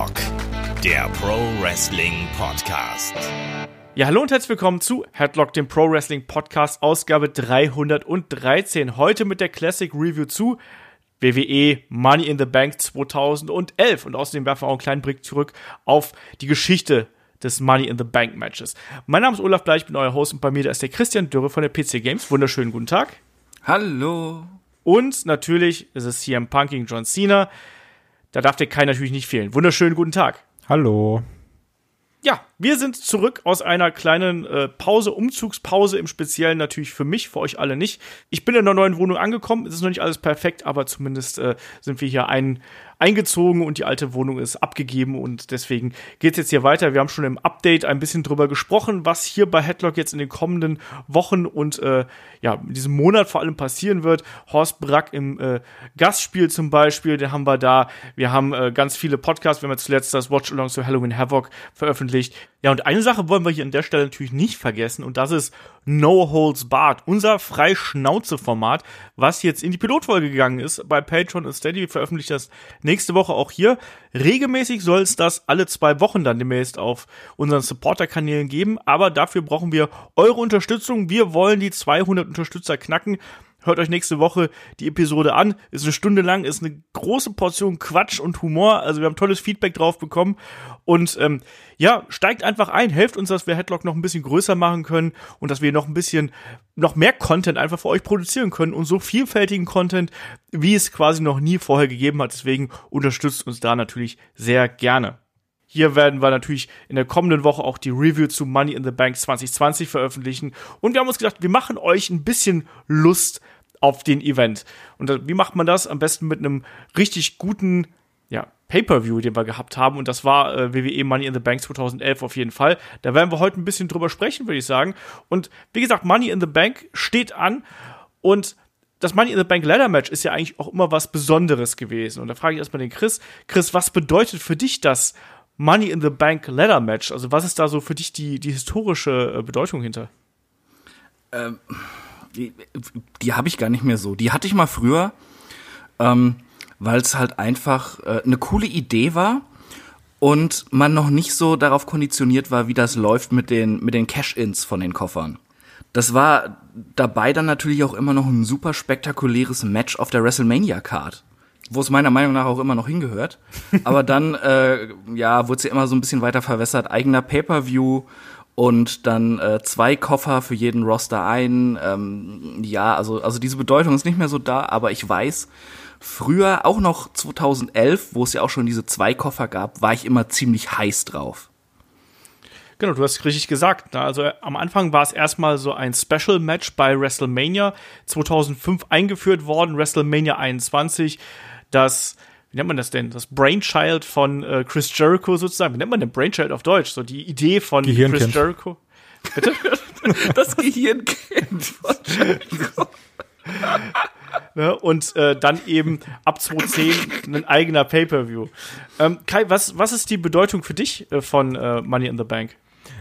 Headlock, der Pro Wrestling Podcast. Ja, hallo und herzlich willkommen zu Headlock, dem Pro Wrestling Podcast, Ausgabe 313. Heute mit der Classic Review zu WWE Money in the Bank 2011. Und außerdem werfen wir auch einen kleinen Blick zurück auf die Geschichte des Money in the Bank Matches. Mein Name ist Olaf Bleich, ich bin euer Host und bei mir da ist der Christian Dürre von der PC Games. Wunderschönen guten Tag. Hallo. Und natürlich ist es CM Punk gegen John Cena. Da darf der Kai natürlich nicht fehlen. Wunderschönen guten Tag. Hallo. Ja, wir sind zurück aus einer kleinen äh, Pause, Umzugspause im Speziellen natürlich für mich, für euch alle nicht. Ich bin in der neuen Wohnung angekommen, es ist noch nicht alles perfekt, aber zumindest äh, sind wir hier ein, eingezogen und die alte Wohnung ist abgegeben und deswegen geht's jetzt hier weiter. Wir haben schon im Update ein bisschen drüber gesprochen, was hier bei Headlock jetzt in den kommenden Wochen und äh, ja, in diesem Monat vor allem passieren wird. Horst Brack im äh, Gastspiel zum Beispiel, den haben wir da. Wir haben äh, ganz viele Podcasts, wir haben ja zuletzt das Watch Along to Halloween Havoc veröffentlicht. Ja, und eine Sache wollen wir hier an der Stelle natürlich nicht vergessen und das ist No Holds Barred, unser Freischnauze-Format, was jetzt in die Pilotfolge gegangen ist bei Patreon und Steady. Wir veröffentlichen das nächste Woche auch hier. Regelmäßig soll es das alle zwei Wochen dann demnächst auf unseren Supporter-Kanälen geben, aber dafür brauchen wir eure Unterstützung. Wir wollen die 200 Unterstützer knacken. Hört euch nächste Woche die Episode an. Ist eine Stunde lang, ist eine große Portion Quatsch und Humor. Also wir haben tolles Feedback drauf bekommen. Und ähm, ja, steigt einfach ein, helft uns, dass wir Headlock noch ein bisschen größer machen können und dass wir noch ein bisschen, noch mehr Content einfach für euch produzieren können und so vielfältigen Content, wie es quasi noch nie vorher gegeben hat. Deswegen unterstützt uns da natürlich sehr gerne. Hier werden wir natürlich in der kommenden Woche auch die Review zu Money in the Bank 2020 veröffentlichen. Und wir haben uns gedacht, wir machen euch ein bisschen Lust auf den Event. Und wie macht man das? Am besten mit einem richtig guten ja, Pay-per-View, den wir gehabt haben. Und das war äh, WWE Money in the Bank 2011 auf jeden Fall. Da werden wir heute ein bisschen drüber sprechen, würde ich sagen. Und wie gesagt, Money in the Bank steht an. Und das Money in the Bank Ladder Match ist ja eigentlich auch immer was Besonderes gewesen. Und da frage ich erstmal den Chris. Chris, was bedeutet für dich das Money in the Bank Ladder Match? Also was ist da so für dich die, die historische äh, Bedeutung hinter? Ähm, die, die habe ich gar nicht mehr so. Die hatte ich mal früher, ähm, weil es halt einfach äh, eine coole Idee war und man noch nicht so darauf konditioniert war, wie das läuft mit den, mit den Cash-Ins von den Koffern. Das war dabei dann natürlich auch immer noch ein super spektakuläres Match auf der WrestleMania-Card wo es meiner Meinung nach auch immer noch hingehört. Aber dann, äh, ja, wurde sie ja immer so ein bisschen weiter verwässert. Eigener Pay-per-View und dann äh, zwei Koffer für jeden Roster ein. Ähm, ja, also, also diese Bedeutung ist nicht mehr so da, aber ich weiß, früher, auch noch 2011, wo es ja auch schon diese zwei Koffer gab, war ich immer ziemlich heiß drauf. Genau, du hast richtig gesagt. Ne? Also am Anfang war es erstmal so ein Special Match bei WrestleMania 2005 eingeführt worden, WrestleMania 21 das, wie nennt man das denn? Das Brainchild von äh, Chris Jericho sozusagen. Wie nennt man denn Brainchild auf Deutsch? So die Idee von Chris Jericho. Bitte? das Gehirnkind von Jericho. ne? Und äh, dann eben ab 2010 ein eigener Pay-Per-View. Ähm, Kai, was, was ist die Bedeutung für dich äh, von äh, Money in the Bank?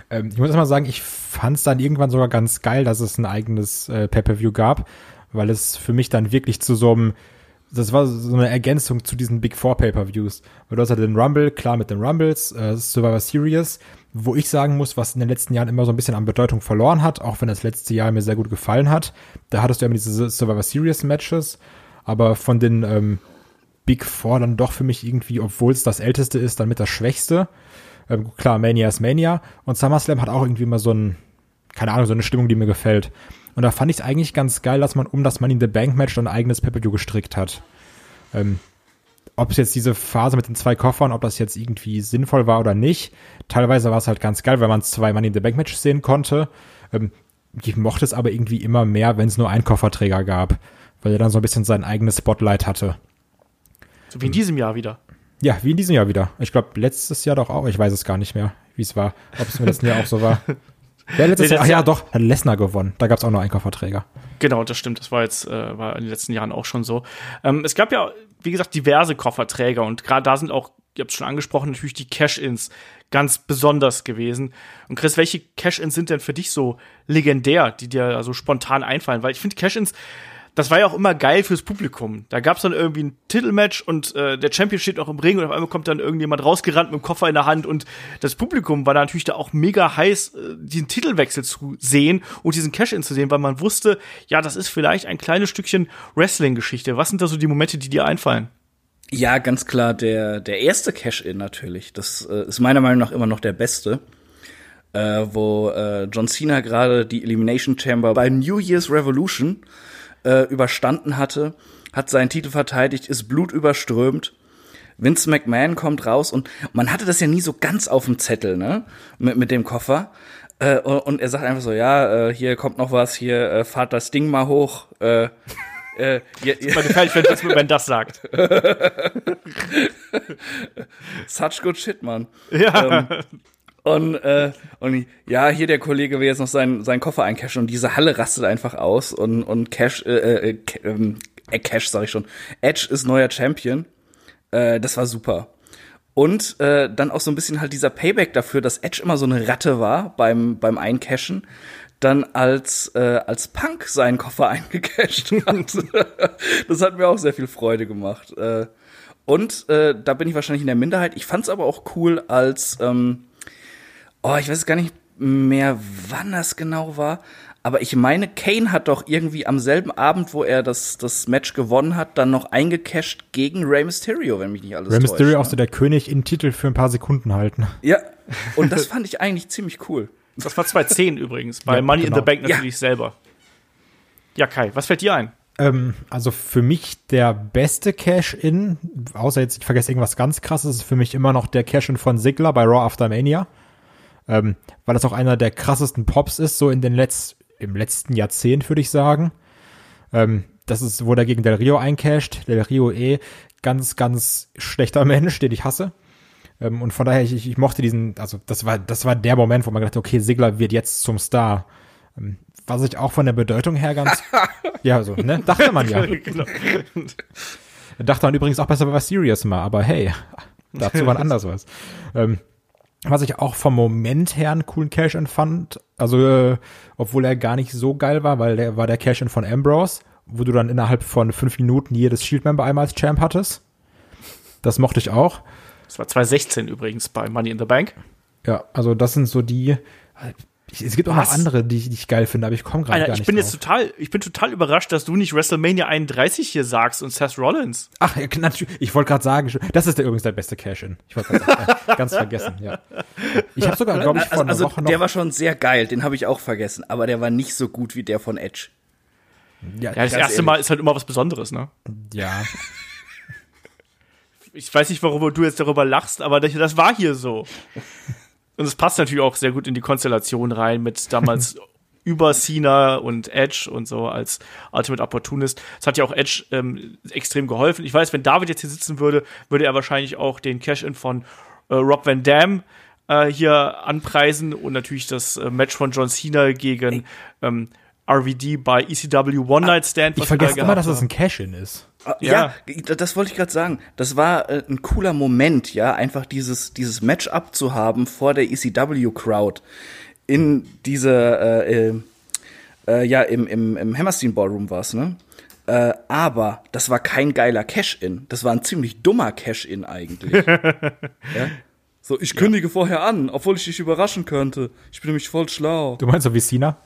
Ähm, ich muss erst mal sagen, ich fand es dann irgendwann sogar ganz geil, dass es ein eigenes äh, Pay-Per-View gab, weil es für mich dann wirklich zu so einem das war so eine Ergänzung zu diesen Big Four Pay-Per-Views. Weil du hast halt den Rumble, klar mit den Rumbles, äh, Survivor Series, wo ich sagen muss, was in den letzten Jahren immer so ein bisschen an Bedeutung verloren hat, auch wenn das letzte Jahr mir sehr gut gefallen hat. Da hattest du immer diese Survivor Series Matches, aber von den ähm, Big Four dann doch für mich irgendwie, obwohl es das älteste ist, dann mit das schwächste. Ähm, klar, Mania ist Mania und SummerSlam hat auch irgendwie immer so ein, keine Ahnung, so eine Stimmung, die mir gefällt. Und da fand ich es eigentlich ganz geil, dass man um das Money in the Bank Match dann ein eigenes pay gestrickt hat. Ähm, ob es jetzt diese Phase mit den zwei Koffern, ob das jetzt irgendwie sinnvoll war oder nicht. Teilweise war es halt ganz geil, weil man zwei Money in the Bank Matches sehen konnte. Ähm, ich mochte es aber irgendwie immer mehr, wenn es nur einen Kofferträger gab, weil er dann so ein bisschen sein eigenes Spotlight hatte. So wie in diesem Jahr wieder. Ja, wie in diesem Jahr wieder. Ich glaube, letztes Jahr doch auch. Ich weiß es gar nicht mehr, wie es war. Ob es im letzten Jahr auch so war. Ja, letztes nee, Jahr, ach ja, doch, hat Lesnar gewonnen. Da gab es auch noch einen Kofferträger. Genau, das stimmt. Das war jetzt äh, war in den letzten Jahren auch schon so. Ähm, es gab ja, wie gesagt, diverse Kofferträger und gerade da sind auch, ihr habt es schon angesprochen, natürlich die Cash-Ins ganz besonders gewesen. Und Chris, welche Cash-Ins sind denn für dich so legendär, die dir so spontan einfallen? Weil ich finde Cash-Ins, das war ja auch immer geil fürs Publikum. Da gab's dann irgendwie ein Titelmatch und äh, der Champion steht noch im Ring und auf einmal kommt dann irgendjemand rausgerannt mit dem Koffer in der Hand und das Publikum war da natürlich da auch mega heiß, äh, diesen Titelwechsel zu sehen und diesen Cash-In zu sehen, weil man wusste, ja, das ist vielleicht ein kleines Stückchen Wrestling-Geschichte. Was sind da so die Momente, die dir einfallen? Ja, ganz klar, der, der erste Cash-In natürlich. Das äh, ist meiner Meinung nach immer noch der beste. Äh, wo äh, John Cena gerade die Elimination Chamber bei New Year's Revolution äh, überstanden hatte, hat seinen Titel verteidigt, ist blutüberströmt. Vince McMahon kommt raus und man hatte das ja nie so ganz auf dem Zettel, ne? Mit, mit dem Koffer. Äh, und er sagt einfach so, ja, äh, hier kommt noch was, hier äh, fahrt das Ding mal hoch. Äh, äh, ja, ja. Super gefährlich, wenn das, wenn das sagt. Such good shit, man. Ja. Ähm, und, äh, und ja, hier der Kollege will jetzt noch seinen, seinen Koffer eincashen und diese Halle rastet einfach aus und, und Cash, äh, äh, äh, äh Cash sag ich schon, Edge ist neuer Champion. Äh, das war super. Und äh, dann auch so ein bisschen halt dieser Payback dafür, dass Edge immer so eine Ratte war beim, beim Eincashen, dann als, äh, als Punk seinen Koffer eingecasht hat. das hat mir auch sehr viel Freude gemacht. Äh, und äh, da bin ich wahrscheinlich in der Minderheit. Ich fand's aber auch cool, als ähm, oh, ich weiß gar nicht mehr, wann das genau war. Aber ich meine, Kane hat doch irgendwie am selben Abend, wo er das, das Match gewonnen hat, dann noch eingecasht gegen Rey Mysterio, wenn mich nicht alles Rey täuscht. Mysterio ne? auch so der König in Titel für ein paar Sekunden halten. Ja, und das fand ich eigentlich ziemlich cool. Das war 2010 übrigens, bei Ja, Money in genau. the Bank natürlich selber. Ja, Kai, was fällt dir ein? Ähm, also für mich der beste Cash-In, außer jetzt, ich vergesse irgendwas ganz krasses, ist für mich immer noch der Cash-In von Sigler bei Raw After Mania. Ähm, weil das auch einer der krassesten Pops ist, so in den Letz im letzten Jahrzehnt, würde ich sagen. Ähm, das ist, wo der gegen Del Rio eincasht. Del Rio eh ganz, ganz schlechter Mensch, den ich hasse. Ähm, und von daher, ich, ich mochte diesen, also das war, das war der Moment, wo man gedacht hat, okay, Sigler wird jetzt zum Star. Ähm, was ich auch von der Bedeutung her ganz, ja, so, ne, dachte man ja. genau. Dachte man übrigens auch besser bei Serious mal, aber hey, dazu war anders was. Ähm, was ich auch vom Moment her einen coolen Cash-In fand, also äh, obwohl er gar nicht so geil war, weil der war der Cash-In von Ambrose, wo du dann innerhalb von fünf Minuten jedes Shield-Member einmal als Champ hattest. Das mochte ich auch. Das war 2016 übrigens bei Money in the Bank. Ja, also das sind so die. Ich, es gibt auch Was? noch andere, die, ich- die ich geil finde, aber ich komme gerade gar ich nicht bin jetzt drauf. total, ich bin total überrascht, dass du nicht WrestleMania 31 hier sagst und Seth Rollins. Ach, ja, natürlich. Ich wollte gerade sagen, das ist der übrigens der beste Cash-In. Ich wollte gerade sagen, ganz vergessen, ja. Ich habe sogar, glaube ich, vor Also, einer also Woche noch. der war schon sehr geil, den habe ich auch vergessen, aber der war nicht so gut wie der von Edge. ja, Ja, das erste ehrlich. Mal ist halt immer was Besonderes, ne? ja. Ich weiß nicht, worüber du jetzt darüber lachst, aber das, das war hier so. Und es passt natürlich auch sehr gut in die Konstellation rein mit damals über Cena und Edge und so als Ultimate Opportunist. Das hat ja auch Edge ähm, extrem geholfen. Ich weiß, wenn David jetzt hier sitzen würde, würde er wahrscheinlich auch den Cash-In von äh, Rob Van Dam äh, hier anpreisen und natürlich das äh, Match von John Cena gegen ähm, RVD bei ECW One Night Stand. Ich da vergesse immer, dass es haben. ein Cash-In ist. Ah, Ja. Ja, das wollte ich gerade sagen. Das war äh, ein cooler Moment, ja, einfach dieses dieses Matchup zu haben vor der ECW Crowd in dieser äh, äh, äh, ja im im im Hammerstein Ballroom war's, ne? Äh, aber das war kein geiler Cash-in. Das war ein ziemlich dummer Cash-in eigentlich. ja? So, ich kündige vorher an, obwohl ich dich überraschen könnte. Ich bin nämlich voll schlau. Du meinst so wie Cena?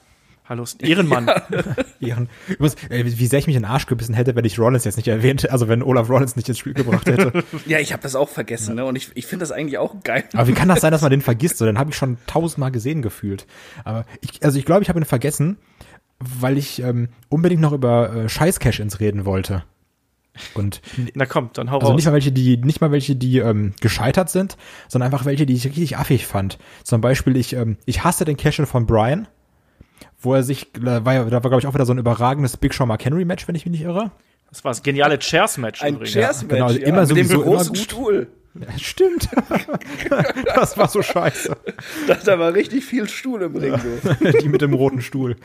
Hallo, ist ein Ehrenmann. Ihren, übrigens, wie sehr ich mich in den Arsch gebissen hätte, wenn ich Rollins jetzt nicht erwähnt hätte, also wenn Olaf Rollins nicht ins Spiel gebracht hätte. Ja, ich habe das auch vergessen, ne? Und ich, ich finde das eigentlich auch geil. Aber wie kann das sein, dass man den vergisst? So, den habe ich schon tausendmal gesehen gefühlt. Aber ich, also ich glaube, ich habe ihn vergessen, weil ich ähm, unbedingt noch über äh, Scheiß-Cash-Ins reden wollte. Und Na komm, dann hau also raus. nicht mal welche, die nicht mal welche, die ähm, gescheitert sind, sondern einfach welche, die ich richtig affig fand. Zum Beispiel ich ähm, ich hasse den Cash-In von Brian, wo er sich da war ja, da war glaube ich auch wieder so ein überragendes Big Show Mark Henry Match, wenn ich mich nicht irre. Das war das geniale Chairs-Match Ein übrigens. Chairs-Match, genau, ja, immer mit dem sowieso großen. Stuhl. Ja, stimmt. das war so scheiße. Da, da war richtig viel Stuhl im Ring. So. die mit dem roten Stuhl.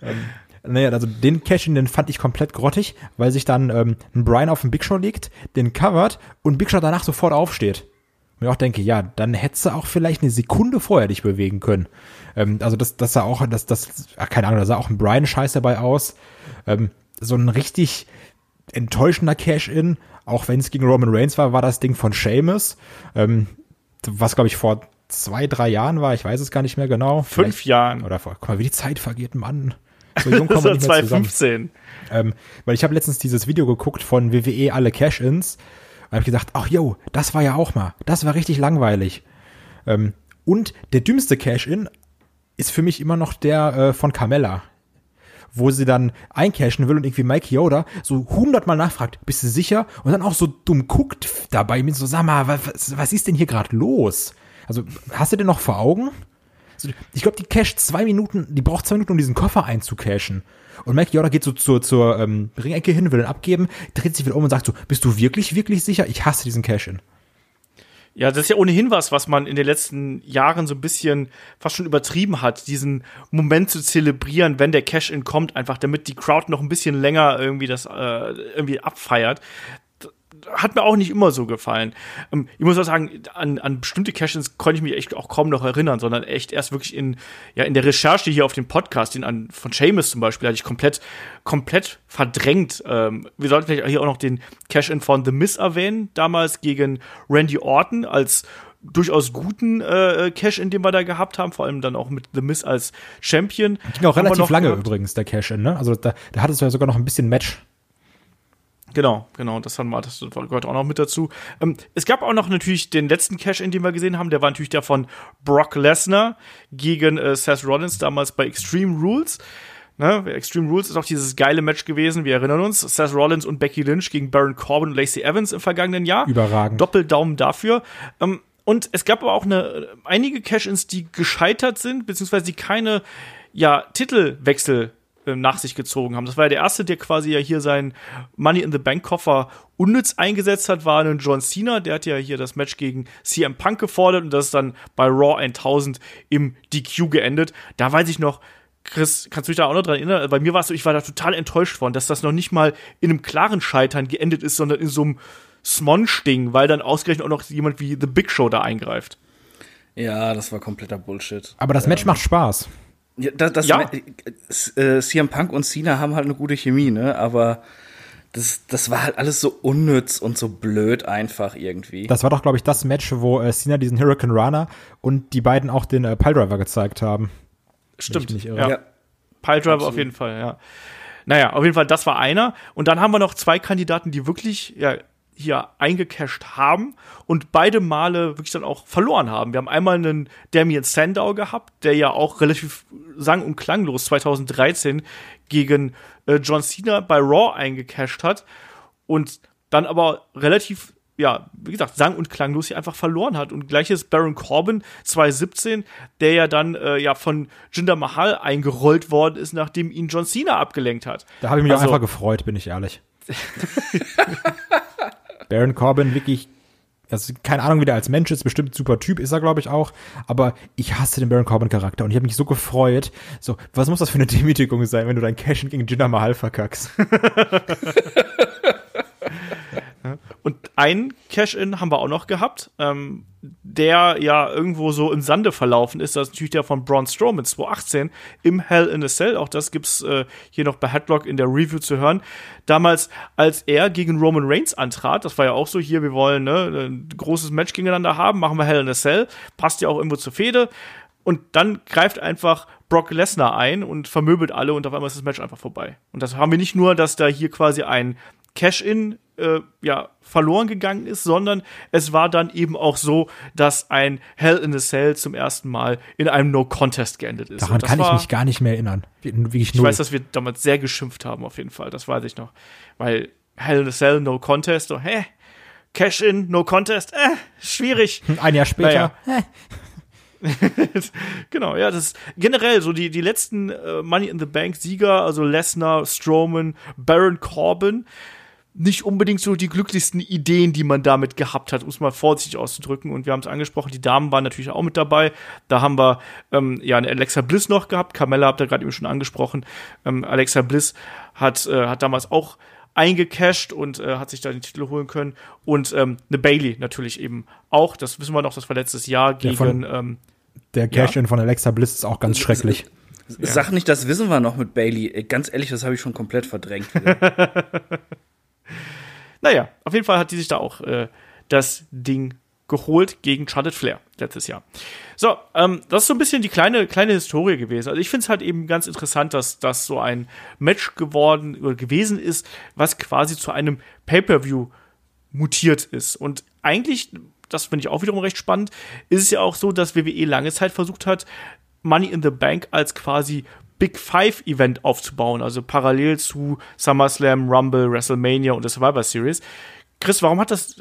Ähm, naja, also den Cash-In, den fand ich komplett grottig, weil sich dann ähm, ein Brian auf den Big Show legt, den covert und Big Show danach sofort aufsteht. Ich auch denke, ja, dann hättest du auch vielleicht eine Sekunde vorher dich bewegen können. Ähm, also das, das sah auch, das, das, ach, keine Ahnung, da sah auch ein Brian scheiß dabei aus. Ähm, so ein richtig enttäuschender Cash-In, auch wenn es gegen Roman Reigns war, war das Ding von Sheamus, ähm, was glaube ich vor zwei, drei Jahren war, ich weiß es gar nicht mehr genau. Fünf Vielleicht- Jahren. Oder vor, guck mal, wie die Zeit vergeht, Mann. So jung kommen wir nicht mehr zusammen. 2015. Ähm, weil ich habe letztens dieses Video geguckt von WWE alle Cash-Ins und habe gedacht, ach yo, das war ja auch mal, das war richtig langweilig. Ähm, und der dümmste Cash-In ist für mich immer noch der äh, von Carmella, wo sie dann eincashen will und irgendwie Mike Yoda so hundertmal nachfragt, bist du sicher? Und dann auch so dumm guckt dabei mit so, sag mal, was, was ist denn hier gerade los? Also hast du den noch vor Augen? So, Ich glaube, die casht zwei Minuten, die braucht zwei Minuten, um diesen Koffer einzucashen. Und Mike Yoda geht so zur, zur ähm, Ringecke hin, will ihn abgeben, dreht sich wieder um und sagt so, bist du wirklich, wirklich sicher? Ich hasse diesen Cash-In. Ja, das ist ja ohnehin was, was man in den letzten Jahren so ein bisschen fast schon übertrieben hat, diesen Moment zu zelebrieren, wenn der Cash-In kommt, einfach damit die Crowd noch ein bisschen länger irgendwie das äh, irgendwie abfeiert. Hat mir auch nicht immer so gefallen. Ähm, ich muss auch sagen, an, an bestimmte Cash-Ins konnte ich mich echt auch kaum noch erinnern, sondern echt erst wirklich in, ja, in der Recherche hier auf dem Podcast, den an, von Seamus zum Beispiel, hatte ich komplett, komplett verdrängt. Ähm, wir sollten vielleicht hier auch noch den Cash-In von The Miz erwähnen, damals gegen Randy Orton als durchaus guten äh, Cash-In, den wir da gehabt haben, vor allem dann auch mit The Miz als Champion. Ging auch relativ lange gehabt. übrigens, der Cash-In, ne? Also da, da hattest du ja sogar noch ein bisschen Match. Genau, genau, das haben wir, das gehört auch noch mit dazu. Ähm, es gab auch noch natürlich den letzten Cash-In, den wir gesehen haben, der war natürlich der von Brock Lesnar gegen äh, Seth Rollins damals bei Extreme Rules. Ne, Extreme Rules ist auch dieses geile Match gewesen, wir erinnern uns. Seth Rollins und Becky Lynch gegen Baron Corbin und Lacey Evans im vergangenen Jahr. Überragend. Doppeldaumen dafür. Ähm, und es gab aber auch eine, einige Cash-Ins, die gescheitert sind, beziehungsweise die keine ja, Titelwechsel nach sich gezogen haben. Das war ja der erste, der quasi ja hier seinen Money in the Bank Koffer unnütz eingesetzt hat, war ein John Cena. Der hat ja hier das Match gegen CM Punk gefordert und das ist dann bei Raw 1000 im DQ geendet. Da weiß ich noch, Chris, kannst du dich da auch noch dran erinnern? Bei mir war es so, ich war da total enttäuscht von, dass das noch nicht mal in einem klaren Scheitern geendet ist, sondern in so einem Smonch-Ding, weil dann ausgerechnet auch noch jemand wie The Big Show da eingreift. Ja, das war kompletter Bullshit. Aber das Match macht Spaß. Ja, das, das Ja. äh, CM Punk und Cena haben halt eine gute Chemie, ne? Aber das, das war halt alles so unnütz und so blöd einfach irgendwie. Das war doch, glaube ich, das Match, wo äh, Cena diesen Hurricane Runner und die beiden auch den äh, Piledriver gezeigt haben. Stimmt. nicht irre. ja. ja. Piledriver auf jeden Fall, ja. Naja, auf jeden Fall, das war einer. Und dann haben wir noch zwei Kandidaten, die wirklich ja, hier eingecasht haben und beide Male wirklich dann auch verloren haben. Wir haben einmal einen Damien Sandow gehabt, der ja auch relativ sang- und klanglos 2013 gegen äh, John Cena bei Raw eingecasht hat und dann aber relativ ja, wie gesagt, sang- und klanglos hier einfach verloren hat. Und gleiches Baron Corbin 2017, der ja dann äh, ja von Jinder Mahal eingerollt worden ist, nachdem ihn John Cena abgelenkt hat. Da habe ich mich Also- auch einfach gefreut, bin ich ehrlich. Baron Corbin wirklich, also keine Ahnung, wie der als Mensch ist, bestimmt super Typ ist er, glaube ich, auch. Aber ich hasse den Baron Corbin-Charakter und ich habe mich so gefreut. So, was muss das für eine Demütigung sein, wenn du dein Cash gegen Jinder Mahal verkackst? Und ein Cash-In haben wir auch noch gehabt, ähm, der ja irgendwo so im Sande verlaufen ist. Das ist natürlich der von Braun Strowman 2018 im Hell in a Cell. Auch das gibt's äh, hier noch bei Headlock in der Review zu hören. Damals, als er gegen Roman Reigns antrat, das war ja auch so hier, wir wollen ne, ein großes Match gegeneinander haben, machen wir Hell in a Cell. Passt ja auch irgendwo zur Fehde. Und dann greift einfach Brock Lesnar ein und vermöbelt alle und auf einmal ist das Match einfach vorbei. Und das haben wir nicht nur, dass da hier quasi ein Cash-In äh, ja, verloren gegangen ist, sondern es war dann eben auch so, dass ein Hell in a Cell zum ersten Mal in einem No-Contest geendet ist. Daran kann ich war, mich gar nicht mehr erinnern. Wie- Wirklich Ich null. weiß, dass wir damals sehr geschimpft haben, auf jeden Fall. Das weiß ich noch. Weil Hell in a Cell, No Contest, so, hä? Cash-In, No Contest, äh, schwierig. Ein Jahr später. Naja. genau, ja, das ist generell so die, die letzten äh, Money in the Bank Sieger, also Lesnar, Strowman, Baron Corbin, nicht unbedingt so die glücklichsten Ideen, die man damit gehabt hat, um es mal vorsichtig auszudrücken. Und wir haben es angesprochen, die Damen waren natürlich auch mit dabei. Da haben wir ähm, ja eine Alexa Bliss noch gehabt. Carmella habt ihr gerade eben schon angesprochen. Ähm, Alexa Bliss hat, äh, hat damals auch eingecasht und äh, hat sich da den Titel holen können. Und ähm, eine Bailey natürlich eben auch. Das wissen wir noch, das war letztes Jahr gegen von- ähm, Der Cash-In von Alexa Bliss ist auch ganz schrecklich. Sag nicht, das wissen wir noch mit Bailey. Ganz ehrlich, das habe ich schon komplett verdrängt. naja, auf jeden Fall hat die sich da auch äh, das Ding geholt gegen Charlotte Flair letztes Jahr. So, ähm, das ist so ein bisschen die kleine, kleine Historie gewesen. Also ich finde es halt eben ganz interessant, dass das so ein Match geworden oder gewesen ist, was quasi zu einem Pay-Per-View mutiert ist. Und eigentlich, das finde ich auch wiederum recht spannend, ist es ja auch so, dass WWE lange Zeit versucht hat, Money in the Bank als quasi Big Five Event aufzubauen, also parallel zu SummerSlam, Rumble, WrestleMania und der Survivor Series. Chris, warum hat das,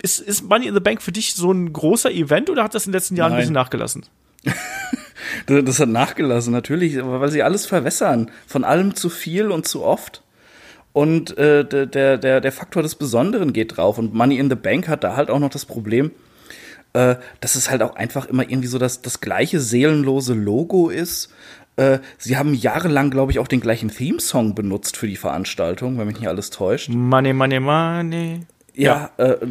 ist, ist Money in the Bank für dich so ein großer Event oder hat das in den letzten Jahren Nein. ein bisschen nachgelassen? das hat nachgelassen, natürlich, weil sie alles verwässern. Von allem zu viel und zu oft. Und äh, der, der, der Faktor des Besonderen geht drauf. Und Money in the Bank hat da halt auch noch das Problem, äh, dass es halt auch einfach immer irgendwie so das, das gleiche seelenlose Logo ist. Äh, sie haben jahrelang, glaube ich, auch den gleichen Theme-Song benutzt für die Veranstaltung, wenn mich nicht alles täuscht. Money, money, money. Ja, ja. Äh,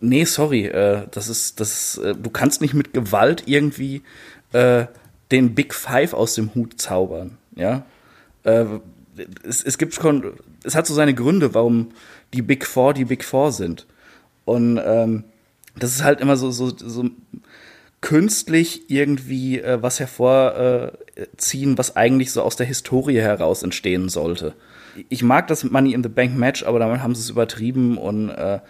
nee, sorry, äh, das ist, das, äh, du kannst nicht mit Gewalt irgendwie äh, den Big Five aus dem Hut zaubern, ja. Äh, es, es gibt schon, es hat so seine Gründe, warum die Big Four die Big Four sind. Und ähm, das ist halt immer so, so, so künstlich irgendwie äh, was hervorziehen, was eigentlich so aus der Historie heraus entstehen sollte. Ich mag das Money in the Bank Match, aber damit haben sie es übertrieben und äh,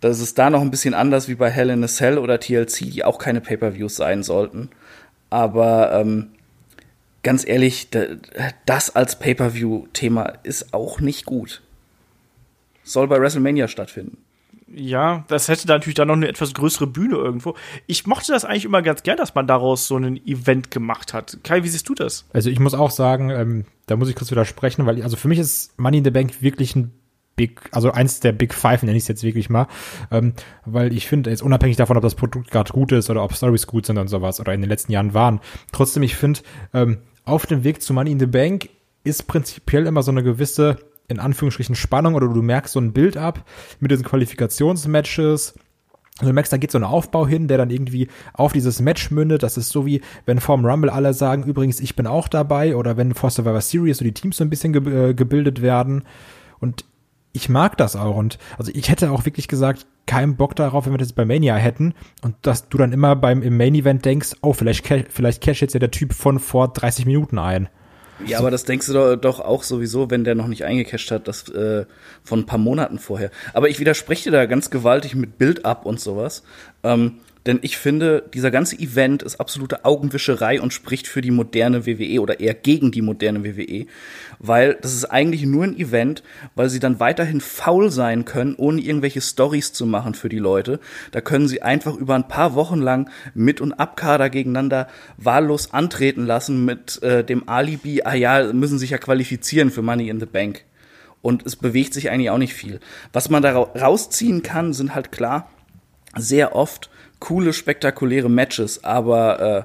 das ist da noch ein bisschen anders wie bei Hell in a Cell oder TLC, die auch keine Pay-per-Views sein sollten. Aber ähm, ganz ehrlich, das als Pay-per-View-Thema ist auch nicht gut. Soll bei WrestleMania stattfinden. Ja, das hätte da natürlich dann noch eine etwas größere Bühne irgendwo. Ich mochte das eigentlich immer ganz gern, dass man daraus so ein Event gemacht hat. Kai, wie siehst du das? Also ich muss auch sagen, ähm, da muss ich kurz widersprechen, weil also für mich ist Money in the Bank wirklich ein Big, also eins der Big Five nenne ich es jetzt wirklich mal, ähm, weil ich finde, jetzt unabhängig davon, ob das Produkt gerade gut ist oder ob Stories gut sind und sowas oder in den letzten Jahren waren, trotzdem, ich finde, ähm, auf dem Weg zu Money in the Bank ist prinzipiell immer so eine gewisse, in Anführungsstrichen, Spannung oder du merkst so ein Bild ab mit diesen Qualifikationsmatches. Und du merkst, da geht so ein Aufbau hin, der dann irgendwie auf dieses Match mündet. Das ist so wie, wenn vorm Rumble alle sagen, übrigens, ich bin auch dabei, oder wenn vor Survivor Series so die Teams so ein bisschen ge äh, gebildet werden. Und ich mag das auch. Und also ich hätte auch wirklich gesagt, keinen Bock darauf, wenn wir das bei Mania hätten und dass du dann immer beim im Main Event denkst, oh, vielleicht, vielleicht cash jetzt ja der Typ von vor 30 Minuten ein. Ja, aber das denkst du doch, auch sowieso, wenn der noch nicht eingecasht hat, das äh, von ein paar Monaten vorher. Aber ich widerspreche dir da ganz gewaltig mit Build-up und sowas. Ähm, denn ich finde, dieser ganze Event ist absolute Augenwischerei und spricht für die moderne WWE oder eher gegen die moderne WWE, weil das ist eigentlich nur ein Event, weil sie dann weiterhin faul sein können, ohne irgendwelche Stories zu machen für die Leute. Da können sie einfach über ein paar Wochen lang mit und Abkader gegeneinander wahllos antreten lassen mit äh, dem Alibi, ah ja, müssen sich ja qualifizieren für Money in the Bank. Und es bewegt sich eigentlich auch nicht viel. Was man da rausziehen kann, sind halt klar sehr oft coole, spektakuläre Matches, aber äh,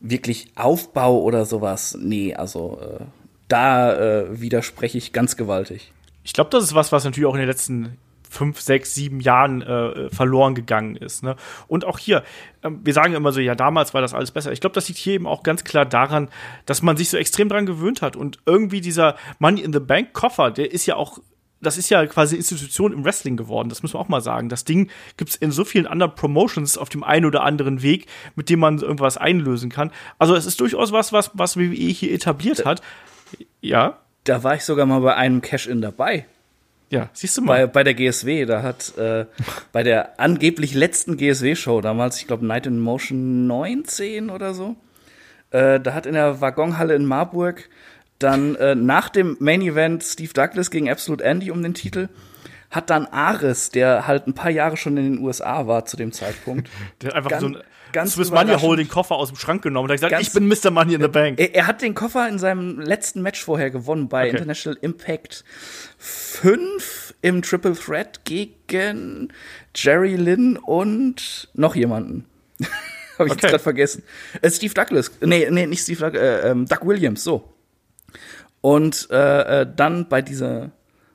wirklich Aufbau oder sowas, nee, also äh, da äh, widerspreche ich ganz gewaltig. Ich glaube, das ist was, was natürlich auch in den letzten fünf, sechs, sieben Jahren äh, verloren gegangen ist. Ne? Und auch hier, äh, wir sagen immer so, ja, damals war das alles besser. Ich glaube, das liegt hier eben auch ganz klar daran, dass man sich so extrem dran gewöhnt hat. Und irgendwie dieser Money in the Bank Koffer, der ist ja auch das ist ja quasi Institution im Wrestling geworden, das muss man auch mal sagen. Das Ding gibt's in so vielen anderen Promotions auf dem einen oder anderen Weg, mit dem man irgendwas einlösen kann. Also es ist durchaus was, was, was WWE hier etabliert hat. Ja. Da war ich sogar mal bei einem Cash-In dabei. Ja, siehst du mal. Bei, bei der GSW, da hat äh, bei der angeblich letzten GSW-Show damals, ich glaube Night in Motion 19 oder so, äh, da hat in der Waggonhalle in Marburg dann äh, nach dem Main Event Steve Douglas gegen Absolute Andy um den Titel hat dann Ares, der halt ein paar Jahre schon in den USA war zu dem Zeitpunkt. der hat einfach ganz, so ein ganz Swiss Money Holding Koffer aus dem Schrank genommen und hat gesagt, ganz, ich bin Mr. Money in the Bank. Er, er, hat den Koffer in seinem letzten Match vorher gewonnen bei okay. International Impact 5 im Triple Threat gegen Jerry Lynn und noch jemanden. Habe ich okay. jetzt gerade vergessen. Äh, Steve Douglas. Nee, nee, nicht Steve Douglas, äh, ähm, Doug Williams, so. Und äh, äh, dann bei dieser,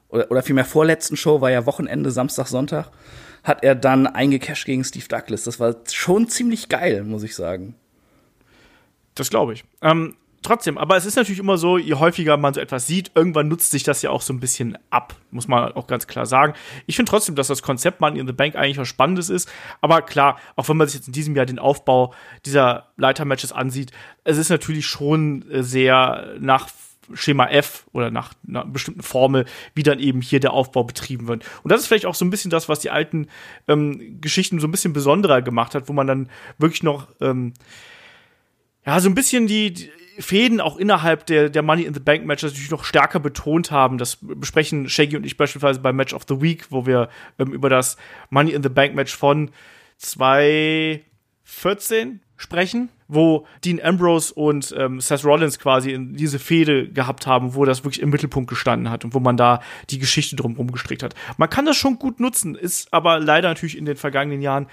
oder, oder vielmehr vorletzten Show, war ja Wochenende, Samstag, Sonntag, hat er dann eingecasht gegen Steve Douglas. Das war schon ziemlich geil, muss ich sagen. Das glaube ich. Ähm, trotzdem, aber es ist natürlich immer so, je häufiger man so etwas sieht, irgendwann nutzt sich das ja auch so ein bisschen ab, muss man auch ganz klar sagen. Ich finde trotzdem, dass das Konzept Money in the Bank eigentlich was Spannendes ist, aber klar, auch wenn man sich jetzt in diesem Jahr den Aufbau dieser Leitermatches ansieht, es ist natürlich schon äh, sehr nach Schema F oder nach einer bestimmten Formel, wie dann eben hier der Aufbau betrieben wird. Und das ist vielleicht auch so ein bisschen das, was die alten ähm, Geschichten so ein bisschen besonderer gemacht hat, wo man dann wirklich noch ähm, ja so ein bisschen die, die Fäden auch innerhalb der, der Money in the Bank Matches natürlich noch stärker betont haben. Das besprechen Shaggy und ich beispielsweise beim Match of the Week, wo wir ähm, über das Money in the Bank Match von 2014 sprechen, wo Dean Ambrose und ähm, Seth Rollins quasi in diese Fehde gehabt haben, wo das wirklich im Mittelpunkt gestanden hat und wo man da die Geschichte drumherum gestrickt hat. Man kann das schon gut nutzen, ist aber leider natürlich in den vergangenen Jahren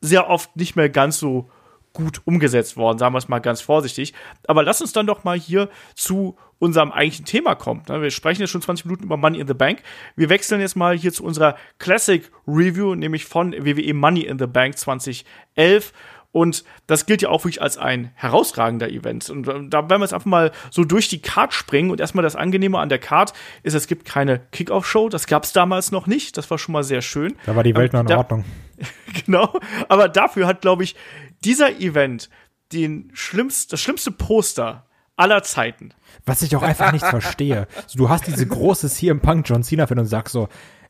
sehr oft nicht mehr ganz so gut umgesetzt worden, sagen wir es mal ganz vorsichtig. Aber lass uns dann doch mal hier zu unserem eigentlichen Thema kommen. Wir sprechen jetzt schon 20 Minuten über Money in the Bank. Wir wechseln jetzt mal hier zu unserer Classic Review, nämlich von WWE Money in the Bank 2011. Und das gilt ja auch wirklich als ein herausragender Event. Und äh, da werden wir jetzt einfach mal so durch die Card springen. Und erstmal das Angenehme an der Card ist, es gibt keine Kickoff-Show. Das gab es damals noch nicht. Das war schon mal sehr schön. Da war die Welt noch in Ordnung. genau. Aber dafür hat, glaube ich, dieser Event den schlimmst, das schlimmste Poster aller Zeiten. Was ich auch einfach nicht verstehe. Du hast diese große CM Punk John Cena Fan und sagst so,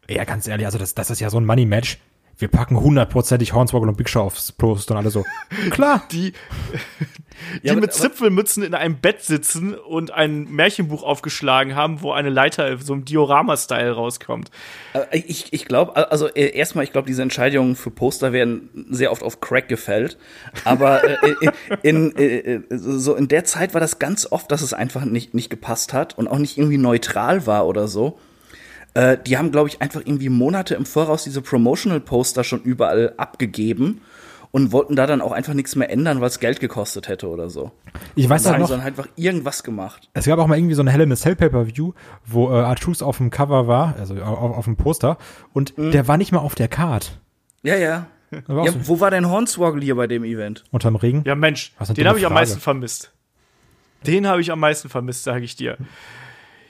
ja, ganz ehrlich, also das, das ist ja so ein Money Match wir packen hundertprozentig Hornswoggle und Big Show aufs Post und alle so. Klar. Die, die ja, mit Zipfelmützen in einem Bett sitzen und ein Märchenbuch aufgeschlagen haben, wo eine Leiter so im Diorama-Style rauskommt. Äh, ich, ich glaube, also äh, erstmal, ich glaube, diese Entscheidungen für Poster werden sehr oft auf Crack gefällt. Aber äh, in, in, so in der Zeit war das ganz oft, dass es einfach nicht, nicht gepasst hat und auch nicht irgendwie neutral war oder so. Äh, die haben, glaube ich, einfach irgendwie Monate im Voraus diese Promotional-Poster schon überall abgegeben und wollten da dann auch einfach nichts mehr ändern, weil es Geld gekostet hätte oder so. Ich weiß auch noch. Sondern einfach irgendwas gemacht. Es gab auch mal irgendwie so eine Hell in a Cell Pay-Per-View, wo äh, Artus auf dem Cover war, also auf, auf dem Poster, und mhm. der war nicht mal auf der Card. Ja, ja. ja so. Wo war denn Hornswoggle hier bei dem Event? Unterm Regen? Ja, Mensch, den habe ich am meisten vermisst. Den habe ich am meisten vermisst, sage ich dir.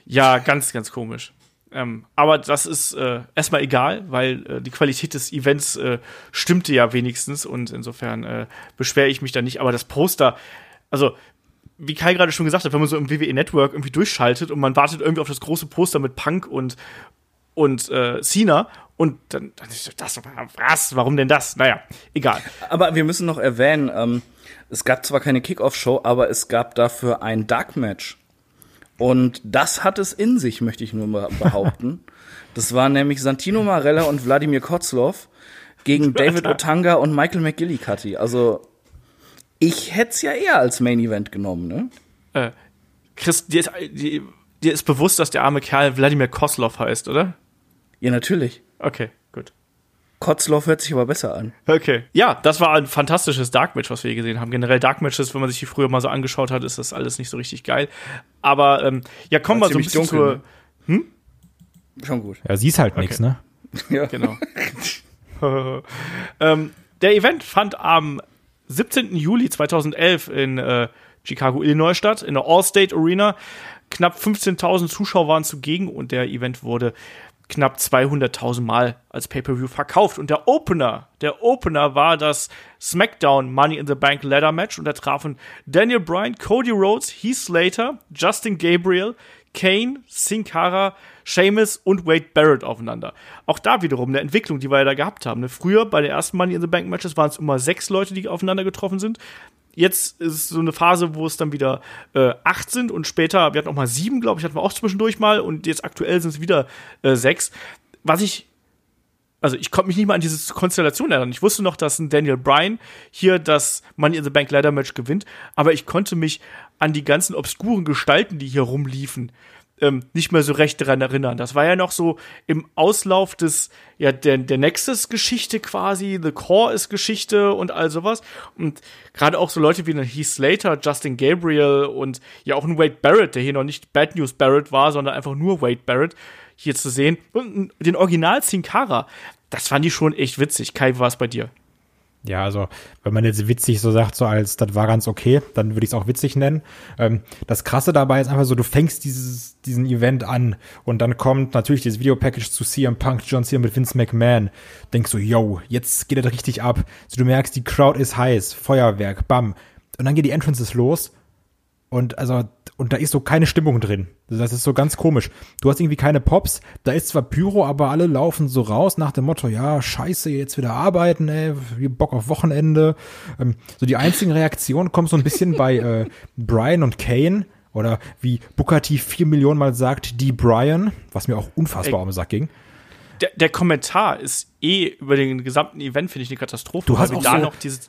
Ja, ganz, ganz komisch. Ähm, aber das ist äh, erstmal egal, weil äh, die Qualität des Events äh, stimmte ja wenigstens und insofern äh, beschwere ich mich da nicht. Aber das Poster, also wie Kai gerade schon gesagt hat, wenn man so im WWE Network irgendwie durchschaltet und man wartet irgendwie auf das große Poster mit Punk und und äh, Cena und dann, dann ist das was, warum denn das? Naja, egal. Aber wir müssen noch erwähnen, ähm, es gab zwar keine Kickoff-Show, aber es gab dafür ein Dark-Match. Und das hat es in sich, möchte ich nur mal behaupten. das waren nämlich Santino Marella und Wladimir Kozlov gegen David Otanga und Michael McGillicuddy. Also ich hätte es ja eher als Main Event genommen, ne? Äh, Chris, dir ist, dir, dir ist bewusst, dass der arme Kerl Wladimir Kozlov heißt, oder? Ja, natürlich. Okay. Kotzloff hört sich aber besser an. Okay. Ja, das war ein fantastisches Dark Match, was wir hier gesehen haben. Generell Dark Matches, wenn man sich die früher mal so angeschaut hat, ist das alles nicht so richtig geil. Aber ähm, ja, kommen wir so ein bisschen dunkel, zur. Ne? Hm? Schon gut. Ja, sie ist halt okay. nichts, ne? Ja. Genau. ähm, der Event fand am 17. Juli 2011 in äh, Chicago, Illinois statt, in der All-State Arena. Knapp 15.000 Zuschauer waren zugegen und der Event wurde knapp 200.000 Mal als Pay-per-View verkauft. Und der Opener, der Opener war das SmackDown Money in the Bank Ladder Match und da trafen Daniel Bryan, Cody Rhodes, Heath Slater, Justin Gabriel, Kane, Sin Cara, Sheamus und Wade Barrett aufeinander. Auch da wiederum eine Entwicklung, die wir ja da gehabt haben. Früher bei den ersten Money in the Bank Matches waren es immer sechs Leute, die aufeinander getroffen sind. Jetzt ist so eine Phase, wo es dann wieder äh, acht sind und später, wir hatten auch mal sieben, glaube ich, hatten wir auch zwischendurch mal und jetzt aktuell sind es wieder äh, sechs. Was ich also ich konnte mich nicht mal an diese Konstellation erinnern. Ich wusste noch, dass ein Daniel Bryan hier das Money in the Bank Ladder Match gewinnt, aber ich konnte mich an die ganzen obskuren Gestalten, die hier rumliefen, ähm, nicht mehr so recht daran erinnern. Das war ja noch so im Auslauf des, ja, der, der Nexus-Geschichte quasi, The Core ist Geschichte und all sowas. Und gerade auch so Leute wie Heath Slater, Justin Gabriel und ja auch ein Wade Barrett, der hier noch nicht Bad News Barrett war, sondern einfach nur Wade Barrett hier zu sehen. Und den Original Sin Cara, das fand ich schon echt witzig. Kai, war es bei dir? Ja, also wenn man jetzt witzig so sagt, so als das war ganz okay, dann würde ich es auch witzig nennen. Ähm, das Krasse dabei ist einfach so, du fängst dieses, diesen Event an und dann kommt natürlich dieses Videopackage zu CM Punk, John Cena mit Vince McMahon. Denkst so, yo, jetzt geht das richtig ab. So, du merkst, die Crowd ist heiß, Feuerwerk, bam. Und dann geht die Entrances los und also und da ist so keine Stimmung drin. Das ist so ganz komisch. Du hast irgendwie keine Pops, da ist zwar Pyro, aber alle laufen so raus nach dem Motto, ja, scheiße, jetzt wieder arbeiten, ey, Bock auf Wochenende. Ähm, so die einzigen Reaktionen kommen so ein bisschen bei äh, Brian und Kane oder wie Booker T vier Millionen Mal sagt, die Brian, was mir auch unfassbar um den Sack ging. Der, der Kommentar ist eh über den gesamten Event, finde ich, eine Katastrophe. Du hast auch da so noch diese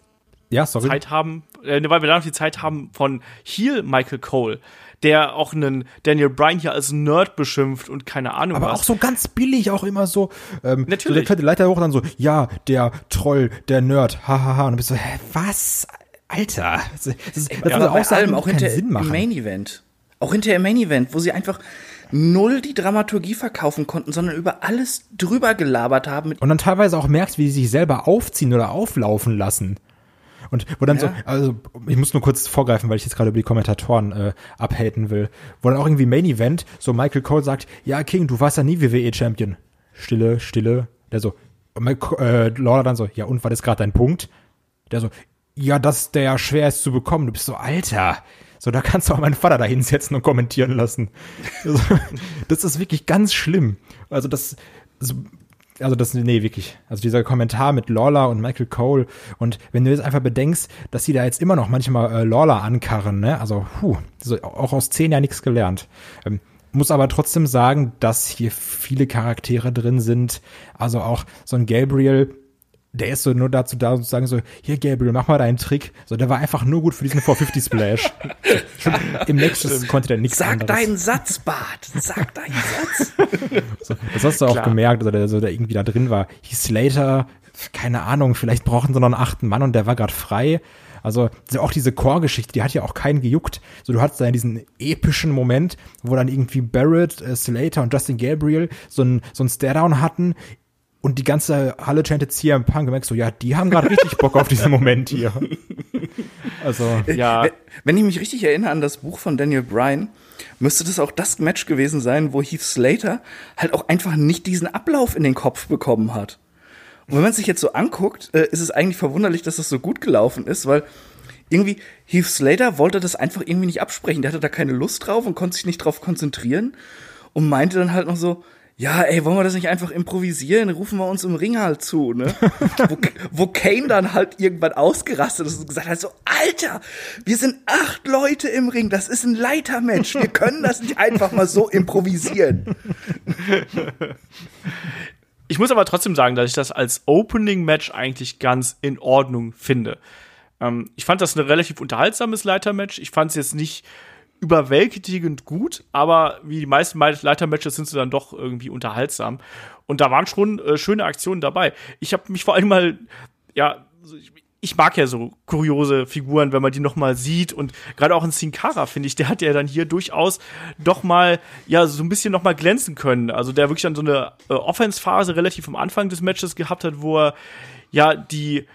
ja, sorry. Zeit haben, äh, weil wir da noch die Zeit haben von Heel Michael Cole, der auch einen Daniel Bryan hier als Nerd beschimpft und keine Ahnung Aber was. auch so ganz billig auch immer so. Ähm, Natürlich. So der kleine Leiter hoch dann so, ja, der Troll, der Nerd, hahaha. Ha, ha. Und du bist so, hä, was? Alter. Das, das, das ja, würde auch allem, auch hinter Sinn machen. im Main Event. Auch hinter im Main Event, wo sie einfach null die Dramaturgie verkaufen konnten, sondern über alles drüber gelabert haben. Und dann teilweise auch merkst, wie sie sich selber aufziehen oder auflaufen lassen. Und wo dann ja. so, also ich muss nur kurz vorgreifen, weil ich jetzt gerade über die Kommentatoren äh, abhaten will. Wo dann auch irgendwie Main Event, so Michael Cole sagt, ja King, du warst ja nie WWE-Champion. Stille, Stille. Der so, äh, Lawler dann so, ja und, war das gerade dein Punkt? Der so, ja, dass der schwer ist zu bekommen. Du bist so, Alter. So, da kannst du auch meinen Vater da hinsetzen und kommentieren lassen. Also, das ist wirklich ganz schlimm. Also das, also, also das, nee, wirklich. Also dieser Kommentar mit Lawler und Michael Cole und wenn du jetzt einfach bedenkst, dass sie da jetzt immer noch manchmal äh, Lawler ankarren, ne? Also, puh, so, auch aus zehn Jahren nichts gelernt. Ähm, muss aber trotzdem sagen, dass hier viele Charaktere drin sind. Also auch so ein Gabriel, der ist so nur dazu da, zu sagen so, hier Gabriel, mach mal deinen Trick. So, der war einfach nur gut für diesen 450 Splash. Im Nexus konnte der nichts Sag anderes. deinen Satz, Bart. Sag deinen Satz. so, das hast du auch Klar. gemerkt, also der, so, der irgendwie da drin war. Heath Slater, keine Ahnung, vielleicht brauchen sie noch einen achten Mann und der war gerade frei. Also auch diese Core-Geschichte, die hat ja auch keinen gejuckt. So, du hattest da diesen epischen Moment, wo dann irgendwie Barrett, äh, Slater und Justin Gabriel so ein, so ein Stare-Down hatten und die ganze Halle chantet CM Punk und merkst so, ja, die haben gerade richtig Bock auf diesen Moment hier. Also, ja. Wenn ich mich richtig erinnere an das Buch von Daniel Bryan, müsste das auch das Match gewesen sein, wo Heath Slater halt auch einfach nicht diesen Ablauf in den Kopf bekommen hat. Und wenn man sich jetzt so anguckt, äh, ist es eigentlich verwunderlich, dass das so gut gelaufen ist, weil irgendwie Heath Slater wollte das einfach irgendwie nicht absprechen. Der hatte da keine Lust drauf und konnte sich nicht drauf konzentrieren und meinte dann halt noch so, ja, ey, wollen wir das nicht einfach improvisieren? Rufen wir uns im Ring halt zu, ne? wo, wo Kane dann halt irgendwann ausgerastet ist und gesagt hat so, Alter, wir sind acht Leute im Ring, das ist ein Leitermatch, wir können das nicht einfach mal so improvisieren. Ich muss aber trotzdem sagen, dass ich das als Opening-Match eigentlich ganz in Ordnung finde. Ähm, ich fand das ein relativ unterhaltsames Leitermatch. Ich fand es jetzt nicht überwältigend gut, aber wie die meisten Leitermatches sind sie dann doch irgendwie unterhaltsam. Und da waren schon äh, schöne Aktionen dabei. Ich habe mich vor allem mal, ja, ich mag ja so kuriose Figuren, wenn man die noch mal sieht und gerade auch in Sin Cara finde ich, der hat ja dann hier durchaus doch mal ja so ein bisschen noch mal glänzen können. Also der wirklich dann so eine äh, Offense Phase relativ am Anfang des Matches gehabt hat, wo er ja die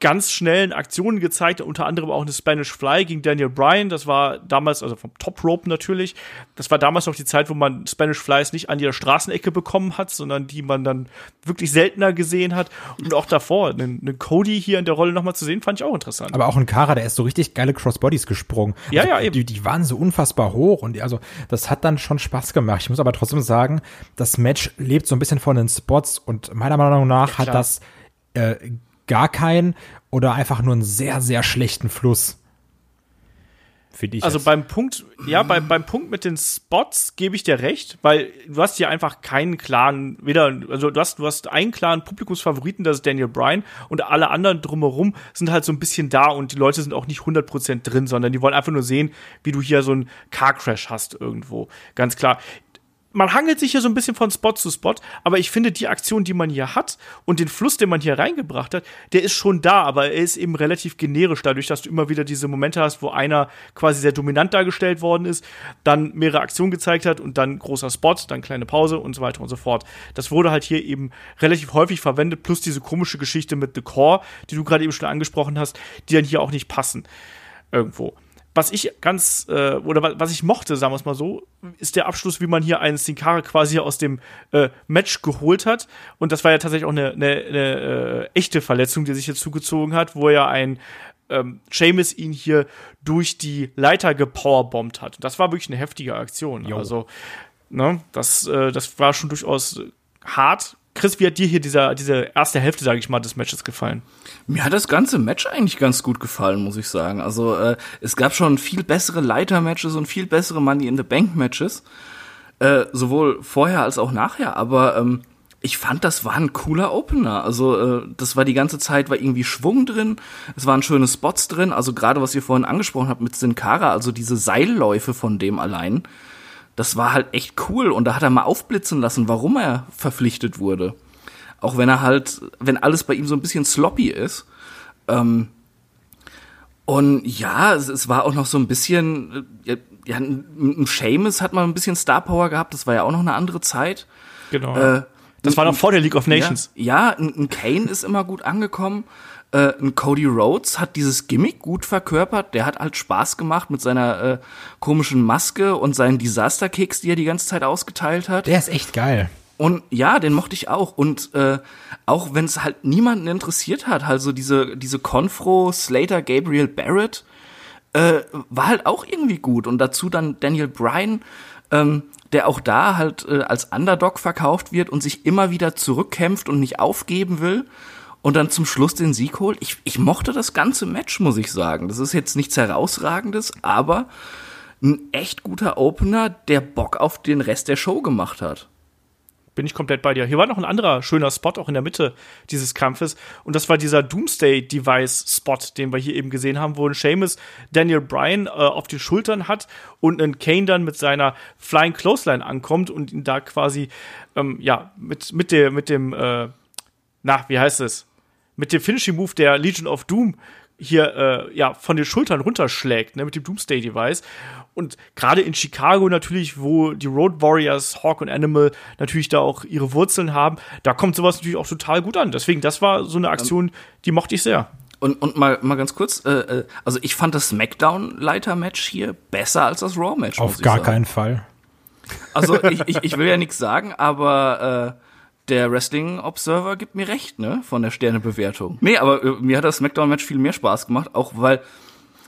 ganz schnellen Aktionen gezeigt, unter anderem auch eine Spanish Fly gegen Daniel Bryan. Das war damals, also vom Top Rope natürlich. Das war damals noch die Zeit, wo man Spanish Flies nicht an jeder Straßenecke bekommen hat, sondern die man dann wirklich seltener gesehen hat. Und auch davor, einen, einen Cody hier in der Rolle nochmal zu sehen, fand ich auch interessant. Aber auch ein Kara, der ist so richtig geile Crossbodies gesprungen. Ja, also, ja, eben. Die, die waren so unfassbar hoch und also das hat dann schon Spaß gemacht. Ich muss aber trotzdem sagen, das Match lebt so ein bisschen von den Spots und meiner Meinung nach ja, hat das äh, gar keinen oder einfach nur einen sehr, sehr schlechten Fluss. Finde ich. Also jetzt. beim Punkt, ja, beim, beim Punkt mit den Spots gebe ich dir recht, weil du hast hier einfach keinen klaren, weder, also du hast, du hast einen klaren Publikumsfavoriten, das ist Daniel Bryan, und alle anderen drumherum sind halt so ein bisschen da und die Leute sind auch nicht 100% drin, sondern die wollen einfach nur sehen, wie du hier so einen Car Crash hast irgendwo. Ganz klar man hangelt sich hier so ein bisschen von Spot zu Spot, aber ich finde, die Aktion, die man hier hat und den Fluss, den man hier reingebracht hat, der ist schon da, aber er ist eben relativ generisch, dadurch, dass du immer wieder diese Momente hast, wo einer quasi sehr dominant dargestellt worden ist, dann mehrere Aktionen gezeigt hat und dann großer Spot, dann kleine Pause und so weiter und so fort. Das wurde halt hier eben relativ häufig verwendet, plus diese komische Geschichte mit The Core, die du gerade eben schon angesprochen hast, die dann hier auch nicht passen. Irgendwo was ich ganz, äh, oder was ich mochte, sagen wir es mal so, ist der Abschluss, wie man hier einen Sin quasi aus dem äh, Match geholt hat. Und das war ja tatsächlich auch eine, eine, eine äh, echte Verletzung, die sich hier zugezogen hat, wo ja ein ähm, Seamus ihn hier durch die Leiter gepowerbombt hat. Und das war wirklich eine heftige Aktion. Jo. Also, ne, das, äh, das war schon durchaus hart. Chris, wie hat dir hier dieser, diese erste Hälfte, sage ich mal, des Matches gefallen? Mir hat das ganze Match eigentlich ganz gut gefallen, muss ich sagen. Also äh, es gab schon viel bessere Leiter-Matches und viel bessere Money in the Bank-Matches. Äh, sowohl vorher als auch nachher, aber ähm, ich fand, das war ein cooler Opener. Also äh, das war die ganze Zeit, war irgendwie Schwung drin, es waren schöne Spots drin, also gerade was ihr vorhin angesprochen habt mit Sin Cara, also diese Seilläufe von dem allein, das war halt echt cool und da hat er mal aufblitzen lassen, warum er verpflichtet wurde. Auch wenn er halt, wenn alles bei ihm so ein bisschen sloppy ist. Ähm, und ja, es, es, war auch noch so ein bisschen, äh, ja, ein Seamus hat mal ein bisschen Star Power gehabt, das war ja auch noch eine andere Zeit. Genau. Äh, das war noch vor der League of Nations. Ja, ja ein, ein Kane ist immer gut angekommen. Äh, ein Cody Rhodes hat dieses Gimmick gut verkörpert. Der hat halt Spaß gemacht mit seiner äh, komischen Maske und seinen Disaster Kicks, die er die ganze Zeit ausgeteilt hat. Der ist echt geil. Und ja, den mochte ich auch. Und äh, auch wenn es halt niemanden interessiert hat, also diese, diese Confro, Slater, Gabriel Barrett, äh, war halt auch irgendwie gut. Und dazu dann Daniel Bryan, ähm, der auch da halt äh, als Underdog verkauft wird und sich immer wieder zurückkämpft und nicht aufgeben will und dann zum Schluss den Sieg holt. Ich, ich mochte das ganze Match, muss ich sagen. Das ist jetzt nichts herausragendes, aber ein echt guter Opener, der Bock auf den Rest der Show gemacht hat bin ich komplett bei dir. Hier war noch ein anderer schöner Spot auch in der Mitte dieses Kampfes und das war dieser Doomsday Device Spot, den wir hier eben gesehen haben, wo ein Seamus Daniel Bryan äh, auf die Schultern hat und ein Kane dann mit seiner Flying Clothesline ankommt und ihn da quasi ähm, ja mit mit der mit dem äh, na wie heißt es mit dem Finishing Move der Legion of Doom hier äh, ja von den Schultern runterschlägt, ne, mit dem Doomsday Device. Und gerade in Chicago natürlich, wo die Road Warriors, Hawk und Animal natürlich da auch ihre Wurzeln haben, da kommt sowas natürlich auch total gut an. Deswegen, das war so eine Aktion, die mochte ich sehr. Und, und mal, mal ganz kurz, äh, äh also ich fand das SmackDown-Leiter-Match hier besser als das Raw-Match. Auf gar sagen. keinen Fall. Also ich, ich, ich will ja nichts sagen, aber äh, der Wrestling Observer gibt mir recht, ne, von der Sternebewertung. Nee, aber äh, mir hat das SmackDown Match viel mehr Spaß gemacht, auch weil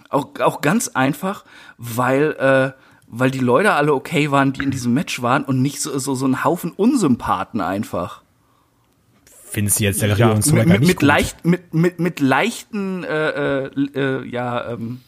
auch auch ganz einfach, weil äh, weil die Leute alle okay waren, die in diesem Match waren und nicht so so, so ein Haufen Unsympathen einfach. Findest du jetzt der ja, mit, mit, mit leicht mit mit mit leichten äh, äh, äh, ja ähm,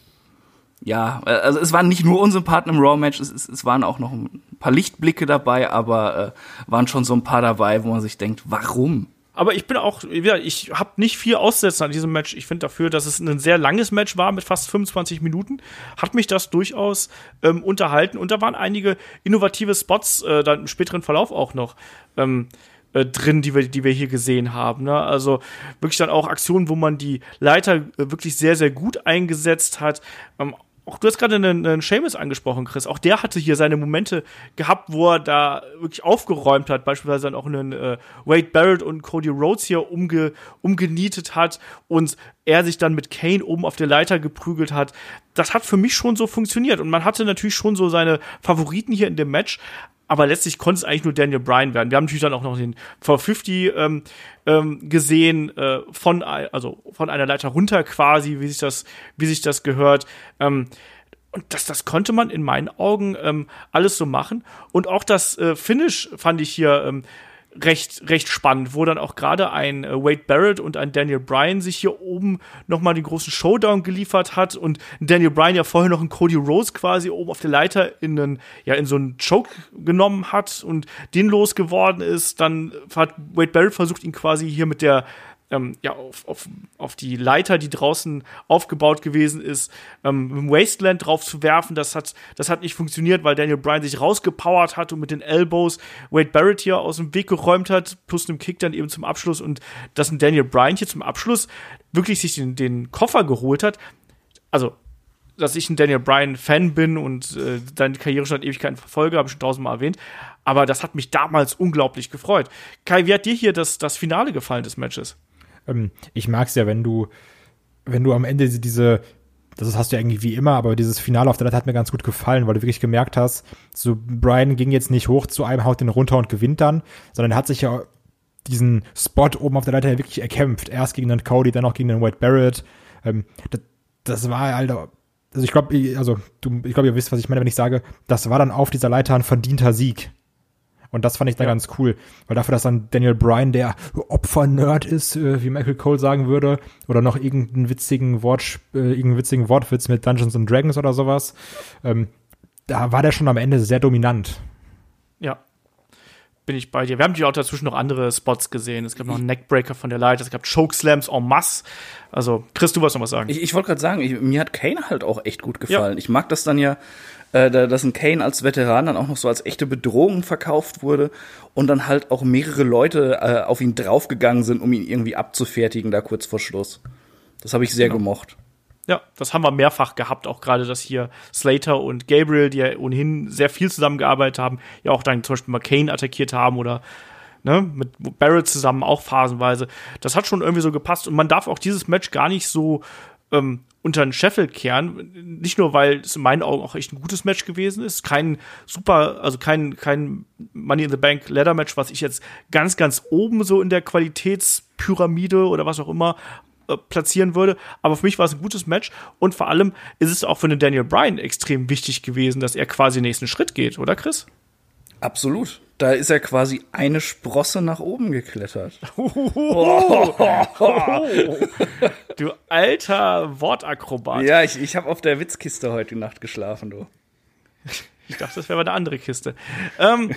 ja, äh, also es waren nicht nur Unsympathen im Raw-Match, es, es, es, waren auch noch ein paar Lichtblicke dabei, aber äh, waren schon so ein paar dabei, wo man sich denkt, warum? Aber ich bin auch, ja, ich habe nicht viel auszusetzen an diesem Match. Ich finde dafür, dass es ein sehr langes Match war mit fast 25 Minuten, hat mich das durchaus ähm, unterhalten. Und da waren einige innovative Spots äh, dann im späteren Verlauf auch noch. Ähm, äh, drin, die wir, die wir hier gesehen haben. Ne? Also wirklich dann auch Aktionen, wo man die Leiter äh, wirklich sehr, sehr gut eingesetzt hat. Ähm, auch du hast gerade einen, einen Seamus angesprochen, Chris. Auch der hatte hier seine Momente gehabt, wo er da wirklich aufgeräumt hat. Beispielsweise dann auch einen äh, Wade Barrett und Cody Rhodes hier umge, umgenietet hat und er sich dann mit Kane oben auf der Leiter geprügelt hat. Das hat für mich schon so funktioniert. Und man hatte natürlich schon so seine Favoriten hier in dem Match aber letztlich konnte es eigentlich nur Daniel Bryan werden. Wir haben natürlich dann auch noch den 450 ähm, ähm, gesehen, äh, von, also von einer Leiter runter quasi, wie sich das, wie sich das gehört. Ähm, und das, das konnte man in meinen Augen ähm, alles so machen. Und auch das äh, Finish fand ich hier ähm, recht, recht spannend, wo dann auch gerade ein äh, Wade Barrett und ein Daniel Bryan sich hier oben nochmal den großen Showdown geliefert hat und Daniel Bryan ja vorher noch einen Cody Rose quasi oben auf der Leiter in einen, ja, in so einen Choke genommen hat und den losgeworden ist. Dann hat Wade Barrett versucht, ihn quasi hier mit der ähm, ja, auf, auf, auf die Leiter, die draußen aufgebaut gewesen ist, ähm, im Wasteland drauf zu werfen. Das hat, das hat nicht funktioniert, weil Daniel Bryan sich rausgepowert hat und mit den Elbows Wade Barrett hier aus dem Weg geräumt hat, plus einem Kick dann eben zum Abschluss und dass ein Daniel Bryan hier zum Abschluss wirklich sich den, den Koffer geholt hat. Also, dass ich ein Daniel Bryan-Fan bin und äh, deine Karriere schon seit Ewigkeiten verfolge, habe ich schon tausendmal erwähnt. Aber das hat mich damals unglaublich gefreut. Kai, wie hat dir hier das, das Finale gefallen des Matches? Ähm, ich mag's ja, wenn du, wenn du am Ende diese, das hast du ja irgendwie wie immer, aber dieses Finale auf der Leiter hat mir ganz gut gefallen, weil du wirklich gemerkt hast, so Brian ging jetzt nicht hoch zu einem, haut den runter und gewinnt dann, sondern er hat sich ja diesen Spot oben auf der Leiter wirklich erkämpft. Erst gegen den Cody, dann auch gegen den White Barrett. Ähm, das, das war halt, also ich glaube, also du, ich glaube, ihr wisst, was ich meine, wenn ich sage, das war dann auf dieser Leiter ein verdienter Sieg. Und das fand ich dann ja. ganz cool, weil dafür, dass dann Daniel Bryan der Opfer-Nerd ist, äh, wie Michael Cole sagen würde, oder noch irgendeinen witzigen Wort, äh, irgendeinen witzigen Wortwitz mit Dungeons and Dragons oder sowas, ähm, da war der schon am Ende sehr dominant. Ja, bin ich bei dir. Wir haben natürlich auch dazwischen noch andere Spots gesehen. Es gab noch einen Neckbreaker von der Leiter, es gab Chokeslams en masse. Also, Chris, du wolltest noch was sagen. Ich, ich wollte gerade sagen, ich, mir hat Kane halt auch echt gut gefallen. Ja. Ich mag das dann ja, äh, dass ein Kane als Veteran dann auch noch so als echte Bedrohung verkauft wurde und dann halt auch mehrere Leute äh, auf ihn draufgegangen sind, um ihn irgendwie abzufertigen, da kurz vor Schluss. Das habe ich sehr genau. gemocht. Ja, das haben wir mehrfach gehabt, auch gerade, dass hier Slater und Gabriel, die ja ohnehin sehr viel zusammengearbeitet haben, ja auch dann zum Beispiel mal Kane attackiert haben oder ne, mit Barrett zusammen auch phasenweise. Das hat schon irgendwie so gepasst und man darf auch dieses Match gar nicht so ähm, unter den Scheffel kehren. Nicht nur, weil es in meinen Augen auch echt ein gutes Match gewesen ist. Kein super, also kein, kein Money in the Bank Ladder Match, was ich jetzt ganz, ganz oben so in der Qualitätspyramide oder was auch immer äh, platzieren würde. Aber für mich war es ein gutes Match und vor allem ist es auch für den Daniel Bryan extrem wichtig gewesen, dass er quasi den nächsten Schritt geht, oder Chris? Absolut. Da ist er quasi eine Sprosse nach oben geklettert. du alter Wortakrobat. Ja, ich, ich habe auf der Witzkiste heute Nacht geschlafen, du. Ich dachte, das wäre eine andere Kiste. Ähm,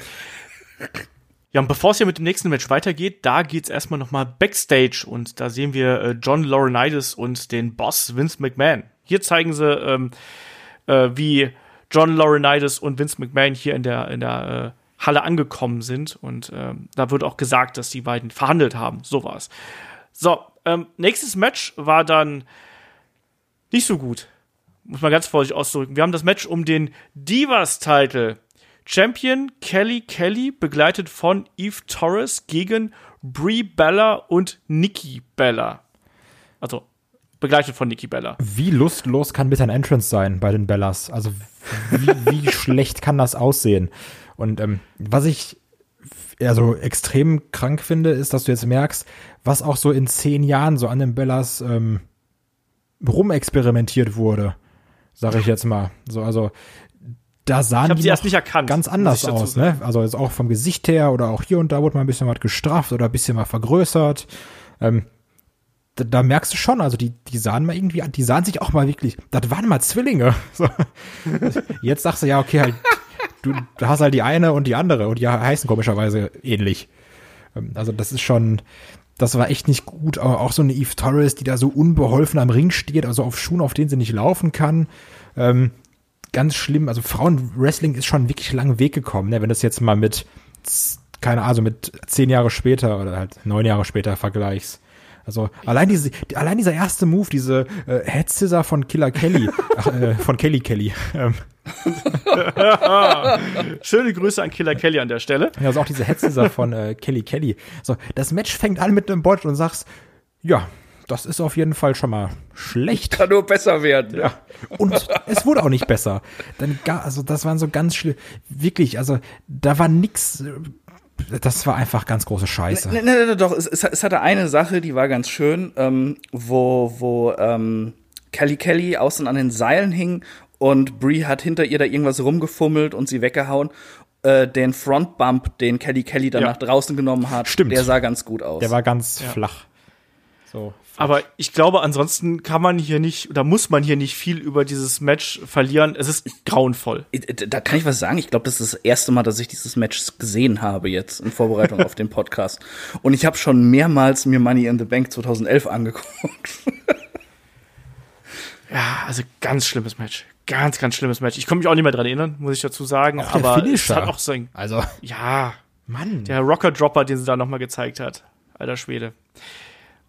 ja, und bevor es hier mit dem nächsten Match weitergeht, da geht's erstmal nochmal Backstage und da sehen wir äh, John Laurinaitis und den Boss Vince McMahon. Hier zeigen sie, ähm, äh, wie John Laurinaitis und Vince McMahon hier in der, in der äh, Halle angekommen sind. Und ähm, da wird auch gesagt, dass die beiden verhandelt haben. So war's. So, ähm, nächstes Match war dann nicht so gut. Muss man ganz vorsichtig ausdrücken. Wir haben das Match um den Divas-Title. Champion Kelly Kelly, begleitet von Eve Torres gegen Brie Bella und Nikki Bella. Also begleitet von Nikki Bella. Wie lustlos kann bitte ein Entrance sein bei den Bellas? Also wie, wie schlecht kann das aussehen? Und ähm, was ich also extrem krank finde, ist, dass du jetzt merkst, was auch so in zehn Jahren so an den Bellas ähm, rumexperimentiert wurde, sage ich jetzt mal. So, also da sahen die erst nicht erkannt, ganz anders aus, ne? Also jetzt auch vom Gesicht her oder auch hier und da wurde mal ein bisschen was gestrafft oder ein bisschen mal vergrößert. Ähm, da, da, merkst du schon, also die, die sahen mal irgendwie, die sahen sich auch mal wirklich, das waren mal Zwillinge. So. Jetzt sagst du ja, okay, halt, du, du hast halt die eine und die andere und die heißen komischerweise ähnlich. Ähm, also das ist schon, das war echt nicht gut, aber auch so eine Eve Torres, die da so unbeholfen am Ring steht, also auf Schuhen, auf denen sie nicht laufen kann. Ähm, ganz schlimm, also Frauenwrestling ist schon wirklich langen Weg gekommen, ne? wenn das jetzt mal mit, keine Ahnung, mit zehn Jahre später oder halt neun Jahre später vergleichst. Also allein diese, allein dieser erste Move, diese äh, Head Scissor von Killer Kelly, ach, äh, von Kelly Kelly. Ähm. Schöne Grüße an Killer Kelly an der Stelle. Ja, also auch diese Head Scissor von äh, Kelly Kelly. So, das Match fängt an mit einem Bot und sagst, ja, das ist auf jeden Fall schon mal schlecht. Kann nur besser werden. Ja. Und es wurde auch nicht besser. Dann, also das waren so ganz schlimm, wirklich, also da war nix das war einfach ganz große Scheiße. Ne, ne, ne, doch, es, es, hatte eine Sache, die war ganz schön, ähm, wo, wo ähm, Kelly Kelly außen an den Seilen hing und Brie hat hinter ihr da irgendwas rumgefummelt und sie weggehauen. Äh, den Frontbump, den Kelly Kelly dann ja. nach draußen genommen hat, Stimmt. der sah ganz gut aus. Der war ganz ja. flach. So Aber ich glaube, ansonsten kann man hier nicht, oder muss man hier nicht viel über dieses Match verlieren. Es ist grauenvoll. Da kann ich was sagen. Ich glaube, das ist das erste Mal, dass ich dieses Match gesehen habe jetzt in Vorbereitung auf den Podcast. Und ich habe schon mehrmals mir Money in the Bank 2011 angeguckt. ja, also ganz schlimmes Match. Ganz, ganz schlimmes Match. Ich komme mich auch nicht mehr dran erinnern, muss ich dazu sagen. Auch aber Finisher. es hat auch sein. Also, Ja, Mann. der Rocker Dropper, den sie da nochmal gezeigt hat. Alter Schwede.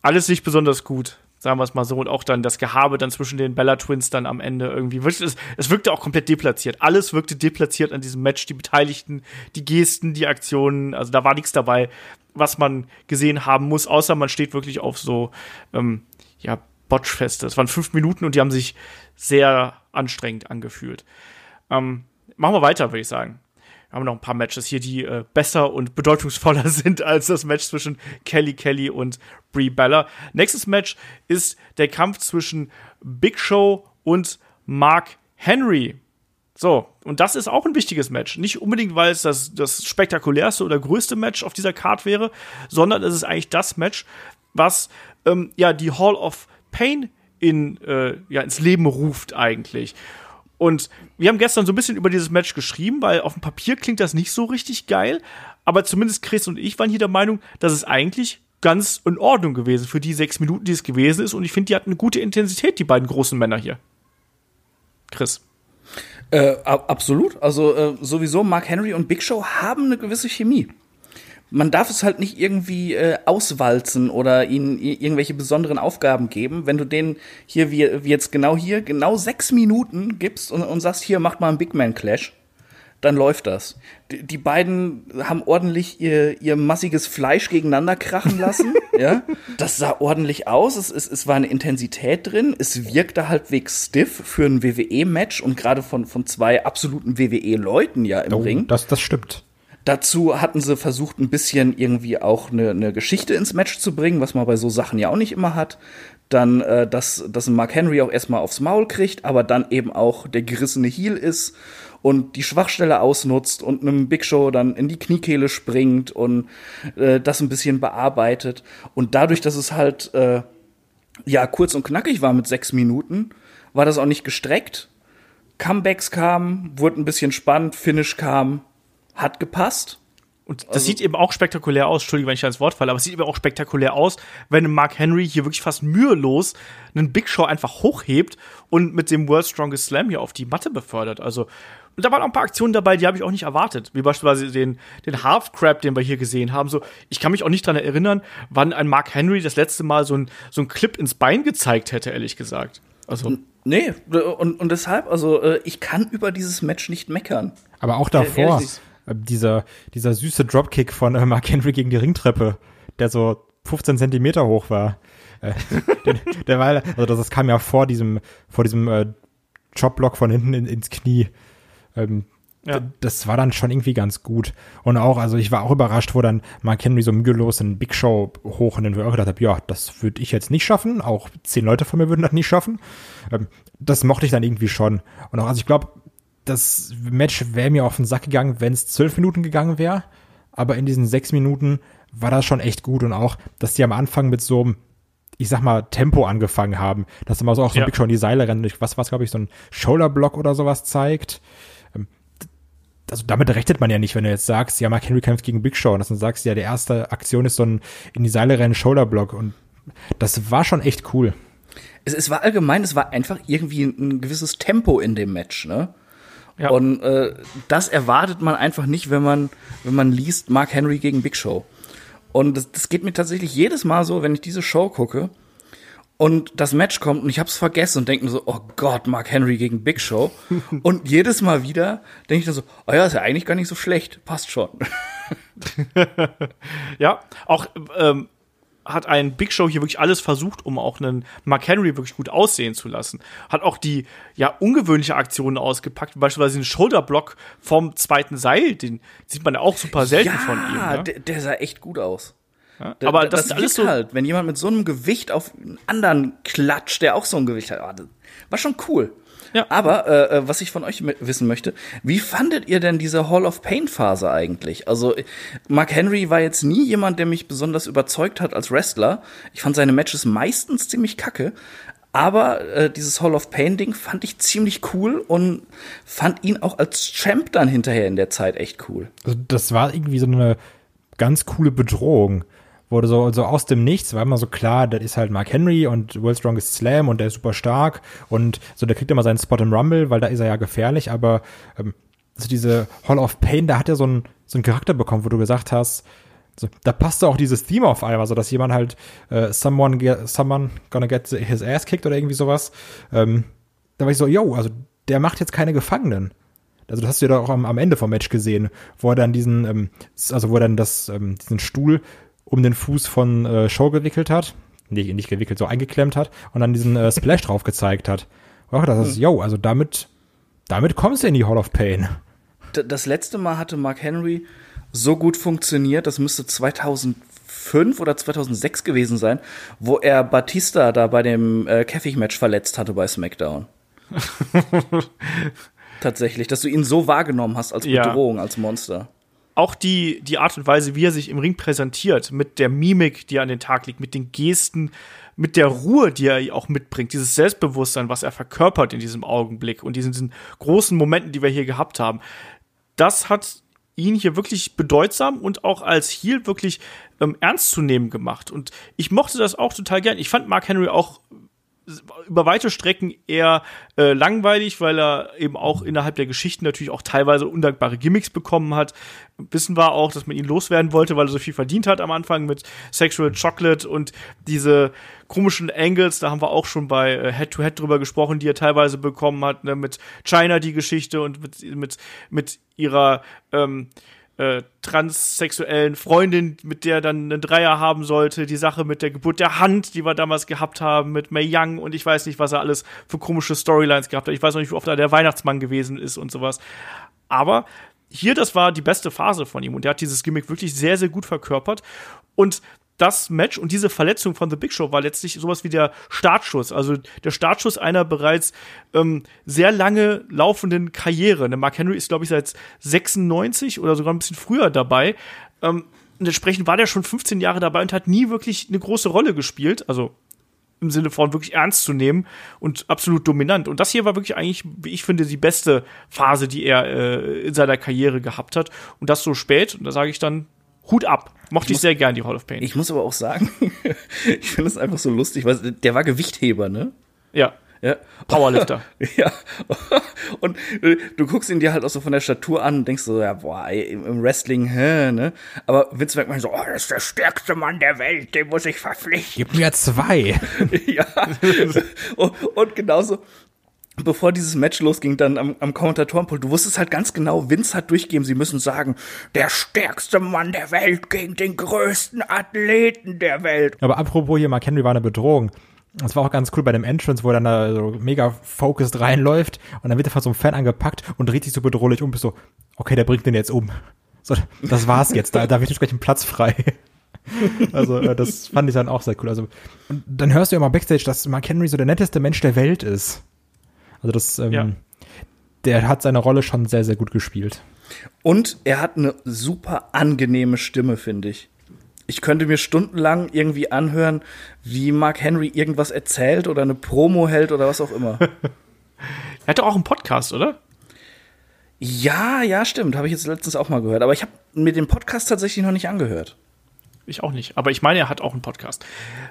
Alles nicht besonders gut, sagen wir es mal so. Und auch dann das Gehabe dann zwischen den Bella Twins dann am Ende irgendwie. Es, es wirkte auch komplett deplatziert. Alles wirkte deplatziert an diesem Match. Die Beteiligten, die Gesten, die Aktionen. Also da war nichts dabei, was man gesehen haben muss, außer man steht wirklich auf so, ähm, ja, Botchfeste. Es waren fünf Minuten und die haben sich sehr anstrengend angefühlt. Ähm, machen wir weiter, würde ich sagen. Wir haben noch ein paar Matches hier, die äh, besser und bedeutungsvoller sind als das Match zwischen Kelly Kelly und Brie Bella. Nächstes Match ist der Kampf zwischen Big Show und Mark Henry. So, und das ist auch ein wichtiges Match. Nicht unbedingt, weil es das, das spektakulärste oder größte Match auf dieser Card wäre, sondern es ist eigentlich das Match, was ähm, ja die Hall of Pain in, äh, ja, ins Leben ruft eigentlich. Und wir haben gestern so ein bisschen über dieses Match geschrieben, weil auf dem Papier klingt das nicht so richtig geil. Aber zumindest Chris und ich waren hier der Meinung, dass es eigentlich ganz in Ordnung gewesen für die sechs Minuten, die es gewesen ist. Und ich finde, die hatten eine gute Intensität, die beiden großen Männer hier. Chris. Äh, ab- absolut. Also äh, sowieso Mark Henry und Big Show haben eine gewisse Chemie. Man darf es halt nicht irgendwie äh, auswalzen oder ihnen irgendwelche besonderen Aufgaben geben. Wenn du denen hier, wie, wie jetzt genau hier, genau sechs Minuten gibst und, und sagst, hier, macht mal einen Big Man Clash, dann läuft das. Die, die beiden haben ordentlich ihr, ihr massiges Fleisch gegeneinander krachen lassen. ja, das sah ordentlich aus. Es, es, es war eine Intensität drin. Es wirkte halbwegs stiff für ein WWE-Match und gerade von, von zwei absoluten WWE-Leuten ja im Oh, Ring. das, das stimmt. Dazu hatten sie versucht, ein bisschen irgendwie auch eine, eine Geschichte ins Match zu bringen, was man bei so Sachen ja auch nicht immer hat. Dann, äh, dass, dass Mark Henry auch erstmal aufs Maul kriegt, aber dann eben auch der gerissene Heel ist und die Schwachstelle ausnutzt und einem Big Show dann in die Kniekehle springt und äh, das ein bisschen bearbeitet. Und dadurch, dass es halt äh, ja kurz und knackig war mit sechs Minuten, war das auch nicht gestreckt. Comebacks kamen, wurde ein bisschen spannend, Finish kam, hat gepasst. Und das sieht eben auch spektakulär aus. Entschuldigung, wenn ich da ins Wort falle, aber es sieht eben auch spektakulär aus, wenn Mark Henry hier wirklich fast mühelos einen Big Show einfach hochhebt und mit dem World Strongest Slam hier auf die Matte befördert. Also, und da waren auch ein paar Aktionen dabei, die habe ich auch nicht erwartet. Wie beispielsweise den, den Half Crab, den wir hier gesehen haben. So, ich kann mich auch nicht dran erinnern, wann ein Mark Henry das letzte Mal so ein, so ein Clip ins Bein gezeigt hätte, ehrlich gesagt. Also, Nee, und, und deshalb, also äh, ich kann über dieses Match nicht meckern. Aber auch davor, ehrlich. Äh, dieser, dieser süße Dropkick von äh, Mark Henry gegen die Ringtreppe, der so 15 Zentimeter hoch war. Äh, der, der war, also das, das kam ja vor diesem, vor diesem äh, Chopblock von hinten in, ins Knie. Ähm, Ja. Das war dann schon irgendwie ganz gut. Und auch, also ich war auch überrascht, wo dann Mark Henry so mühelos in Big Show hoch und dann wo ich auch gedacht habe, ja, das würde ich jetzt nicht schaffen. Auch zehn Leute von mir würden das nicht schaffen. Ähm, das mochte ich dann irgendwie schon. Und auch, also ich glaube, das Match wäre mir auf den Sack gegangen, wenn es zwölf Minuten gegangen wäre. Aber in diesen sechs Minuten war das schon echt gut. Und auch, dass die am Anfang mit so einem, ich sag mal, Tempo angefangen haben. Dass immer so auch so ein Ja. Big Show in die Seile rennen. Was, was glaube ich, so ein Shoulderblock oder sowas zeigt. Ähm, Also damit rechnet man ja nicht, wenn du jetzt sagst, ja, Mark Henry kämpft gegen Big Show. Und dass du sagst, ja, der erste Aktion ist so ein in die Seile rennen Shoulderblock. Und das war schon echt cool. Es, es war allgemein, es war einfach irgendwie ein gewisses Tempo in dem Match, ne? Ja. Und äh, das erwartet man einfach nicht, wenn man, wenn man liest Mark Henry gegen Big Show. Und das, das geht mir tatsächlich jedes Mal so, wenn ich diese Show gucke und das Match kommt und ich hab's vergessen und denke mir so, oh Gott, Mark Henry gegen Big Show. und jedes Mal wieder denke ich dann so, oh ja, ist ja eigentlich gar nicht so schlecht, passt schon. Ja, auch ähm, hat ein Big Show hier wirklich alles versucht, um auch einen Mark Henry wirklich gut aussehen zu lassen. Hat auch die ja ungewöhnliche Aktionen ausgepackt, beispielsweise den Shoulderblock vom zweiten Seil, den sieht man ja auch super selten von ihm. Ne? der, der sah echt gut aus. Ja? Aber da- das, ist alles so. halt, wenn jemand mit so einem Gewicht auf einen anderen klatscht, der auch so ein Gewicht hat. ah, das War schon cool. Ja. Aber äh, äh, was ich von euch wissen möchte, wie fandet ihr denn diese Hall of Pain Phase eigentlich? Also Mark Henry war jetzt nie jemand, der mich besonders überzeugt hat als Wrestler. Ich fand seine Matches meistens ziemlich kacke. Aber äh, dieses Hall of Pain Ding fand ich ziemlich cool und fand ihn auch als Champ dann hinterher in der Zeit echt cool. Also das war irgendwie so eine ganz coole Bedrohung. Wurde so, so aus dem Nichts, war immer so klar, das ist halt Mark Henry und World Strongest Slam und der ist super stark und so, der kriegt immer seinen Spot im Rumble, weil da ist er ja gefährlich, aber ähm, also diese Hall of Pain, da hat er so einen, so einen Charakter bekommen, wo du gesagt hast, so, da passte auch dieses Theme auf einmal, so dass jemand halt äh, someone, get, someone gonna get his ass kicked oder irgendwie sowas. Ähm, da war ich so, yo, also der macht jetzt keine Gefangenen. Also das hast du ja doch auch am, am Ende vom Match gesehen, wo er dann diesen, ähm, also wo er dann das, ähm, diesen Stuhl um den Fuß von äh, Show gewickelt hat. Nee, nicht gewickelt, so eingeklemmt hat und dann diesen äh, Splash drauf gezeigt hat. Auch das ist, yo, also damit, damit kommst du in die Hall of Pain. Das letzte Mal hatte Mark Henry so gut funktioniert, das müsste 2005 oder 2006 gewesen sein, wo er Batista da bei dem äh, Käfigmatch verletzt hatte bei SmackDown. Tatsächlich, dass du ihn so wahrgenommen hast als Ja. Bedrohung, als Monster. Auch die, die Art und Weise, wie er sich im Ring präsentiert, mit der Mimik, die er an den Tag legt, mit den Gesten, mit der Ruhe, die er auch mitbringt, dieses Selbstbewusstsein, was er verkörpert in diesem Augenblick und diesen, diesen großen Momenten, die wir hier gehabt haben, das hat ihn hier wirklich bedeutsam und auch als Heel wirklich ähm, ernst zu nehmen gemacht. Und ich mochte das auch total gern. Ich fand Mark Henry auch über weite Strecken eher äh, langweilig, weil er eben auch innerhalb der Geschichten natürlich auch teilweise undankbare Gimmicks bekommen hat. Wissen wir auch, dass man ihn loswerden wollte, weil er so viel verdient hat am Anfang mit Sexual Chocolate und diese komischen Angles, da haben wir auch schon bei äh, Head to Head drüber gesprochen, die er teilweise bekommen hat, ne, mit China die Geschichte und mit, mit, mit ihrer ähm, äh, transsexuellen Freundin, mit der er dann einen Dreier haben sollte, die Sache mit der Geburt der Hand, die wir damals gehabt haben, mit May Young und ich weiß nicht, was er alles für komische Storylines gehabt hat. Ich weiß noch nicht, wie oft er der Weihnachtsmann gewesen ist und sowas. Aber hier, das war die beste Phase von ihm und er hat dieses Gimmick wirklich sehr, sehr gut verkörpert und das Match und diese Verletzung von The Big Show war letztlich sowas wie der Startschuss, also der Startschuss einer bereits ähm, sehr lange laufenden Karriere. Ne, Mark Henry ist, glaube ich, seit 96 oder sogar ein bisschen früher dabei. Ähm, und entsprechend war der schon 15 Jahre dabei und hat nie wirklich eine große Rolle gespielt. Also im Sinne von wirklich ernst zu nehmen und absolut dominant. Und das hier war wirklich eigentlich, wie ich finde, die beste Phase, die er äh, in seiner Karriere gehabt hat. Und das so spät. Und da sage ich dann Hut ab. Mochte ich, sehr gern die Hall of Pain. Ich muss aber auch sagen, ich finde es einfach so lustig, weil der war Gewichtheber, ne? ja, Ja. Powerlifter. Ja. Und du guckst ihn dir halt auch so von der Statur an und denkst so, ja, boah, im Wrestling, hä, ne? Aber Vince McMahon so, oh, das ist der stärkste Mann der Welt, den muss ich verpflichten. Gib mir zwei. ja. und, und genauso, bevor dieses Match losging, dann am, am Kommentatorenpult, du wusstest halt ganz genau, Vince hat durchgegeben, sie müssen sagen, der stärkste Mann der Welt gegen den größten Athleten der Welt. Aber apropos hier, Mark Henry war eine Bedrohung. Das war auch ganz cool bei dem Entrance, wo er dann da so mega focused reinläuft und dann wird er von so einem Fan angepackt und dreht sich so bedrohlich um, bis so, okay, der bringt den jetzt um. So, das war's jetzt, da, da wird jetzt gleich ein Platz frei. Also, äh, das fand ich dann auch sehr cool. Also, und dann hörst du ja mal Backstage, dass Mark Henry so der netteste Mensch der Welt ist. Also, das, ähm, Ja. der hat seine Rolle schon sehr, sehr gut gespielt. Und er hat eine super angenehme Stimme, finde ich. Ich könnte mir stundenlang irgendwie anhören, wie Mark Henry irgendwas erzählt oder eine Promo hält oder was auch immer. Er hat doch auch einen Podcast, oder? ja, ja, stimmt. Habe ich jetzt letztens auch mal gehört. Aber ich habe mir den Podcast tatsächlich noch nicht angehört. Ich auch nicht. Aber ich meine, er hat auch einen Podcast.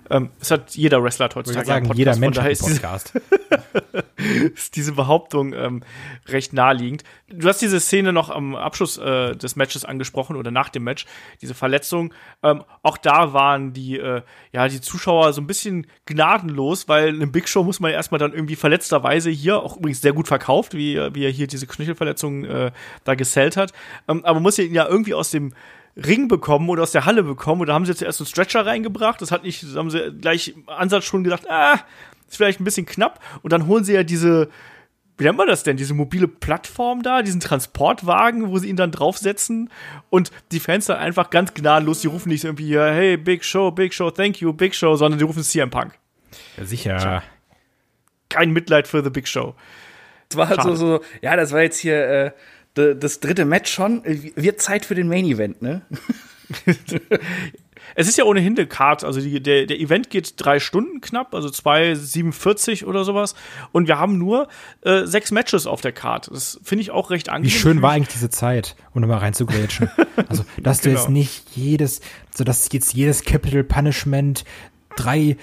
Ähm, es hat jeder Wrestler hat heutzutage sagen, einen jeder Podcast. Mensch Von hat einen diese, Podcast. ist diese Behauptung ähm, recht naheliegend. Du hast diese Szene noch am Abschluss äh, des Matches angesprochen oder nach dem Match, diese Verletzung. Ähm, auch da waren die, äh, ja, die Zuschauer so ein bisschen gnadenlos, weil eine Big Show muss man erstmal dann irgendwie verletzterweise hier, auch übrigens sehr gut verkauft, wie, wie er hier diese Knöchelverletzung äh, da gesellt hat. Ähm, aber man muss ihn ja irgendwie aus dem Ring bekommen oder aus der Halle bekommen. Und da haben sie jetzt erst einen Stretcher reingebracht. Das hat nicht, da haben sie gleich im Ansatz schon gedacht, ah, ist vielleicht ein bisschen knapp. Und dann holen sie ja diese, wie nennt man das denn, diese mobile Plattform da, diesen Transportwagen, wo sie ihn dann draufsetzen und die Fans dann einfach ganz gnadenlos, die rufen nicht irgendwie, hier, hey, Big Show, Big Show, thank you, Big Show, sondern die rufen CM Punk. Ja, sicher. Kein Mitleid für The Big Show. Es war halt so, Schade. so, ja, das war jetzt hier äh, das dritte Match schon. Äh, Wird Zeit für den Main Event, ne? Es ist ja ohnehin eine Card, also die, der, der Event geht drei Stunden knapp, also 2,47 oder sowas. Und wir haben nur äh, sechs Matches auf der Card. Das finde ich auch recht Wie angenehm. schön war eigentlich diese Zeit, um mal reinzugrätschen. Also, dass du Genau. jetzt nicht jedes, so dass jetzt jedes Capital Punishment drei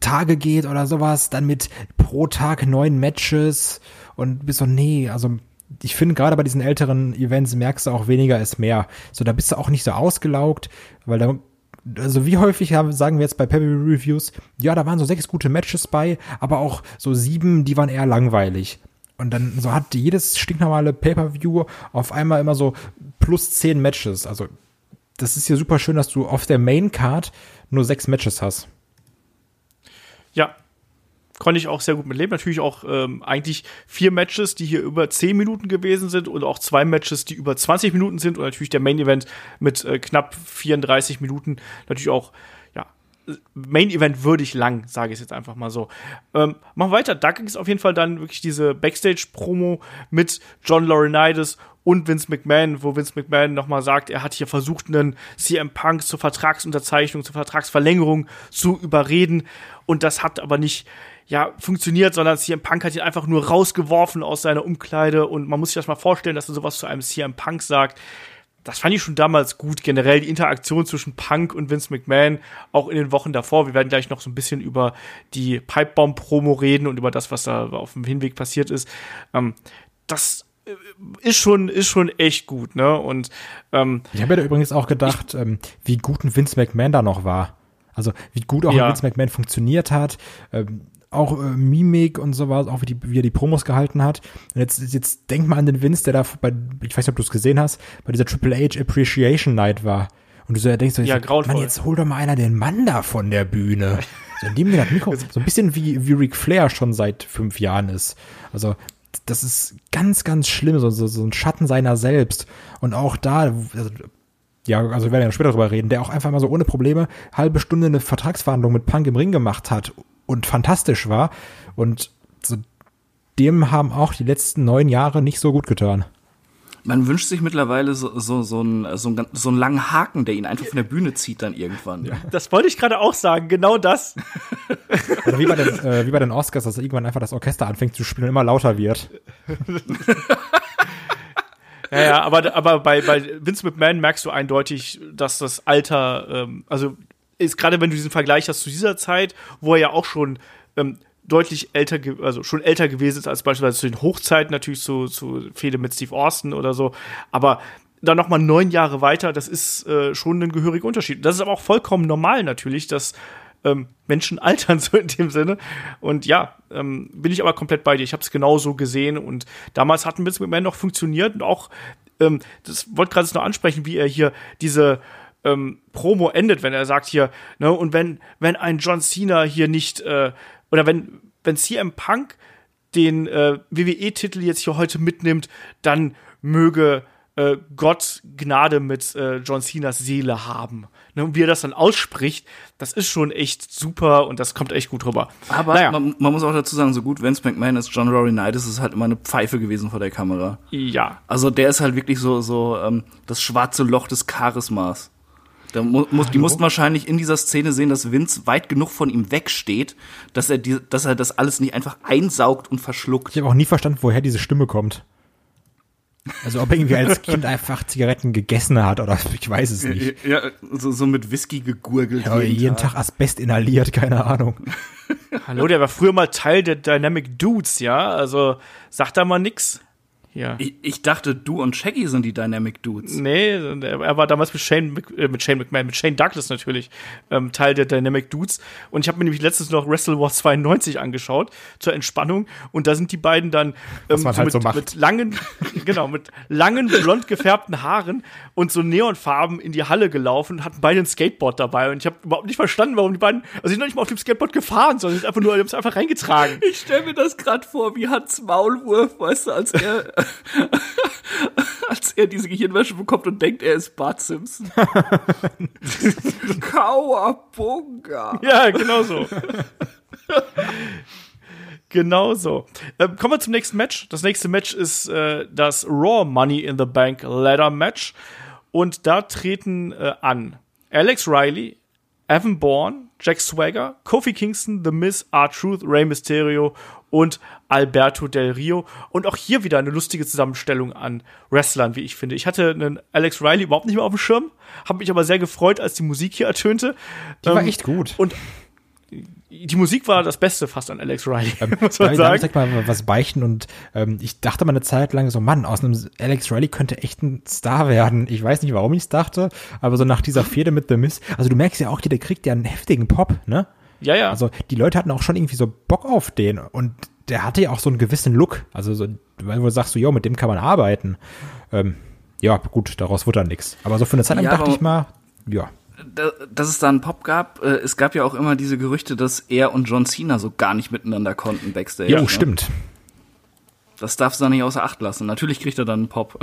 Tage geht oder sowas, dann mit pro Tag neun Matches und bist so, nee, also ich finde gerade bei diesen älteren Events merkst du auch weniger ist mehr. So, da bist du auch nicht so ausgelaugt, weil da also wie häufig haben, sagen wir jetzt bei Pebble Reviews, ja, da waren so sechs gute Matches bei, aber auch so sieben, die waren eher langweilig. Und dann so hat jedes stinknormale Pay-Per-View auf einmal immer so plus zehn Matches. Also das ist ja super schön, dass du auf der Main Card nur sechs Matches hast. Ja. Konnte ich auch sehr gut mitleben. Natürlich auch ähm, eigentlich vier Matches, die hier über 10 Minuten gewesen sind und auch zwei Matches, die über 20 Minuten sind und natürlich der Main Event mit äh, knapp 34 Minuten. Natürlich auch, Main Event würdig lang, sage ich jetzt einfach mal so. Ähm, machen weiter. Da ging es auf jeden Fall dann wirklich diese Backstage-Promo mit John Laurinaitis und Vince McMahon, wo Vince McMahon nochmal sagt, er hat hier versucht, einen CM Punk zur Vertragsunterzeichnung, zur Vertragsverlängerung zu überreden. Und das hat aber nicht ja, funktioniert, sondern CM Punk hat ihn einfach nur rausgeworfen aus seiner Umkleide. Und man muss sich das mal vorstellen, dass er sowas zu einem CM Punk sagt das fand ich schon damals gut. Generell die Interaktion zwischen Punk und Vince McMahon, auch in den Wochen davor. Wir werden gleich noch so ein bisschen über die Pipebomb-Promo reden und über das, was da auf dem Hinweg passiert ist. Ähm, das äh, ist schon, ist schon echt gut, ne? Und ähm, Ich habe ja da übrigens auch gedacht, ähm, wie gut ein Vince McMahon da noch war. Also wie gut auch Ja. ein Vince McMahon funktioniert hat. Ähm, auch äh, Mimik und sowas, auch wie, die, wie er die Promos gehalten hat. Und jetzt, jetzt denk mal an den Vince, der da bei, ich weiß nicht, ob du es gesehen hast, bei dieser Triple H Appreciation Night war. Und du so denkst, so, Ja, so. Mann, jetzt hol doch mal einer den Mann da von der Bühne. So, indem mir das Mikro so ein bisschen wie, wie Ric Flair schon seit fünf Jahren ist. Also, das ist ganz, ganz schlimm, so, so, so ein Schatten seiner selbst. Und auch da, also, ja, also wir werden ja später drüber reden, der auch einfach mal so ohne Probleme halbe Stunde eine Vertragsverhandlung mit Punk im Ring gemacht hat und fantastisch war. Und so, dem haben auch die letzten neun Jahre nicht so gut getan. Man wünscht sich mittlerweile so, so, so, einen, so, einen, so einen langen Haken, der ihn einfach von der Bühne zieht dann irgendwann. das wollte ich gerade auch sagen, genau das. Oder wie bei den, äh, wie bei den Oscars, dass irgendwann einfach das Orchester anfängt zu spielen und immer lauter wird. Ja, ja, aber, aber bei, bei Vince McMahon merkst du eindeutig, dass das Alter, ähm, also ist gerade wenn du diesen Vergleich hast zu dieser Zeit, wo er ja auch schon ähm, deutlich älter, also schon älter gewesen ist als beispielsweise zu den Hochzeiten, natürlich zu, zu Fehde mit Steve Austin oder so, aber dann noch mal neun Jahre weiter, das ist äh, schon ein gehöriger Unterschied. Das ist aber auch vollkommen normal natürlich, dass ähm, Menschen altern so in dem Sinne. Und ja, ähm, bin ich aber komplett bei dir. Ich habe es genauso gesehen und damals hatten Vince McMahon noch funktioniert und auch, ähm, das wollte gerade noch ansprechen, wie er hier diese ähm, Promo endet, wenn er sagt hier, ne, und wenn, wenn ein John Cena hier nicht, äh, oder wenn, wenn CM Punk den äh, WWE-Titel jetzt hier heute mitnimmt, dann möge äh, Gott Gnade mit äh, John Cenas Seele haben. Ne, und wie er das dann ausspricht, das ist schon echt super und das kommt echt gut rüber. Aber naja, man, man muss auch dazu sagen, so gut Vince McMahon ist, John Rory Knight ist, ist halt immer eine Pfeife gewesen vor der Kamera. ja. Also der ist halt wirklich so, so ähm, das schwarze Loch des Charismas. Da mu muss, die mussten wahrscheinlich in dieser Szene sehen, dass Vince weit genug von ihm wegsteht, dass er, die, dass er das alles nicht einfach einsaugt und verschluckt. Ich habe auch nie verstanden, woher diese Stimme kommt. Also ob er irgendwie als Kind einfach Zigaretten gegessen hat oder ich weiß es nicht. Ja, so, so mit Whisky gegurgelt. Ja, jeden Tag Asbest inhaliert, keine Ahnung. Hallo, der war früher mal Teil der Dynamic Dudes, ja? Also sagt da mal nix. Ja. Ich, ich dachte, du und Shaggy sind die Dynamic Dudes. Nee, er war damals mit Shane, äh, mit Shane McMahon, mit Shane Douglas natürlich, ähm, Teil der Dynamic Dudes. Und ich habe mir nämlich letztens noch Wrestle War 92 angeschaut, zur Entspannung. Und da sind die beiden dann ähm, man halt mit, so mit langen, genau, mit langen, blond gefärbten Haaren und so Neonfarben in die Halle gelaufen und hatten beide ein Skateboard dabei. Und ich habe überhaupt nicht verstanden, warum die beiden, also die sind noch nicht mal auf dem Skateboard gefahren, sondern sind einfach nur, haben es einfach reingetragen. Ich stell mir das gerade vor, wie Hans Maulwurf, weißt du, als er, als er diese Gehirnwäsche bekommt und denkt, er ist Bart Simpson. Kauabunga. Ja, genau so. Genau so. Ähm, kommen wir zum nächsten Match. Das nächste Match ist äh, das Raw Money in the Bank Ladder Match. Und da treten äh, an Alex Riley, Evan Bourne, Jack Swagger, Kofi Kingston, The Miz, R-Truth, Rey Mysterio und Alberto Del Rio. Und auch hier wieder eine lustige Zusammenstellung an Wrestlern, wie ich finde. Ich hatte einen Alex Riley überhaupt nicht mehr auf dem Schirm, habe mich aber sehr gefreut, als die Musik hier ertönte. Die war echt gut. Und die Musik war das Beste fast an Alex Riley, Ähm, muss da, man da muss sagen. ich mal was beichten und ähm, ich dachte mal eine Zeit lang so, Mann, aus einem Alex Riley könnte echt ein Star werden. Ich weiß nicht, warum ich es dachte, aber so nach dieser Fehde mit The Miz, also du merkst ja auch, der kriegt ja einen heftigen Pop, ne? Ja, ja. Also die Leute hatten auch schon irgendwie so Bock auf den und der hatte ja auch so einen gewissen Look. Also so, weil du sagst so, jo, mit dem kann man arbeiten. Ähm, ja, gut, daraus wird dann nichts. Aber so für eine Zeit lang Ja, dachte ich mal, ja. Da, dass es da einen Pop gab, äh, es gab ja auch immer diese Gerüchte, dass er und John Cena so gar nicht miteinander konnten backstage. Jo, ne? stimmt. Das darfst du da nicht außer Acht lassen. Natürlich kriegt er dann einen Pop.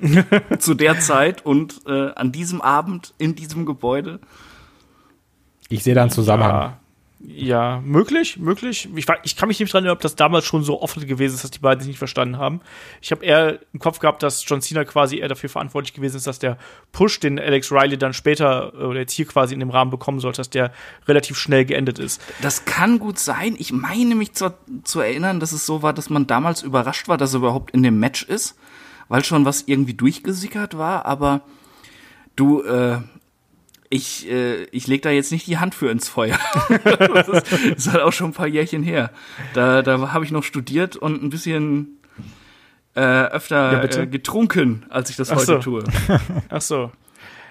Zu der Zeit und äh, an diesem Abend in diesem Gebäude. Ich sehe da einen Zusammenhang. Ja, ja, möglich, möglich. Ich, ich kann mich nicht dran erinnern, ob das damals schon so offen gewesen ist, dass die beiden sich nicht verstanden haben. Ich habe eher im Kopf gehabt, dass John Cena quasi eher dafür verantwortlich gewesen ist, dass der Push, den Alex Riley dann später oder jetzt hier quasi in dem Rahmen bekommen sollte, dass der relativ schnell geendet ist. Das kann gut sein. Ich meine mich zwar zu erinnern, dass es so war, dass man damals überrascht war, dass er überhaupt in dem Match ist, weil schon was irgendwie durchgesickert war, aber du, äh, ich, äh, ich leg da jetzt nicht die Hand für ins Feuer. das, ist, das ist halt auch schon ein paar Jährchen her. Da, da habe ich noch studiert und ein bisschen äh, Ja, öfter bitte? äh, getrunken, als ich das Ach heute so. tue. Ach so.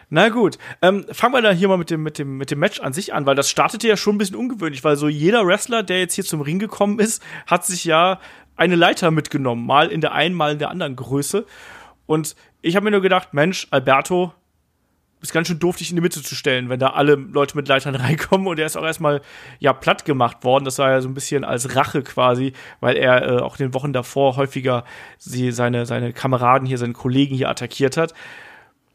Na gut, ähm, fangen wir dann hier mal mit dem, mit, dem, mit dem Match an sich an, weil das startete ja schon ein bisschen ungewöhnlich, weil so jeder Wrestler, der jetzt hier zum Ring gekommen ist, hat sich ja eine Leiter mitgenommen, mal in der einen, mal in der anderen Größe. Und ich habe mir nur gedacht, Mensch, Alberto, ist ganz schön doof, dich in die Mitte zu stellen, wenn da alle Leute mit Leitern reinkommen. Und er ist auch erstmal ja platt gemacht worden. Das war ja so ein bisschen als Rache quasi, weil er äh, auch in den Wochen davor häufiger sie, seine, seine Kameraden hier, seine Kollegen hier attackiert hat.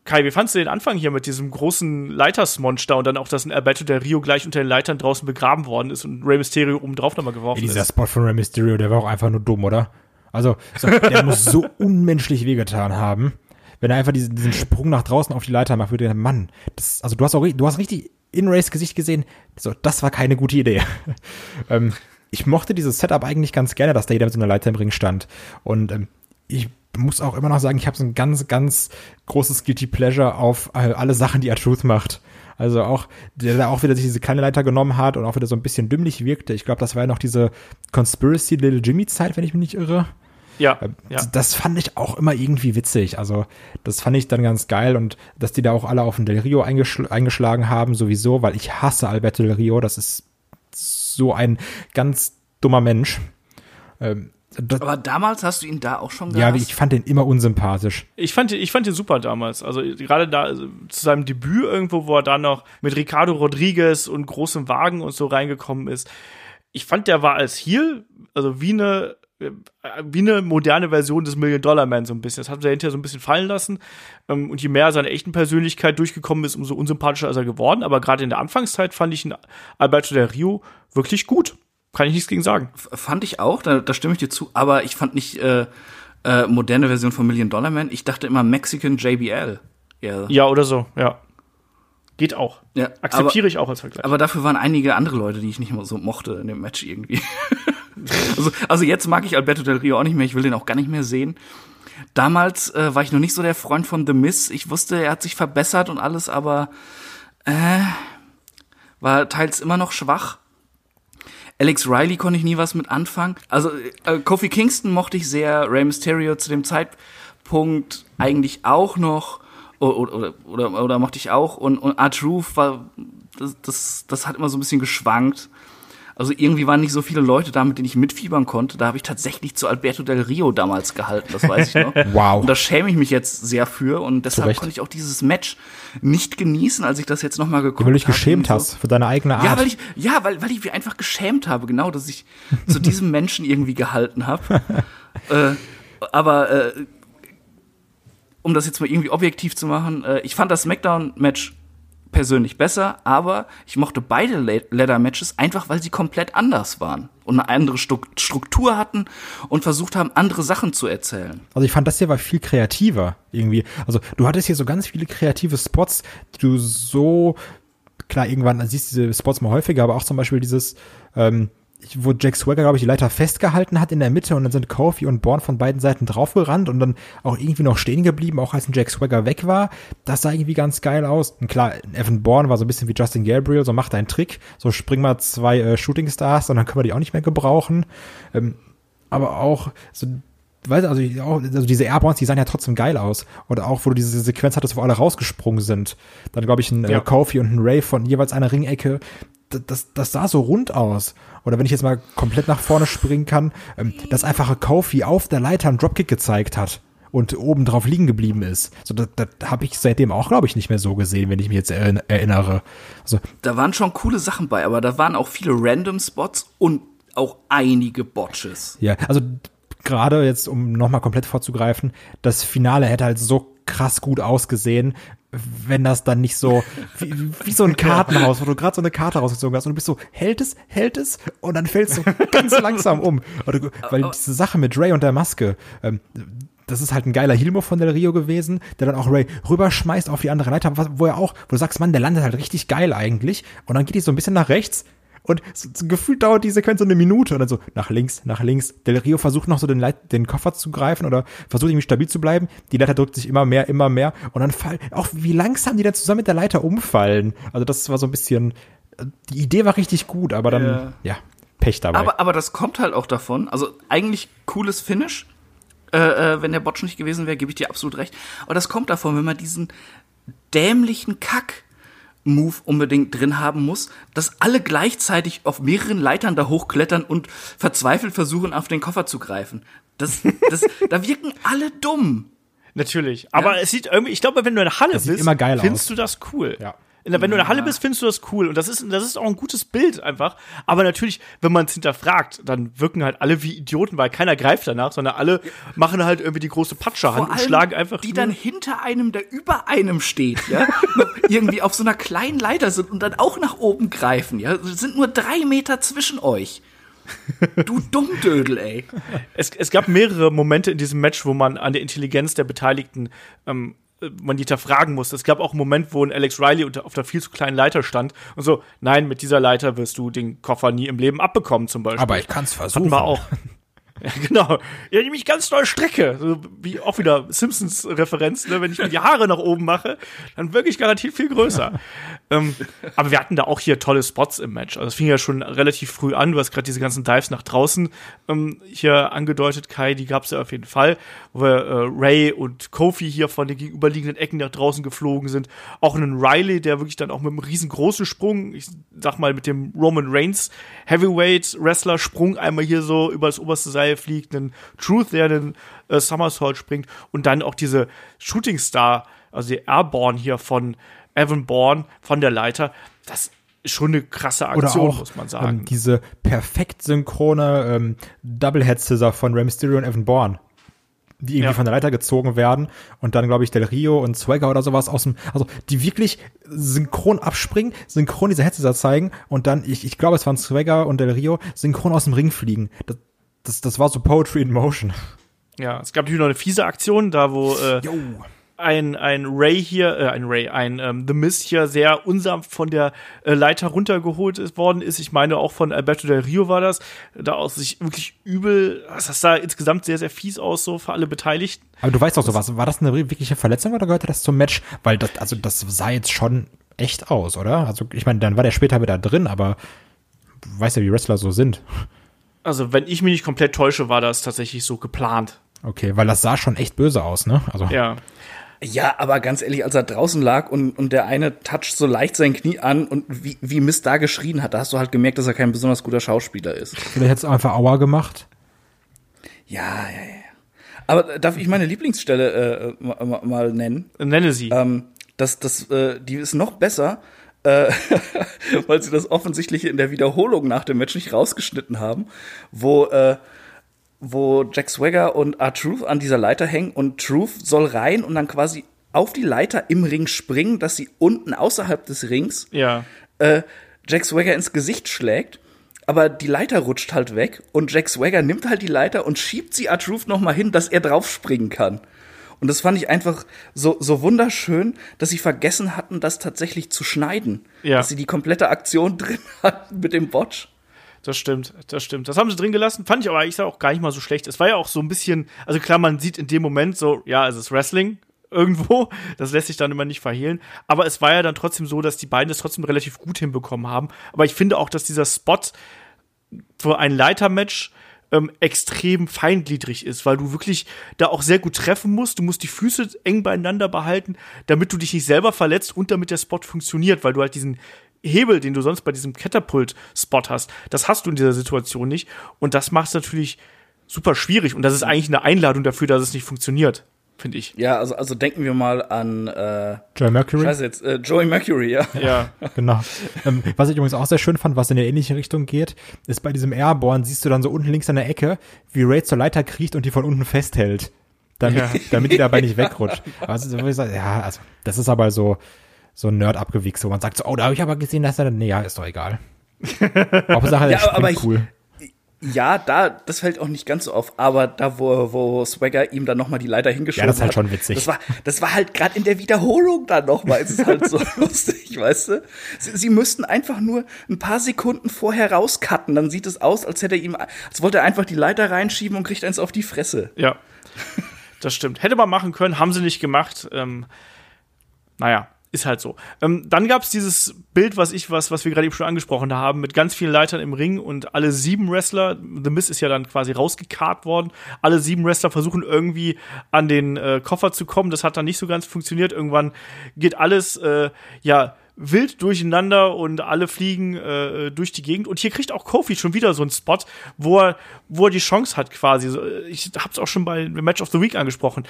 Kai, wie fandst du den Anfang hier mit diesem großen Leitersmonster und dann auch, dass ein Alberto del Rio gleich unter den Leitern draußen begraben worden ist und Rey Mysterio oben drauf nochmal geworfen Ja, dieser ist? Spot von Rey Mysterio, der war auch einfach nur dumm, oder? Also, so, der muss so unmenschlich wehgetan haben. Wenn er einfach diesen, diesen Sprung nach draußen auf die Leiter macht, würde der Mann, das, also du hast auch, du hast richtig in Rays Gesicht gesehen, so, das war keine gute Idee. ähm, ich mochte dieses Setup eigentlich ganz gerne, dass da jeder mit so einer Leiter im Ring stand. Und ähm, ich muss auch immer noch sagen, ich habe so ein ganz, ganz großes Guilty Pleasure auf alle Sachen, die R-Truth macht. Also auch, der da auch wieder sich diese kleine Leiter genommen hat und auch wieder so ein bisschen dümmlich wirkte. Ich glaube, das war ja noch diese Conspiracy Little Jimmy Zeit, wenn ich mich nicht irre. Ja, Ähm, ja. Das fand ich auch immer irgendwie witzig. Also, das fand ich dann ganz geil und dass die da auch alle auf den Del Rio eingeschl eingeschlagen haben, sowieso, weil ich hasse Alberto Del Rio. Das ist so ein ganz dummer Mensch. Ähm, das, Aber damals hast du ihn da auch schon ja, gehasst? ich fand den immer unsympathisch. Ich fand, ihn- ich fand ihn super damals. Also gerade da also, zu seinem Debüt irgendwo, wo er dann noch mit Ricardo Rodriguez und großem Wagen und so reingekommen ist. Ich fand, der war als Heel, also wie eine äh, wie eine moderne Version des Million Dollar Man so ein bisschen. Das hat er hinterher so ein bisschen fallen lassen. Ähm, Und je mehr seine echten Persönlichkeit durchgekommen ist, umso unsympathischer ist er geworden. Aber gerade in der Anfangszeit fand ich ihn Alberto del Rio wirklich gut. Kann ich nichts gegen sagen. Fand ich auch, da, da stimme ich dir zu, aber ich fand nicht äh, äh, moderne Version von Million Dollar Man. Ich dachte immer Mexican JBL. Ja, Ja, oder so, ja. Geht auch. Ja, Akzeptiere ich auch als Vergleich. aber dafür waren einige andere Leute, die ich nicht mehr so mochte in dem Match irgendwie. also, also jetzt mag ich Alberto Del Rio auch nicht mehr, ich will den auch gar nicht mehr sehen. Damals äh, war ich noch nicht so der Freund von The Miz. Ich wusste, er hat sich verbessert und alles, aber äh, war teils immer noch schwach. Alex Riley konnte ich nie was mit anfangen. Also äh, Kofi Kingston mochte ich sehr, Rey Mysterio zu dem Zeitpunkt eigentlich auch noch oder oder, oder, oder mochte ich auch und, und Art Truth war das, das das hat immer so ein bisschen geschwankt. Also irgendwie waren nicht so viele Leute da, mit denen ich mitfiebern konnte. Da habe ich tatsächlich zu Alberto Del Rio damals gehalten, das weiß ich noch. Wow. Und da schäme ich mich jetzt sehr für und deshalb konnte ich auch dieses Match nicht genießen, als ich das jetzt noch mal geguckt habe. Weil du dich geschämt und hast für deine eigene Art. ja, weil ich, ja, weil, weil ich mich einfach geschämt habe, genau, dass ich zu diesem Menschen irgendwie gehalten habe. äh, aber äh, um das jetzt mal irgendwie objektiv zu machen, äh, ich fand das Smackdown-Match persönlich besser, aber ich mochte beide Leather-Matches einfach, weil sie komplett anders waren und eine andere Struktur hatten und versucht haben, andere Sachen zu erzählen. Also ich fand das hier war viel kreativer irgendwie. Also du hattest hier so ganz viele kreative Spots, die du so klar irgendwann siehst diese Spots mal häufiger, aber auch zum Beispiel dieses ähm, wo Jack Swagger, glaube ich, die Leiter festgehalten hat in der Mitte und dann sind Kofi und Born von beiden Seiten draufgerannt und dann auch irgendwie noch stehen geblieben, auch als ein Jack Swagger weg war. Das sah irgendwie ganz geil aus. Und klar, Evan Bourne war so ein bisschen wie Justin Gabriel, so macht einen Trick, so spring mal zwei äh, Shooting Stars und dann können wir die auch nicht mehr gebrauchen. Ähm, aber auch so weißt du, also, auch, also diese Airborns, die sahen ja trotzdem geil aus. Oder auch, wo du diese Sequenz hattest, wo alle rausgesprungen sind. Dann, glaube ich, ein äh, ja. Kofi und ein Ray von jeweils einer Ringecke. Das, das, das sah so rund aus oder wenn ich jetzt mal komplett nach vorne springen kann, ähm, dass einfache Kofi auf der Leiter einen Dropkick gezeigt hat und oben drauf liegen geblieben ist. So, das, das habe ich seitdem auch, glaube ich, nicht mehr so gesehen, wenn ich mich jetzt erinnere. Also, da waren schon coole Sachen bei, aber da waren auch viele Random Spots und auch einige Botches. Ja, also gerade jetzt, um nochmal komplett vorzugreifen, das Finale hätte halt so krass gut ausgesehen, wenn das dann nicht so wie, wie so ein Kartenhaus, wo du gerade so eine Karte rausgezogen hast und du bist so, hält es, hält es? Und dann fällst du ganz langsam um. Oder, weil diese Sache mit Ray und der Maske, ähm, das ist halt ein geiler Hilmo von Del Rio gewesen, der dann auch Ray rüberschmeißt auf die andere Leiter, wo er auch, wo du sagst, Mann, der landet halt richtig geil eigentlich. Und dann geht die so ein bisschen nach rechts und so, so gefühlt dauert die Sequenz so eine Minute und dann so nach links, nach links. Del Rio versucht noch so den, Leit den Koffer zu greifen oder versucht irgendwie stabil zu bleiben. Die Leiter drückt sich immer mehr, immer mehr und dann fallen, auch wie langsam die dann zusammen mit der Leiter umfallen. Also das war so ein bisschen, die Idee war richtig gut, aber dann, ja, ja Pech dabei. Aber, aber das kommt halt auch davon. Also eigentlich cooles Finish. Äh, äh, wenn der Botsch nicht gewesen wäre, gebe ich dir absolut recht. Aber das kommt davon, wenn man diesen dämlichen Kack Move unbedingt drin haben muss, dass alle gleichzeitig auf mehreren Leitern da hochklettern und verzweifelt versuchen, auf den Koffer zu greifen. Das, das, da wirken alle dumm. Natürlich. Aber ja. es sieht irgendwie, ich glaube, wenn du in der Halle das bist, findest aus. du das cool. Ja wenn du in der Halle bist, findest du das cool. Und das ist, das ist auch ein gutes Bild einfach. Aber natürlich, wenn man es hinterfragt, dann wirken halt alle wie Idioten, weil keiner greift danach, sondern alle machen halt irgendwie die große Patscherhand und schlagen einfach. Die dann hinter einem, der über einem steht, ja, irgendwie auf so einer kleinen Leiter sind und dann auch nach oben greifen, ja. Es sind nur drei Meter zwischen euch. Du Dummdödel, ey. Es, es gab mehrere Momente in diesem Match, wo man an der Intelligenz der Beteiligten ähm, man die hinterfragen muss. Es gab auch einen Moment, wo ein Alex Riley auf der viel zu kleinen Leiter stand und so, nein, mit dieser Leiter wirst du den Koffer nie im Leben abbekommen, zum Beispiel. Aber ich kann es versuchen. Hatten wir auch. Ja, genau. Ja, die mich ganz doll strecke. So wie auch wieder Simpsons-Referenz, ne? Wenn ich mir die Haare nach oben mache, dann wirklich garantiert viel größer. ähm, aber wir hatten da auch hier tolle Spots im Match. Also es fing ja schon relativ früh an. Du hast gerade diese ganzen Dives nach draußen ähm, hier angedeutet, Kai, die gab es ja auf jeden Fall, wo wir, äh, Ray und Kofi hier von den gegenüberliegenden Ecken nach draußen geflogen sind. Auch einen Riley, der wirklich dann auch mit einem riesengroßen Sprung, ich sag mal mit dem Roman Reigns Heavyweight Wrestler Sprung einmal hier so über das oberste Seil fliegt, einen Truth, der den äh, Somersault springt und dann auch diese Shooting Star, also die Airborne hier von Evan Bourne von der Leiter. Das ist schon eine krasse Aktion, auch, muss man sagen. Ähm, diese perfekt synchrone ähm, Doublehead Scissor von Rey Mysterio und Evan Bourne die irgendwie ja. von der Leiter gezogen werden und dann, glaube ich, Del Rio und Swagger oder sowas aus dem, also die wirklich synchron abspringen, synchron diese Headset zeigen und dann, ich, ich glaube, es waren Swagger und Del Rio, synchron aus dem Ring fliegen. Das, das, das war so Poetry in Motion. Ja, es gab natürlich noch eine fiese Aktion, da wo äh, ein, ein Ray hier, äh, ein Ray, ein ähm, The Mist hier sehr unsanft von der äh, Leiter runtergeholt ist, worden ist. Ich meine, auch von Alberto del Rio war das. Da aus sich wirklich übel, das sah insgesamt sehr, sehr fies aus, so für alle Beteiligten. Aber du weißt doch sowas, war das eine wirkliche Verletzung oder gehörte das zum Match? Weil das, also das sah jetzt schon echt aus, oder? Also ich meine, dann war der später wieder drin, aber weißt ja, wie Wrestler so sind. Also, wenn ich mich nicht komplett täusche, war das tatsächlich so geplant. Okay, weil das sah schon echt böse aus, ne? Also. Ja. Ja, aber ganz ehrlich, als er draußen lag und, und der eine toucht so leicht sein Knie an und wie, wie Mist da geschrien hat, da hast du halt gemerkt, dass er kein besonders guter Schauspieler ist. Vielleicht hätte es einfach Aua gemacht. Ja, ja, ja. Aber darf ich meine Lieblingsstelle äh, mal, mal nennen? Nenne sie. Ähm, das, das, äh, die ist noch besser, äh, weil sie das offensichtlich in der Wiederholung nach dem Match nicht rausgeschnitten haben, wo, äh, wo Jack Swagger und R-Truth an dieser Leiter hängen und Truth soll rein und dann quasi auf die Leiter im Ring springen, dass sie unten außerhalb des Rings Ja. äh, Jack Swagger ins Gesicht schlägt. Aber die Leiter rutscht halt weg und Jack Swagger nimmt halt die Leiter und schiebt sie R-Truth noch mal hin, dass er draufspringen kann. Und das fand ich einfach so, so wunderschön, dass sie vergessen hatten, das tatsächlich zu schneiden. Ja. Dass sie die komplette Aktion drin hatten mit dem Botch. Das stimmt, das stimmt. Das haben sie drin gelassen. Fand ich aber ich sag auch gar nicht mal so schlecht. Es war ja auch so ein bisschen, also klar, man sieht in dem Moment so, ja, es ist Wrestling irgendwo. Das lässt sich dann immer nicht verhehlen. Aber es war ja dann trotzdem so, dass die beiden es trotzdem relativ gut hinbekommen haben. Aber ich finde auch, dass dieser Spot für ein Leitermatch ähm, extrem feingliedrig ist, weil du wirklich da auch sehr gut treffen musst. Du musst die Füße eng beieinander behalten, damit du dich nicht selber verletzt und damit der Spot funktioniert, weil du halt diesen Hebel, den du sonst bei diesem Catapult-Spot hast, das hast du in dieser Situation nicht. Und das macht es natürlich super schwierig. Und das ist eigentlich eine Einladung dafür, dass es nicht funktioniert, finde ich. Ja, also, also denken wir mal an äh, Joy Mercury. Scheiße jetzt, äh, Joey Mercury, ja. Ja. Genau. ähm, was ich übrigens auch sehr schön fand, was in eine ähnliche Richtung geht, ist bei diesem Airborne siehst du dann so unten links an der Ecke, wie Ray zur Leiter kriecht und die von unten festhält. Damit, Ja. damit die dabei nicht wegrutscht. Also, ja, also, das ist aber so, so ein Nerd-Abgewichs, wo man sagt so, oh, da habe ich aber gesehen, dass er, nee, ja, ist doch egal. Hauptsache, Ja, aber- springt ich- cool. Ja, da, das fällt auch nicht ganz so auf, aber da, wo, wo Swagger ihm dann nochmal die Leiter hingeschoben Ja, das ist halt hat, schon witzig. Das war, das war halt gerade in der Wiederholung dann nochmal. Es ist halt so lustig, weißt du? Sie, sie müssten einfach nur ein paar Sekunden vorher rauscutten, dann sieht es aus, als hätte er ihm, als wollte er einfach die Leiter reinschieben und kriegt eins auf die Fresse. Ja, das stimmt. Hätte man machen können, haben sie nicht gemacht. Ähm, naja, ist halt so. Ähm, dann gab es dieses Bild, was ich, was, was wir gerade eben schon angesprochen haben, mit ganz vielen Leitern im Ring und alle sieben Wrestler, The Miz ist ja dann quasi rausgekarrt worden, alle sieben Wrestler versuchen irgendwie an den äh, Koffer zu kommen. Das hat dann nicht so ganz funktioniert. Irgendwann geht alles, äh, ja, wild durcheinander und alle fliegen äh, durch die Gegend. Und hier kriegt auch Kofi schon wieder so einen Spot, wo er, wo er die Chance hat quasi. Äh, Ich hab's auch schon bei Match of the Week angesprochen.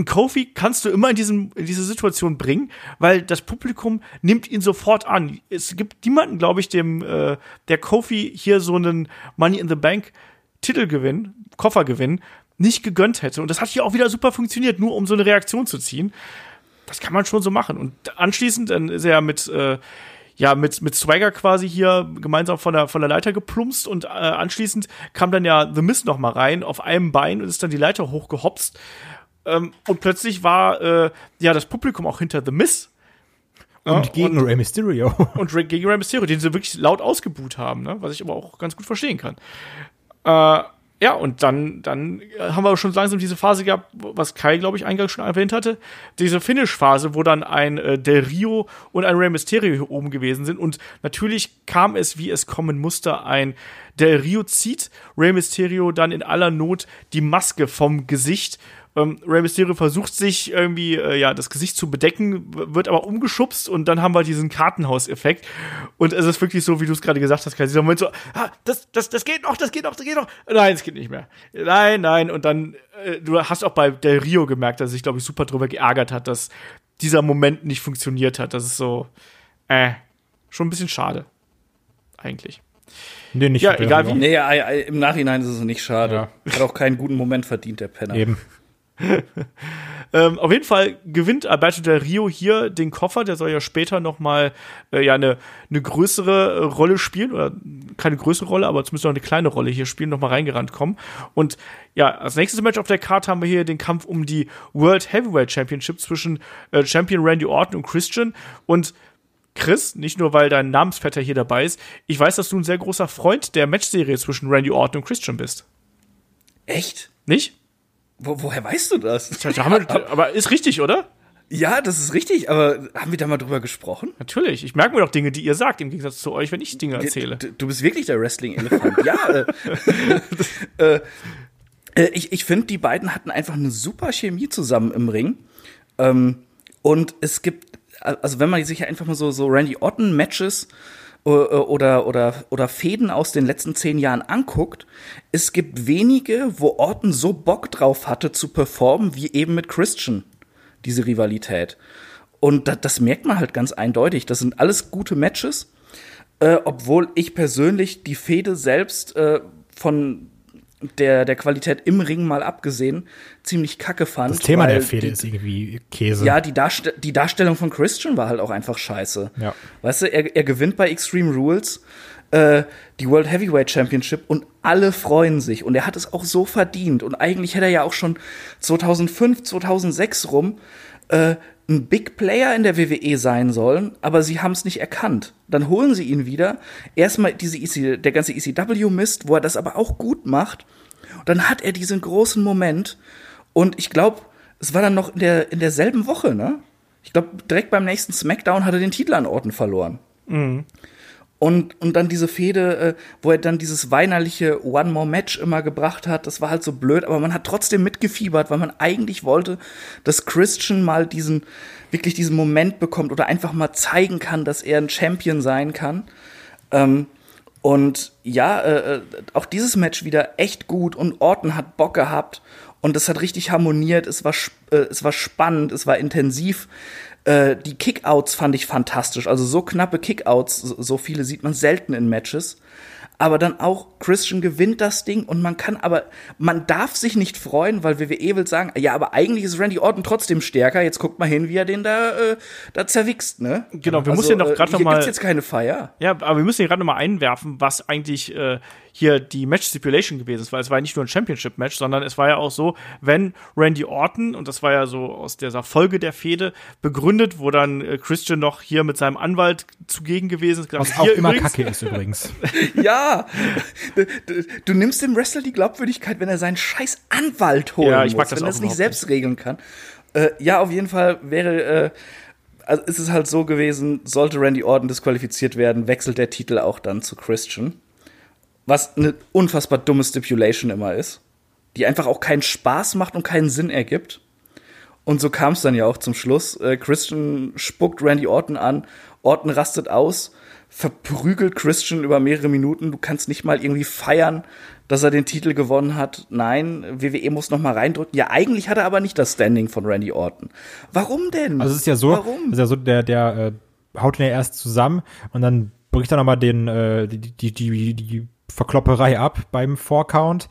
Ein Kofi kannst du immer in, diesem, in diese Situation bringen, weil das Publikum nimmt ihn sofort an. Es gibt niemanden, glaube ich, dem äh, der Kofi hier so einen Money in the Bank Titelgewinn, Koffergewinn nicht gegönnt hätte. Und das hat hier auch wieder super funktioniert, nur um so eine Reaktion zu ziehen das kann man schon so machen. Und anschließend dann ist er mit, äh, ja, mit, mit Swagger quasi hier gemeinsam von der, von der Leiter geplumpst und äh, anschließend kam dann ja The Mist noch mal rein auf einem Bein und ist dann die Leiter hochgehopst. Ähm, und plötzlich war äh, ja das Publikum auch hinter The Mist. Und Ja, gegen Rey Mysterio. und gegen Rey Mysterio, den sie wirklich laut ausgebuht haben, ne? was ich aber auch ganz gut verstehen kann. Äh, ja, und dann, dann haben wir schon langsam diese Phase gehabt, was Kai, glaube ich, eingangs schon erwähnt hatte. Diese Finish-Phase, wo dann ein äh, Del Rio und ein Rey Mysterio hier oben gewesen sind. Und natürlich kam es, wie es kommen musste, ein Del Rio zieht Rey Mysterio dann in aller Not die Maske vom Gesicht. Ähm, Rey Mysterio versucht sich irgendwie äh, ja das Gesicht zu bedecken, wird aber umgeschubst und dann haben wir diesen Kartenhauseffekt und es ist wirklich so, wie du es gerade gesagt hast, Kai, dieser Moment so, ah, das, das, das geht noch, das geht noch, das geht noch, nein, es geht nicht mehr, nein, nein und dann, äh, du hast auch bei Del Rio gemerkt, dass er sich, glaube ich, super drüber geärgert hat, dass dieser Moment nicht funktioniert hat, das ist so, äh, schon ein bisschen schade, eigentlich. nee, nicht Ja, egal wie. Nee, im Nachhinein ist es nicht schade. Ja. Hat auch keinen guten Moment verdient, der Penner. Eben. Ähm, auf jeden Fall gewinnt Alberto Del Rio hier den Koffer. Der soll ja später noch mal äh, ja eine eine größere äh, Rolle spielen oder keine größere Rolle, aber zumindest noch eine kleine Rolle hier spielen, noch mal reingerannt kommen. Und ja, als nächstes Match auf der Karte haben wir hier den Kampf um die World Heavyweight Championship zwischen äh, Champion Randy Orton und Christian und Chris, nicht nur weil dein Namensvetter hier dabei ist, ich weiß, dass du ein sehr großer Freund der Matchserie zwischen Randy Orton und Christian bist. Echt? Nicht? Wo, woher weißt du das? Wir, aber ist richtig, oder? Ja, das ist richtig, aber haben wir da mal drüber gesprochen? Natürlich. Ich merke mir doch Dinge, die ihr sagt, im Gegensatz zu euch, wenn ich Dinge erzähle. Du, du bist wirklich der Wrestling-Elefant. ja. Äh, äh, äh, ich ich finde, die beiden hatten einfach eine super Chemie zusammen im Ring. Ähm, und es gibt, also wenn man sich einfach mal so, so Randy Orton-Matches äh, oder, oder, oder Fäden aus den letzten zehn Jahren anguckt, es gibt wenige, wo Orton so Bock drauf hatte zu performen, wie eben mit Christian, diese Rivalität. Und das, das merkt man halt ganz eindeutig. Das sind alles gute Matches, äh, obwohl ich persönlich die Fehde selbst äh, von der, der Qualität im Ring mal abgesehen, ziemlich kacke fand. Das Thema der Fehde ist irgendwie Käse. Ja, die, Darst die Darstellung von Christian war halt auch einfach scheiße. Ja. Weißt du, er, er gewinnt bei Extreme Rules äh, die World Heavyweight Championship und alle freuen sich. Und er hat es auch so verdient. Und eigentlich hätte er ja auch schon 2005, 2006 rum äh, ein Big Player in der WWE sein sollen, aber sie haben es nicht erkannt. Dann holen sie ihn wieder. Erstmal diese EC, der ganze ECW-Mist, wo er das aber auch gut macht. Und dann hat er diesen großen Moment. Und ich glaube, es war dann noch in, der, in derselben Woche, ne? Ich glaube, direkt beim nächsten SmackDown hat er den Titel an Orten verloren. Und, und dann diese Fehde, äh, wo er dann dieses weinerliche One More Match immer gebracht hat, das war halt so blöd, aber man hat trotzdem mitgefiebert, weil man eigentlich wollte, dass Christian mal diesen, wirklich diesen Moment bekommt oder einfach mal zeigen kann, dass er ein Champion sein kann. Ähm, und ja, äh, äh, auch dieses Match wieder echt gut und Orton hat Bock gehabt und es hat richtig harmoniert, es war, äh, es war spannend, es war intensiv. Äh, die Kickouts fand ich fantastisch, also so knappe Kickouts, so, viele sieht man selten in Matches. Aber dann auch Christian gewinnt das Ding und man kann aber, man darf sich nicht freuen, weil WWE will sagen, ja, aber eigentlich ist Randy Orton trotzdem stärker. Jetzt guckt mal hin, wie er den da, äh, da zerwichst, ne? Genau, wir müssen ja noch grad äh, noch hier gibt's jetzt keine Feier. Ja, aber wir müssen hier gerade nochmal einwerfen, was eigentlich äh, hier die Match-Stipulation gewesen ist, weil es war ja nicht nur ein Championship-Match, sondern es war ja auch so, wenn Randy Orton, und das war ja so aus dieser Folge der Fehde begründet, wo dann äh, Christian noch hier mit seinem Anwalt zugegen gewesen ist, gesagt, Was auch hier immer übrigens- Kacke ist übrigens. Ja, du, du, du nimmst dem Wrestler die Glaubwürdigkeit, wenn er seinen scheiß Anwalt holen Ja, ich mag muss, das wenn er es nicht selbst regeln kann. Äh, ja, auf jeden Fall wäre, äh, also ist es halt so gewesen, sollte Randy Orton disqualifiziert werden, wechselt der Titel auch dann zu Christian. Was eine unfassbar dumme Stipulation immer ist, die einfach auch keinen Spaß macht und keinen Sinn ergibt. Und so kam es dann ja auch zum Schluss. Äh, Christian spuckt Randy Orton an, Orton rastet aus, verprügelt Christian über mehrere Minuten. Du kannst nicht mal irgendwie feiern, dass er den Titel gewonnen hat. Nein, WWE muss noch mal reindrücken. Ja, eigentlich hat er aber nicht das Standing von Randy Orton. Warum denn? Also es ist ja so, Warum? ist ja so, der, der äh, haut ihn ja erst zusammen und dann bricht er nochmal den, äh, die, die, die, die Verklopperei ab beim Four-Count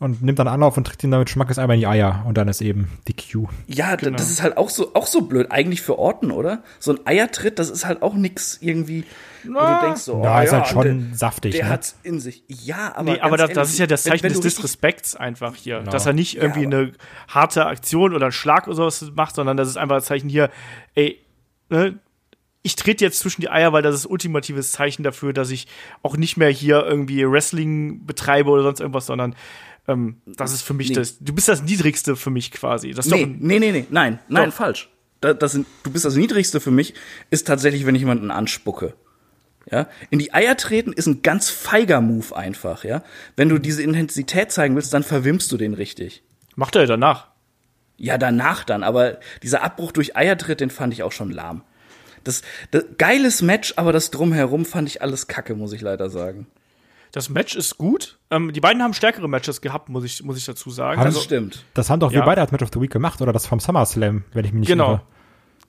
und nimmt dann Anlauf und tritt ihn damit Schmackes einmal in die Eier und dann ist eben die Q. Ja, Genau. das ist halt auch so, auch so blöd, eigentlich für Orton, oder? So ein Eiertritt, das ist halt auch nix irgendwie, wo du denkst so, Na, oh, ist ja, halt schon der, saftig, Der ne? hat's in sich. Ja, aber. Nee, aber das, das ehrlich, ist ja das Zeichen wenn des Disrespekts einfach hier. Genau. Dass er nicht irgendwie aber- eine harte Aktion oder einen Schlag oder sowas macht, sondern das ist einfach das Zeichen hier, ey, ne, ich trete jetzt zwischen die Eier, weil das ist ultimatives Zeichen dafür, dass ich auch nicht mehr hier irgendwie Wrestling betreibe oder sonst irgendwas, sondern ähm, das ist für mich Nee. das, du bist das Niedrigste für mich quasi. Das ist doch Nee, nee, nee, nee, nein, nein, Doch. falsch. Da, das sind, du bist das Niedrigste für mich, ist tatsächlich, wenn ich jemanden anspucke. Ja, in die Eier treten ist ein ganz feiger Move einfach, ja. Wenn du diese Intensität zeigen willst, dann verwimmst du den richtig. macht er danach. Ja, danach dann, aber dieser Abbruch durch Eiertritt, den fand ich auch schon lahm. Das, das geiles Match, aber das drumherum fand ich alles kacke, muss ich leider sagen. Das Match ist gut. Ähm, die beiden haben stärkere Matches gehabt, muss ich, muss ich dazu sagen. Das Also, stimmt. Das haben doch Ja. wir beide als Match of the Week gemacht oder das vom SummerSlam, wenn ich mich nicht Genau. irre. Genau,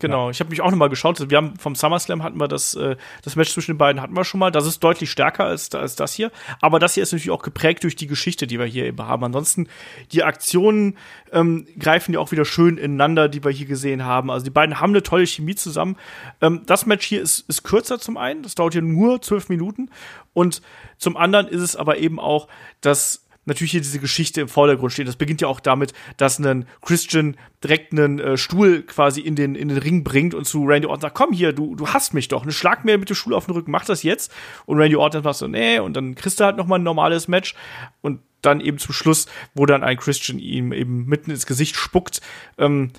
ich habe mich auch noch mal geschaut. Wir haben vom SummerSlam hatten wir das, äh, das Match zwischen den beiden hatten wir schon mal. Das ist deutlich stärker als, als das hier. Aber das hier ist natürlich auch geprägt durch die Geschichte, die wir hier eben haben. Ansonsten die Aktionen ähm, greifen ja auch wieder schön ineinander, die wir hier gesehen haben. Also die beiden haben eine tolle Chemie zusammen. Ähm, das Match hier ist, ist kürzer zum einen. Das dauert hier nur zwölf Minuten. Und zum anderen ist es aber eben auch, dass natürlich hier diese Geschichte im Vordergrund steht. Das beginnt ja auch damit, dass ein Christian direkt einen äh, Stuhl quasi in den, in den Ring bringt und zu Randy Orton sagt, komm hier, du, du hasst mich doch, ne, schlag mir mit dem Stuhl auf den Rücken, mach das jetzt. Und Randy Orton sagt so, nee, und dann kriegst du halt noch mal ein normales Match und dann eben zum Schluss, wo dann ein Christian ihm eben mitten ins Gesicht spuckt, ähm,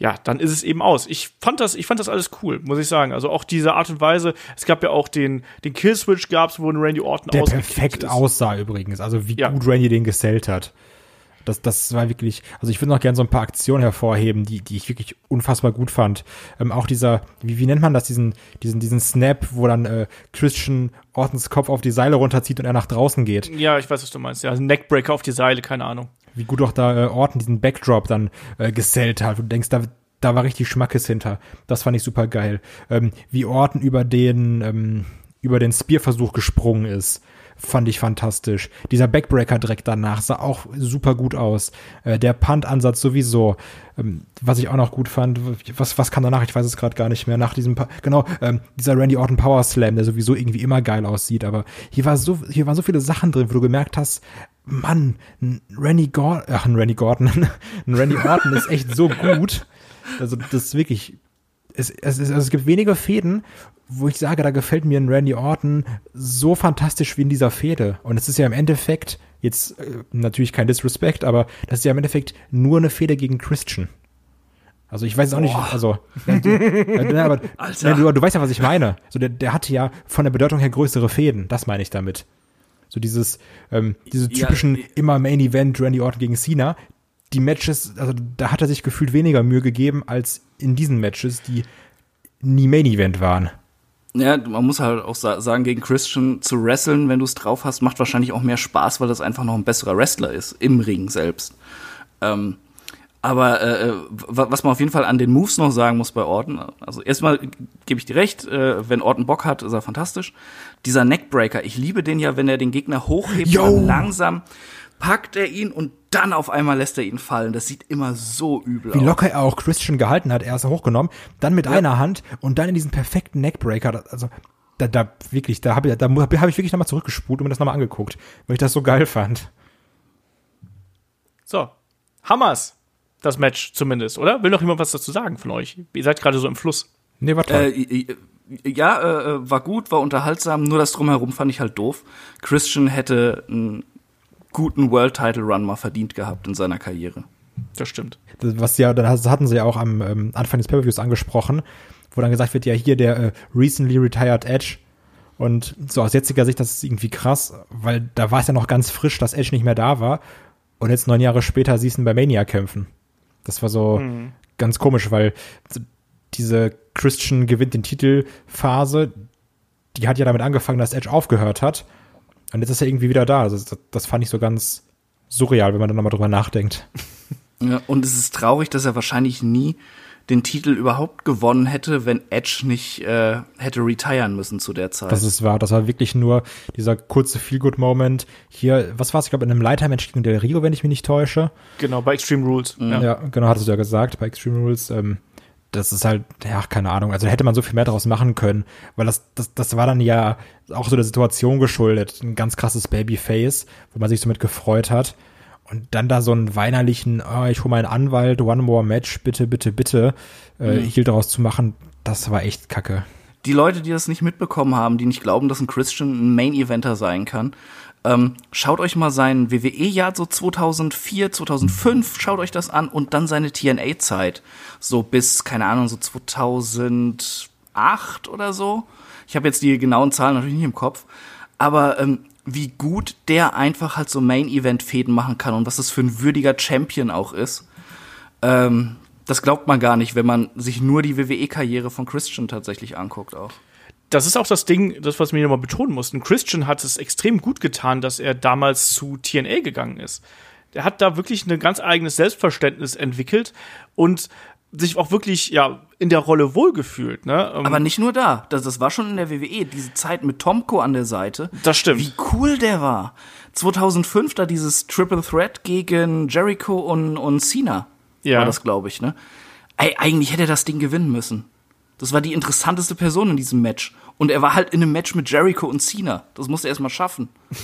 ja, dann ist es eben aus. Ich fand das, ich fand das alles cool, muss ich sagen. Also auch diese Art und Weise. Es gab ja auch den, den Killswitch gab's, wo ein Randy Orton Der perfekt ist. aussah übrigens. Also wie Ja. gut Randy den gesellt hat. Das, das war wirklich, also ich würde noch gerne so ein paar Aktionen hervorheben, die, die ich wirklich unfassbar gut fand. Ähm, auch dieser, wie, wie nennt man das, diesen, diesen, diesen Snap, wo dann äh, Christian Ortons Kopf auf die Seile runterzieht und er nach draußen geht. Ja, ich weiß, was du meinst. Ja, ein Neckbreaker auf die Seile, keine Ahnung. Wie gut auch da äh, Orton diesen Backdrop dann äh, gesellt hat. Und du denkst, da, da war richtig Schmackes hinter. Das fand ich super geil. Ähm, wie Orton über den, ähm, über den Spearversuch gesprungen ist. Fand ich fantastisch. Dieser Backbreaker direkt danach sah auch super gut aus. Äh, der Punt-Ansatz sowieso. Ähm, was ich auch noch gut fand, was, was kam danach? Ich weiß es gerade gar nicht mehr. Nach diesem, pa genau, ähm, dieser Randy Orton Power Slam, der sowieso irgendwie immer geil aussieht. Aber hier war so, hier waren so viele Sachen drin, wo du gemerkt hast, Mann, ein Randy Gordon, ach, ein Randy Gordon, ein Randy Orton ist echt so gut. Also, das ist wirklich, es, es, es, also es gibt wenige Fäden, wo ich sage, da gefällt mir ein Randy Orton so fantastisch wie in dieser Fehde. Und es ist ja im Endeffekt, jetzt äh, natürlich kein Disrespect, aber das ist ja im Endeffekt nur eine Fehde gegen Christian. Also ich weiß auch nicht, also ja, du, ja, aber, ja, du, du weißt ja, was ich meine. So der, der hatte ja von der Bedeutung her größere Fäden, das meine ich damit. So dieses, ähm, diese typischen Ja, immer Main Event Randy Orton gegen Cena. Die Matches, also da hat er sich gefühlt weniger Mühe gegeben als in diesen Matches, die nie Main Event waren. Ja, man muss halt auch sa sagen, gegen Christian zu wresteln, wenn du es drauf hast, macht wahrscheinlich auch mehr Spaß, weil das einfach noch ein besserer Wrestler ist, im Ring selbst. Ähm, aber äh, wa- was man auf jeden Fall an den Moves noch sagen muss bei Orton, also erstmal gebe ich dir recht, äh, wenn Orton Bock hat, ist er fantastisch. Dieser Neckbreaker, ich liebe den ja, wenn er den Gegner hochhebt, dann langsam packt er ihn und dann auf einmal lässt er ihn fallen. Das sieht immer so übel Wie aus. locker er auch Christian gehalten hat. Er ist hochgenommen, dann mit einer Hand und dann in diesen perfekten Neckbreaker. Da- Also da, da wirklich, da habe ich, da hab ich wirklich nochmal zurückgespult und mir das nochmal angeguckt, weil ich das so geil fand. So. Hammers. Das Match zumindest, oder? Will noch jemand was dazu sagen von euch? Ihr seid gerade so im Fluss. Nee, war toll. Äh, ja, äh, war gut, war unterhaltsam, nur das drumherum fand ich halt doof. Christian hätte einen guten World Title Run mal verdient gehabt in seiner Karriere. Das stimmt. Das, was ja, das hatten sie ja auch am ähm, Anfang des Pay-Per-Views angesprochen, wo dann gesagt wird, ja, hier der äh, recently retired Edge. Und so aus jetziger Sicht, das ist irgendwie krass, weil da war es ja noch ganz frisch, dass Edge nicht mehr da war. Und jetzt neun Jahre später siehst du ihn bei Mania kämpfen. Das war so ganz komisch, weil diese Christian gewinnt den Titel Phase, die hat ja damit angefangen, dass Edge aufgehört hat. Und jetzt ist er irgendwie wieder da. Also das, das fand ich so ganz surreal, wenn man dann nochmal drüber nachdenkt. Ja, und es ist traurig, dass er wahrscheinlich nie den Titel überhaupt gewonnen hätte, wenn Edge nicht äh, hätte retiren müssen zu der Zeit. Das ist wahr. Das war wirklich nur dieser kurze Feel-Good-Moment. Hier, was war's? Ich glaube, in einem Leitermatch gegen Del Rio, wenn ich mich nicht täusche. Genau, bei Extreme Rules. Ja, Ja. genau, hattest du ja gesagt, bei Extreme Rules. Ähm, das ist halt, ja, keine Ahnung. Also hätte man so viel mehr daraus machen können, weil das, das, das war dann ja auch so der Situation geschuldet. Ein ganz krasses Babyface, wo man sich so mit gefreut hat. Und dann da so einen weinerlichen, oh, ich hole meinen Anwalt, one more match, bitte, bitte, bitte, äh, Heal daraus zu machen, das war echt kacke. die Leute, die das nicht mitbekommen haben, die nicht glauben, dass ein Christian ein Main-Eventer sein kann, ähm, schaut euch mal sein WWE-Jahr so 2004, 2005, schaut euch das an und dann seine TNA-Zeit. So bis, keine Ahnung, so 2008 oder so. Ich habe jetzt die genauen Zahlen natürlich nicht im Kopf. Aber ähm, wie gut der einfach halt so Main-Event-Fäden machen kann und was das für ein würdiger Champion auch ist. Ähm, das glaubt man gar nicht, wenn man sich nur die WWE-Karriere von Christian tatsächlich anguckt auch. Das ist auch das Ding, das, was wir nochmal betonen mussten. Christian hat es extrem gut getan, dass er damals zu TNA gegangen ist. Der hat da wirklich ein ganz eigenes Selbstverständnis entwickelt und sich auch wirklich, ja, in der Rolle wohlgefühlt, ne? Ähm, Aber nicht nur da. Das, das war schon in der WWE. Diese Zeit mit Tomko an der Seite. Das stimmt. Wie cool der war. 2005 da dieses Triple Threat gegen Jericho und, und Cena. Ja. War das, glaube ich, ne? Ey, eigentlich hätte er das Ding gewinnen müssen. Das war die interessanteste Person in diesem Match. Und er war halt in einem Match mit Jericho und Cena. Das musste er erst mal schaffen.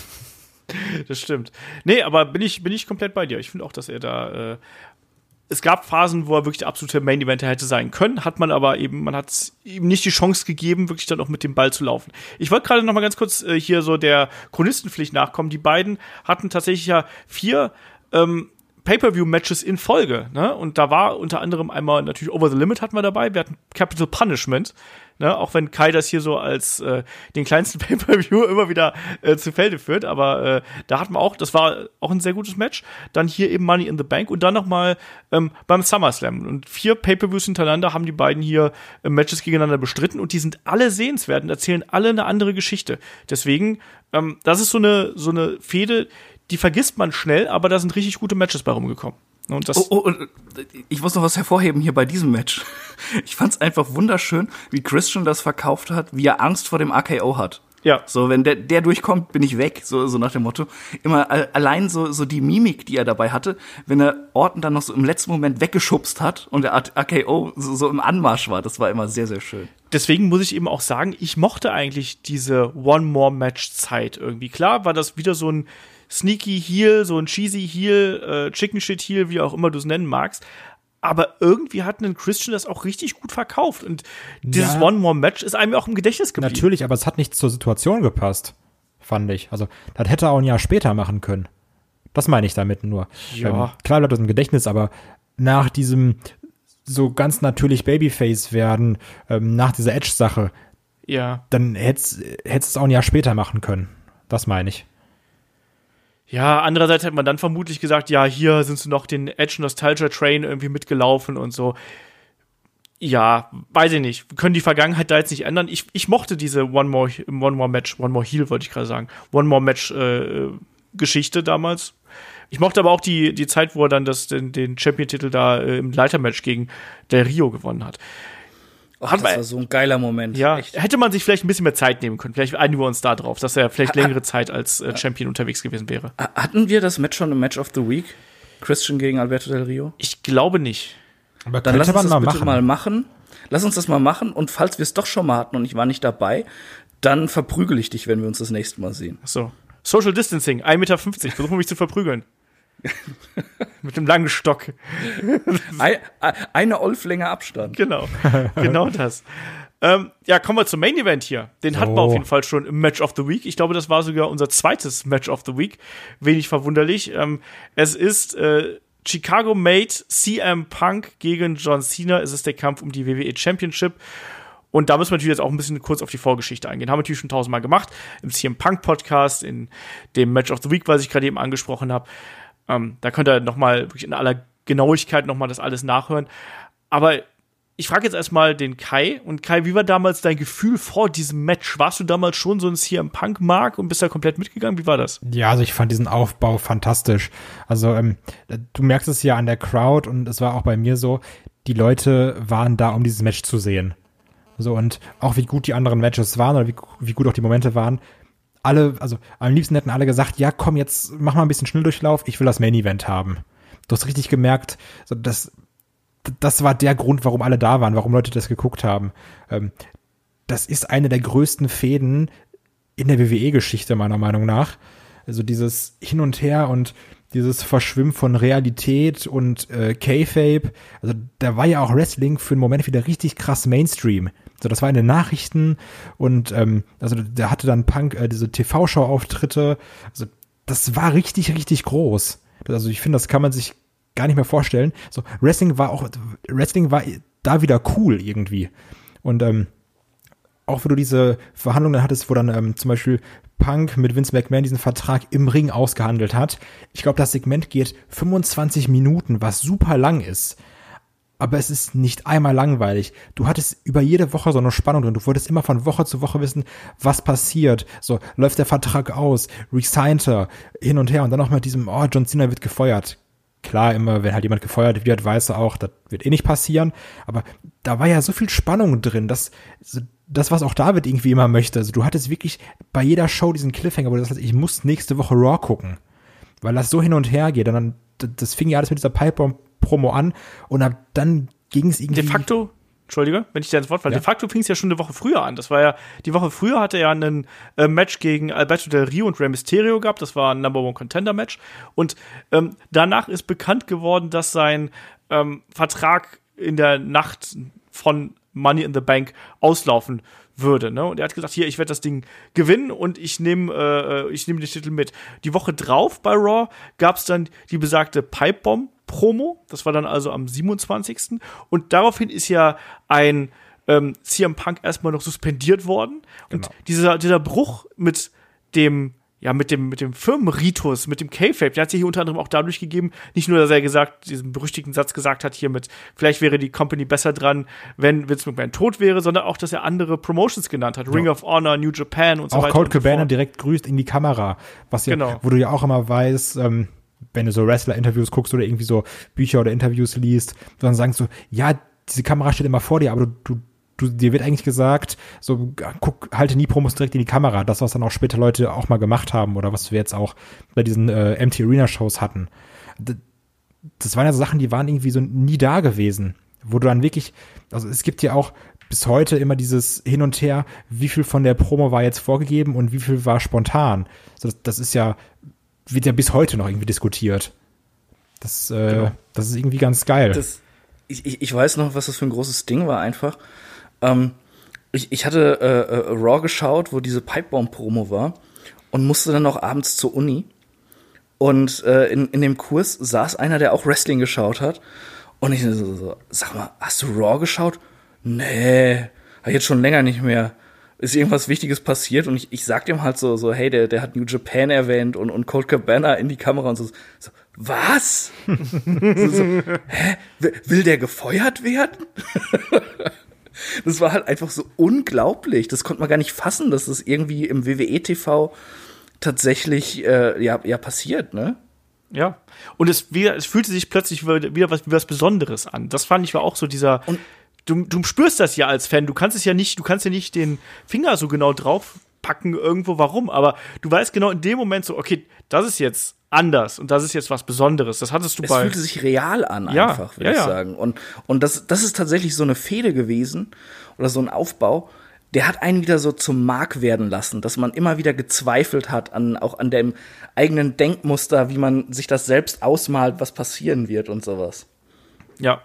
Das stimmt. Nee, aber bin ich, bin ich komplett bei dir. Ich finde auch, dass er da. Äh, es gab Phasen, wo er wirklich der absolute Main Eventer hätte sein können, hat man aber eben, man hat ihm nicht die Chance gegeben, wirklich dann auch mit dem Ball zu laufen. Ich wollte gerade noch mal ganz kurz äh, hier so der Chronistenpflicht nachkommen. Die beiden hatten tatsächlich ja vier ähm, Pay-per-view-Matches in Folge, ne? Und da war unter anderem einmal natürlich Over the Limit hatten wir dabei, wir hatten Capital Punishment, ne? Auch wenn Kai das hier so als äh, den kleinsten Pay-per-view immer wieder äh, zu Felde führt, aber äh, da hatten wir auch, das war auch ein sehr gutes Match. Dann hier eben Money in the Bank und dann noch mal ähm, beim SummerSlam und vier Pay-per-views hintereinander haben die beiden hier äh, Matches gegeneinander bestritten und die sind alle sehenswert und erzählen alle eine andere Geschichte. Deswegen, ähm, das ist so eine so eine Fehde, die vergisst man schnell, aber da sind richtig gute Matches bei rumgekommen. Und das, Oh, oh, ich muss noch was hervorheben hier bei diesem Match. Ich fand's einfach wunderschön, wie Christian das verkauft hat, wie er Angst vor dem AKO hat. Ja. So, wenn der, der durchkommt, bin ich weg, so, so nach dem Motto. Immer a- allein so, so die Mimik, die er dabei hatte, wenn er Orton dann noch so im letzten Moment weggeschubst hat und der AKO so, so im Anmarsch war, das war immer sehr, sehr schön. deswegen muss ich eben auch sagen, ich mochte eigentlich diese One More Match Zeit irgendwie. Klar war das wieder so ein sneaky Heel, so ein cheesy Heel, äh, Chicken Shit Heel, wie auch immer du es nennen magst. Aber irgendwie hat ein Christian das auch richtig gut verkauft. Und dieses Ja. One More Match ist einem auch im Gedächtnis geblieben. Natürlich, aber es hat nicht zur Situation gepasst, fand ich. Also, das hätte er auch ein Jahr später machen können. Das meine ich damit nur. Ja. Ähm, klar bleibt das im Gedächtnis, aber nach diesem so ganz natürlich Babyface werden, ähm, nach dieser Edge-Sache, Ja. dann hättest hättest es auch ein Jahr später machen können. Das meine ich. Ja, andererseits hätte man dann vermutlich gesagt, ja, hier sind sie noch den Edge Nostalgia Train irgendwie mitgelaufen und so. Ja, weiß ich nicht. Können die Vergangenheit da jetzt nicht ändern. Ich, ich mochte diese One More, One More Match, One More Heal, wollte ich gerade sagen. One More Match äh, Geschichte damals. Ich mochte aber auch die, die Zeit, wo er dann das, den, den Champion-Titel da äh, im Leitermatch gegen Del Rio gewonnen hat. Och, Hat das man- war so ein geiler Moment. Ja, Echt. hätte man sich vielleicht ein bisschen mehr Zeit nehmen können. Vielleicht einigen wir uns da drauf, dass er vielleicht längere Zeit als äh, Champion unterwegs gewesen wäre. Ha- Hatten wir das Match schon im Match of the Week? Christian gegen Alberto Del Rio? Ich glaube nicht. Aber Dann lass uns das mal bitte machen. mal machen. Lass uns das mal machen und falls wir es doch schon mal hatten und ich war nicht dabei, dann verprügel ich dich, wenn wir uns das nächste Mal sehen. So. Social Distancing, 1,50 Meter. Versuchen mich zu verprügeln. Mit dem langen Stock. Ei- ei- Eine Olflänge Abstand. Genau. genau das. Ähm, ja, kommen wir zum Main Event hier. Den hatten wir So. auf jeden Fall schon im Match of the Week. Ich glaube, das war sogar unser zweites Match of the Week. Wenig verwunderlich. Ähm, es ist äh, Chicago Made CM Punk gegen John Cena. Es ist der Kampf um die WWE Championship. Und da müssen wir natürlich jetzt auch ein bisschen kurz auf die Vorgeschichte eingehen. Haben wir natürlich schon tausendmal gemacht. Im CM Punk Podcast, in dem Match of the Week, was ich gerade eben angesprochen habe. Ähm, da könnt ihr nochmal wirklich in aller Genauigkeit nochmal das alles nachhören. Aber ich frage jetzt erstmal den Kai. Und Kai, wie war damals dein Gefühl vor diesem Match? Warst du damals schon so ein CM Punk Mark und bist da komplett mitgegangen? Wie war das? Ja, also ich fand diesen Aufbau fantastisch. Also ähm, du merkst es ja an der Crowd und es war auch bei mir so, die Leute waren da, um dieses Match zu sehen. So und auch wie gut die anderen Matches waren oder wie, wie gut auch die Momente waren. Alle, also am liebsten hätten alle gesagt, ja komm, jetzt mach mal ein bisschen Schnelldurchlauf, ich will das Main Event haben. Du hast richtig gemerkt, so das, das war der Grund, warum alle da waren, warum Leute das geguckt haben. Ähm, das ist eine der größten Fäden in der WWE-Geschichte, meiner Meinung nach. Also dieses Hin und Her und dieses Verschwimmen von Realität und äh, K-Fape. Also da war ja auch Wrestling für einen Moment wieder richtig krass Mainstream. So, das war in den Nachrichten und ähm, also der hatte dann Punk äh, diese TV-Show-Auftritte. Also das war richtig, richtig groß. Also ich finde, das kann man sich gar nicht mehr vorstellen. So Wrestling war auch Wrestling war da wieder cool irgendwie. Und ähm, auch wo du diese Verhandlungen hattest, wo dann ähm, zum Beispiel Punk mit Vince McMahon diesen Vertrag im Ring ausgehandelt hat. Ich glaube, das Segment geht 25 Minuten, was super lang ist. Aber es ist nicht einmal langweilig. Du hattest über jede Woche so eine Spannung drin. Du wolltest immer von Woche zu Woche wissen, was passiert. So, läuft der Vertrag aus, resigned er, hin und her. Und dann noch mit diesem, oh, John Cena wird gefeuert. Klar, immer, wenn halt jemand gefeuert wird, weiß er auch, das wird eh nicht passieren. Aber da war ja so viel Spannung drin, dass das, was auch David irgendwie immer möchte. Also du hattest wirklich bei jeder Show diesen Cliffhanger, wo du sagst, ich muss nächste Woche Raw gucken. Weil das so hin und her geht. Und dann, das fing ja alles mit dieser Pipe-Promo an. Und ab dann ging es irgendwie. De facto, Entschuldige, wenn ich dir ins Wort falle, Ja. de facto fing es ja schon eine Woche früher an. Das war ja, die Woche früher hatte er ja ein äh, Match gegen Alberto Del Rio und Rey Mysterio gehabt. Das war ein Number One Contender Match. Und ähm, danach ist bekannt geworden, dass sein ähm, Vertrag in der Nacht von Money in the Bank auslaufen würde. Ne? Und er hat gesagt, hier, ich werde das Ding gewinnen und ich nehme äh, ich nehme den Titel mit. Die Woche drauf bei Raw gab es dann die besagte Pipebomb Promo. Das war dann also am 27. Und daraufhin ist ja ein ähm, CM Punk erstmal noch suspendiert worden. Und Genau. dieser, dieser Bruch mit dem ja, mit dem, mit dem Firmenritus, mit dem K-Fape, der hat sich hier unter anderem auch dadurch gegeben, nicht nur, dass er gesagt, diesen berüchtigten Satz gesagt hat hier mit, vielleicht wäre die Company besser dran, wenn Vince McMahon tot wäre, sondern auch, dass er andere Promotions genannt hat. Ring of Honor, New Japan und so auch weiter. Und so Cabana fort. direkt grüßt in die Kamera. Was ja, Genau. wo du ja auch immer weißt, ähm, wenn du so Wrestler-Interviews guckst oder irgendwie so Bücher oder Interviews liest, dann sagen so, ja, diese Kamera steht immer vor dir, aber du, du du, dir wird eigentlich gesagt, so, guck, halte nie Promos direkt in die Kamera. Das, was dann auch später Leute auch mal gemacht haben oder was wir jetzt auch bei diesen äh, MT Arena Shows hatten. Das waren ja so Sachen, die waren irgendwie so nie da gewesen. Wo du dann wirklich, also es gibt ja auch bis heute immer dieses Hin und Her, wie viel von der Promo war jetzt vorgegeben und wie viel war spontan. Also das, das ist ja, wird ja bis heute noch irgendwie diskutiert. Das, äh, genau. das ist irgendwie ganz geil. Das, ich, ich, ich weiß noch, was das für ein großes Ding war einfach. Ähm, ich, ich hatte äh, äh, Raw geschaut, wo diese Pipebomb-Promo war und musste dann noch abends zur Uni. Und äh, in, in dem Kurs saß einer, der auch Wrestling geschaut hat. Und ich so, so sag mal, hast du Raw geschaut? Nee, hab jetzt schon länger nicht mehr. Ist irgendwas Wichtiges passiert? Und ich, ich sag dem halt so, so, hey, der, der hat New Japan erwähnt und, und Cold Cabana in die Kamera und so. so was? so, so, hä? Will der gefeuert werden? das war halt einfach so unglaublich. Das konnte man gar nicht fassen, dass das irgendwie im WWE-TV tatsächlich äh, ja, ja passiert, ne? Ja. Und es, wieder, es fühlte sich plötzlich wieder was, was Besonderes an. Das fand ich war auch so dieser. Und du, du spürst das ja als Fan. Du kannst es ja nicht, du kannst ja nicht den Finger so genau draufpacken irgendwo, warum. Aber du weißt genau in dem Moment so, okay, das ist jetzt anders und das ist jetzt was Besonderes. Das hattest du es bei. Es fühlte sich real an, ja, einfach, würde ja, ich sagen. Und, und das, das ist tatsächlich so eine Fehde gewesen oder so ein Aufbau, der hat einen wieder so zum Mark werden lassen, dass man immer wieder gezweifelt hat an, auch an dem eigenen Denkmuster, wie man sich das selbst ausmalt, was passieren wird und sowas. Ja,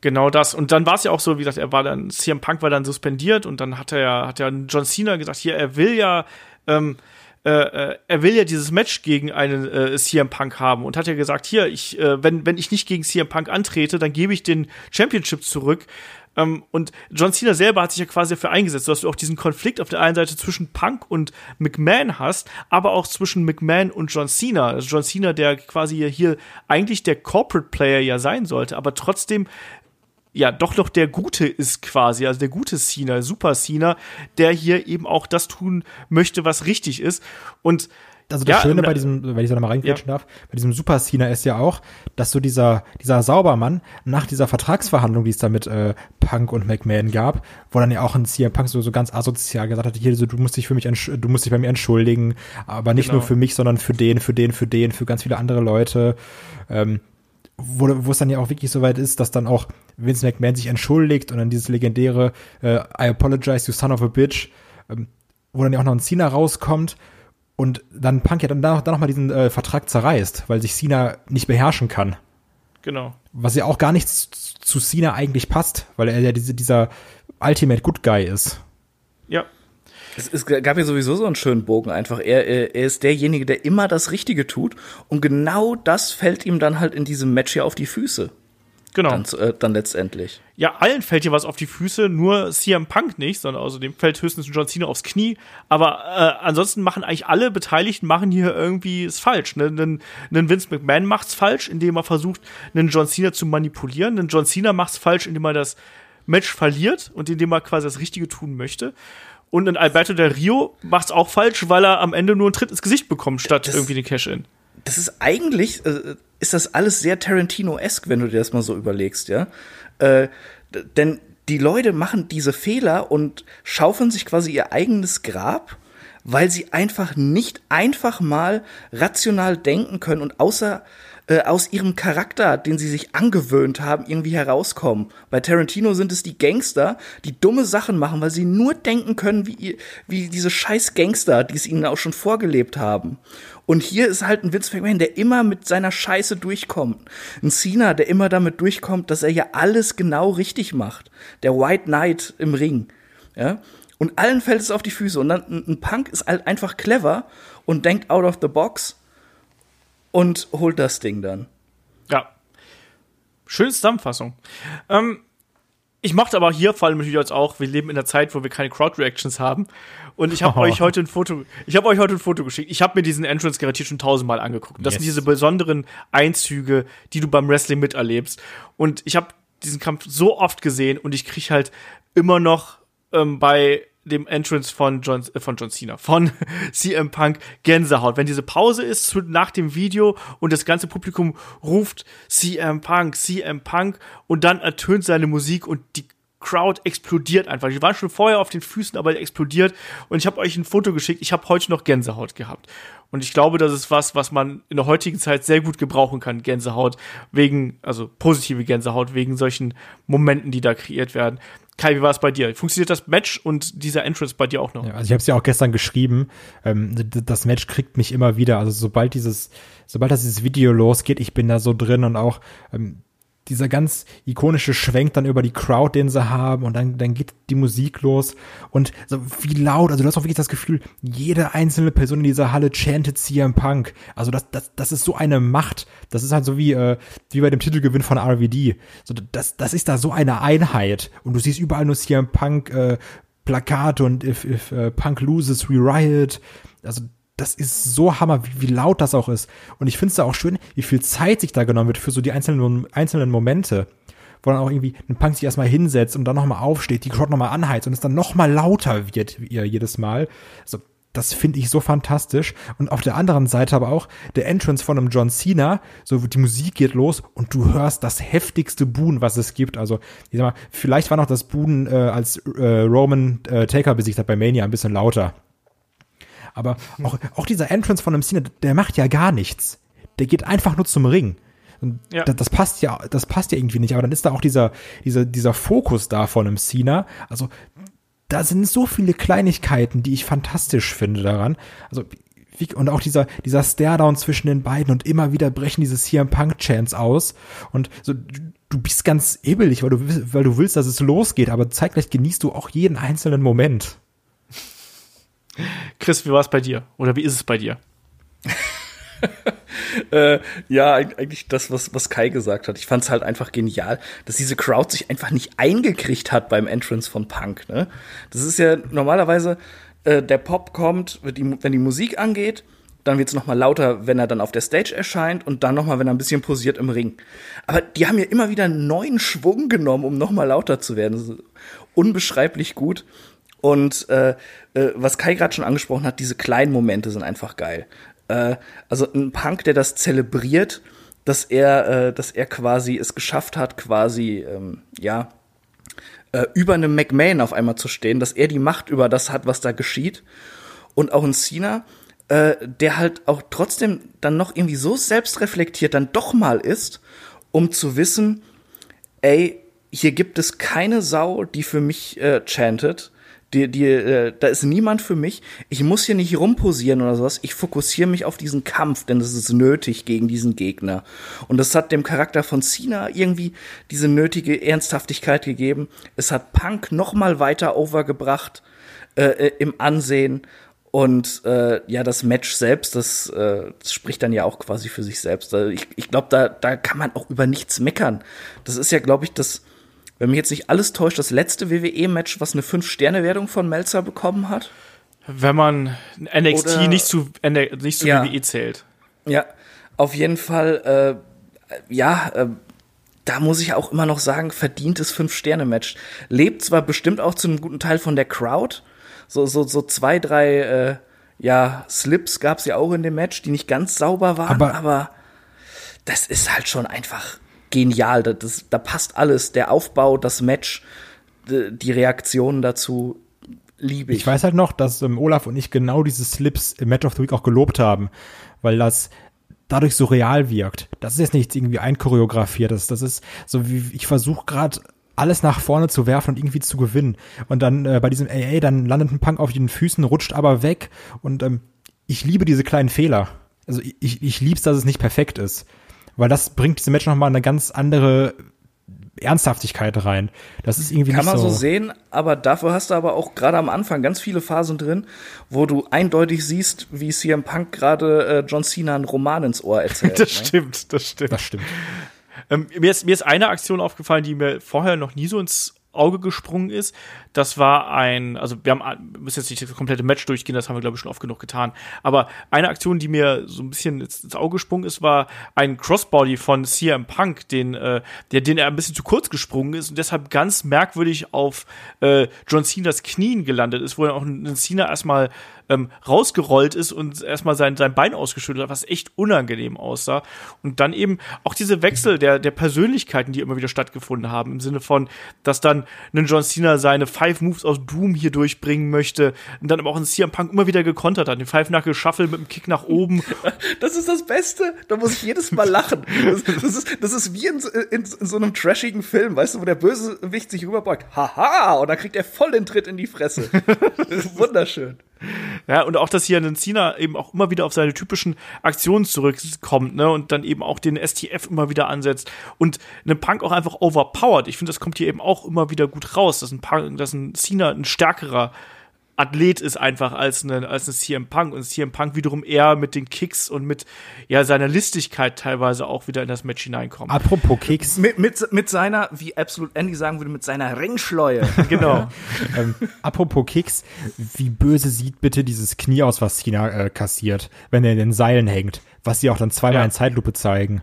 Genau das. Und dann war es ja auch so, wie gesagt, er war dann, CM Punk war dann suspendiert und dann hat er, hat ja John Cena gesagt, hier, er will ja, ähm, äh, äh, er will ja dieses Match gegen einen äh, CM Punk haben und hat ja gesagt, hier, ich, äh, wenn, wenn ich nicht gegen CM Punk antrete, dann gebe ich den Championship zurück. Ähm, und John Cena selber hat sich ja quasi dafür eingesetzt, dass du auch diesen Konflikt auf der einen Seite zwischen Punk und McMahon hast, aber auch zwischen McMahon und John Cena. Also John Cena, der quasi hier eigentlich der Corporate Player ja sein sollte, aber trotzdem ja doch noch der Gute ist quasi, also der gute Cena, Super Cena, der hier eben auch das tun möchte, was richtig ist. Und also das ja, Schöne bei diesem, wenn ich so nochmal reingrätschen ja. darf, bei diesem Super Cena ist ja auch, dass so dieser, dieser Saubermann nach dieser Vertragsverhandlung, die es da mit äh, Punk und McMahon gab, wo dann ja auch ein CM Punk so, so ganz asozial gesagt hat, hier, so, du musst dich für mich, du musst dich bei mir entschuldigen, aber nicht genau. nur für mich, sondern für den, für den, für den, für ganz viele andere Leute. Ähm, wo, wo es dann ja auch wirklich so weit ist, dass dann auch Vince McMahon sich entschuldigt und dann dieses legendäre äh, I apologize, you son of a bitch, ähm, wo dann ja auch noch ein Cena rauskommt und dann Punk ja dann, dann, dann noch mal diesen äh, Vertrag zerreißt, weil sich Cena nicht beherrschen kann. Genau. Was ja auch gar nichts zu Cena eigentlich passt, weil er ja diese, dieser Ultimate Good Guy ist. Ja, es, es gab ja sowieso so einen schönen Bogen einfach. Er, er ist derjenige, der immer das Richtige tut und genau das fällt ihm dann halt in diesem Match hier auf die Füße. Genau. Dann, äh, dann letztendlich. Ja, allen fällt hier was auf die Füße, nur CM Punk nicht, sondern außerdem fällt höchstens John Cena aufs Knie. Aber äh, ansonsten machen eigentlich alle Beteiligten machen hier irgendwie es falsch. Ne? Einen, einen Vince McMahon macht's falsch, indem er versucht, einen John Cena zu manipulieren. Einen John Cena macht's falsch, indem er das Match verliert und indem er quasi das Richtige tun möchte. Und ein Alberto del Rio macht's auch falsch, weil er am Ende nur einen Tritt ins Gesicht bekommt, statt das, irgendwie den Cash-In. Das ist eigentlich, äh, ist das alles sehr Tarantino-esk, wenn du dir das mal so überlegst, ja. Äh, denn die Leute machen diese Fehler und schaufeln sich quasi ihr eigenes Grab, weil sie einfach nicht einfach mal rational denken können und außer äh, aus ihrem Charakter, den sie sich angewöhnt haben, irgendwie herauskommen. Bei Tarantino sind es die Gangster, die dumme Sachen machen, weil sie nur denken können, wie, wie diese scheiß Gangster, die es ihnen auch schon vorgelebt haben. Und hier ist halt ein Vince McMahon, der immer mit seiner Scheiße durchkommt. Ein Cena, der immer damit durchkommt, dass er ja alles genau richtig macht. Der White Knight im Ring. Ja? Und allen fällt es auf die Füße. Und dann ein Punk ist halt einfach clever und denkt out of the box und holt das Ding dann. Ja. Schöne Zusammenfassung. Ähm, ich mochte aber hier vor allem natürlich jetzt auch, wir leben in einer Zeit, wo wir keine Crowd-Reactions haben. Und ich habe oh. euch heute ein Foto, ich habe euch heute ein Foto geschickt. Ich habe mir diesen Entrance garantiert schon tausendmal angeguckt. Das yes. sind diese besonderen Einzüge, die du beim Wrestling miterlebst. Und ich habe diesen Kampf so oft gesehen und ich krieg halt immer noch ähm, bei dem Entrance von John, äh, von John Cena, von CM Punk Gänsehaut. Wenn diese Pause ist nach dem Video und das ganze Publikum ruft CM Punk, CM Punk und dann ertönt seine Musik und die Crowd explodiert einfach. Die waren schon vorher auf den Füßen, aber die explodiert. Und ich habe euch ein Foto geschickt. Ich habe heute noch Gänsehaut gehabt. Und ich glaube, das ist was, was man in der heutigen Zeit sehr gut gebrauchen kann, Gänsehaut, wegen, also positive Gänsehaut, wegen solchen Momenten, die da kreiert werden. Kai, wie war es bei dir? Funktioniert das Match und dieser Entrance bei dir auch noch? Ja, also ich habe es ja auch gestern geschrieben. Ähm, das Match kriegt mich immer wieder. Also sobald dieses, sobald das dieses Video losgeht, ich bin da so drin und auch ähm, dieser ganz ikonische Schwenk dann über die Crowd, den sie haben und dann, dann geht die Musik los und so wie laut, also du hast auch wirklich das Gefühl, jede einzelne Person in dieser Halle chantet CM Punk. Also das, das, das ist so eine Macht. Das ist halt so wie, äh, wie bei dem Titelgewinn von RVD. So, das, das ist da so eine Einheit und du siehst überall nur CM Punk äh, Plakate und if, if uh, Punk loses, we riot. Also das ist so hammer, wie, wie laut das auch ist. Und ich finde es da auch schön, wie viel Zeit sich da genommen wird für so die einzelnen, einzelnen Momente. Wo dann auch irgendwie ein Punk sich erstmal hinsetzt und dann nochmal aufsteht, die Crowd nochmal anheizt und es dann nochmal lauter wird wie jedes Mal. Also, das finde ich so fantastisch. Und auf der anderen Seite aber auch der Entrance von einem John Cena, so die Musik geht los und du hörst das heftigste Boon, was es gibt. Also, ich sag mal, vielleicht war noch das Boon, äh, als äh, Roman äh, Taker besiegt hat bei Mania ein bisschen lauter. Aber auch, auch dieser Entrance von einem Cena, der macht ja gar nichts. Der geht einfach nur zum Ring. Und ja. das, das, passt ja, das passt ja irgendwie nicht. Aber dann ist da auch dieser, dieser, dieser Fokus da von einem Cena. Also, da sind so viele Kleinigkeiten, die ich fantastisch finde daran. Also, wie, und auch dieser, dieser Staredown zwischen den beiden und immer wieder brechen diese CM Punk Chants aus. Und so, du bist ganz ebelig, weil du, weil du willst, dass es losgeht, aber zeitgleich genießt du auch jeden einzelnen Moment. Chris, wie war es bei dir? Oder wie ist es bei dir? äh, ja, eigentlich das, was, was Kai gesagt hat. Ich fand es halt einfach genial, dass diese Crowd sich einfach nicht eingekriegt hat beim Entrance von Punk. Ne? Das ist ja normalerweise, äh, der Pop kommt, die, wenn die Musik angeht, dann wird es nochmal lauter, wenn er dann auf der Stage erscheint und dann nochmal, wenn er ein bisschen posiert im Ring. Aber die haben ja immer wieder einen neuen Schwung genommen, um nochmal lauter zu werden. unbeschreiblich gut. Und äh, äh, was Kai gerade schon angesprochen hat, diese kleinen Momente sind einfach geil. Äh, also ein Punk, der das zelebriert, dass er, äh, dass er quasi es geschafft hat, quasi ähm, ja äh, über einem McMahon auf einmal zu stehen, dass er die Macht über das hat, was da geschieht. Und auch ein Cena, äh, der halt auch trotzdem dann noch irgendwie so selbstreflektiert dann doch mal ist, um zu wissen, ey, hier gibt es keine Sau, die für mich äh, chantet die, die, äh, da ist niemand für mich. Ich muss hier nicht rumposieren oder sowas. Ich fokussiere mich auf diesen Kampf, denn das ist nötig gegen diesen Gegner. Und das hat dem Charakter von Cena irgendwie diese nötige Ernsthaftigkeit gegeben. Es hat Punk noch mal weiter overgebracht äh, äh, im Ansehen. Und äh, ja, das Match selbst, das, äh, das spricht dann ja auch quasi für sich selbst. Also ich ich glaube, da, da kann man auch über nichts meckern. Das ist ja, glaube ich, das wenn mich jetzt nicht alles täuscht, das letzte WWE-Match, was eine 5-Sterne-Wertung von Melzer bekommen hat? Wenn man NXT Oder, nicht zu, nicht zu ja. WWE zählt. Ja, auf jeden Fall, äh, ja, äh, da muss ich auch immer noch sagen, verdientes 5-Sterne-Match. Lebt zwar bestimmt auch zu einem guten Teil von der Crowd. So, so, so zwei, drei, äh, ja, Slips gab's ja auch in dem Match, die nicht ganz sauber waren, aber, aber das ist halt schon einfach genial. Das, da passt alles. Der Aufbau, das Match, die Reaktionen dazu liebe ich. Ich weiß halt noch, dass ähm, Olaf und ich genau diese Slips im Match of the Week auch gelobt haben, weil das dadurch so real wirkt. Das ist jetzt nicht irgendwie einchoreografiertes. Das ist so wie ich versuche gerade alles nach vorne zu werfen und irgendwie zu gewinnen. Und dann äh, bei diesem AA, dann landet ein Punk auf den Füßen, rutscht aber weg. Und ähm, ich liebe diese kleinen Fehler. Also ich, ich lieb's, dass es nicht perfekt ist weil das bringt diesem Match nochmal eine ganz andere Ernsthaftigkeit rein. Das ist irgendwie Kann man so, so sehen, aber dafür hast du aber auch gerade am Anfang ganz viele Phasen drin, wo du eindeutig siehst, wie CM Punk gerade äh, John Cena einen Roman ins Ohr erzählt. das ne? stimmt, das stimmt. Das stimmt. Ähm, mir, ist, mir ist eine Aktion aufgefallen, die mir vorher noch nie so ins Auge gesprungen ist. Das war ein, also wir haben, wir müssen jetzt nicht das komplette Match durchgehen, das haben wir glaube ich schon oft genug getan. Aber eine Aktion, die mir so ein bisschen ins Auge gesprungen ist, war ein Crossbody von CM Punk, den, äh, der, den er ein bisschen zu kurz gesprungen ist und deshalb ganz merkwürdig auf äh, John Cenas Knien gelandet ist, wo er auch ein Cena erstmal ähm, rausgerollt ist und erstmal sein, sein Bein ausgeschüttelt hat, was echt unangenehm aussah. Und dann eben auch diese Wechsel der, der Persönlichkeiten, die immer wieder stattgefunden haben, im Sinne von, dass dann einen John Cena seine Five Moves aus Doom hier durchbringen möchte und dann aber auch ein CM Punk immer wieder gekontert hat. Den Five Knuckle Shuffle mit dem Kick nach oben. Das ist das Beste. Da muss ich jedes Mal lachen. Das, das ist, das ist wie in, in, in, so einem trashigen Film, weißt du, wo der Bösewicht sich rüberbeugt. Haha! Und dann kriegt er voll den Tritt in die Fresse. Das ist wunderschön. Ja, und auch, dass hier ein Cena eben auch immer wieder auf seine typischen Aktionen zurückkommt, ne, und dann eben auch den STF immer wieder ansetzt und ein Punk auch einfach overpowered. Ich finde, das kommt hier eben auch immer wieder gut raus, dass ein Punk, dass ein Cena ein stärkerer Athlet ist einfach als ein, als ein CM Punk und CM Punk wiederum eher mit den Kicks und mit ja seiner Listigkeit teilweise auch wieder in das Match hineinkommt. Apropos Kicks. Mit, mit, mit seiner, wie Absolute Andy sagen würde, mit seiner Ringschleue. Genau. ähm, apropos Kicks, wie böse sieht bitte dieses Knie aus, was Cena äh, kassiert, wenn er in den Seilen hängt, was sie auch dann zweimal Ja. in Zeitlupe zeigen.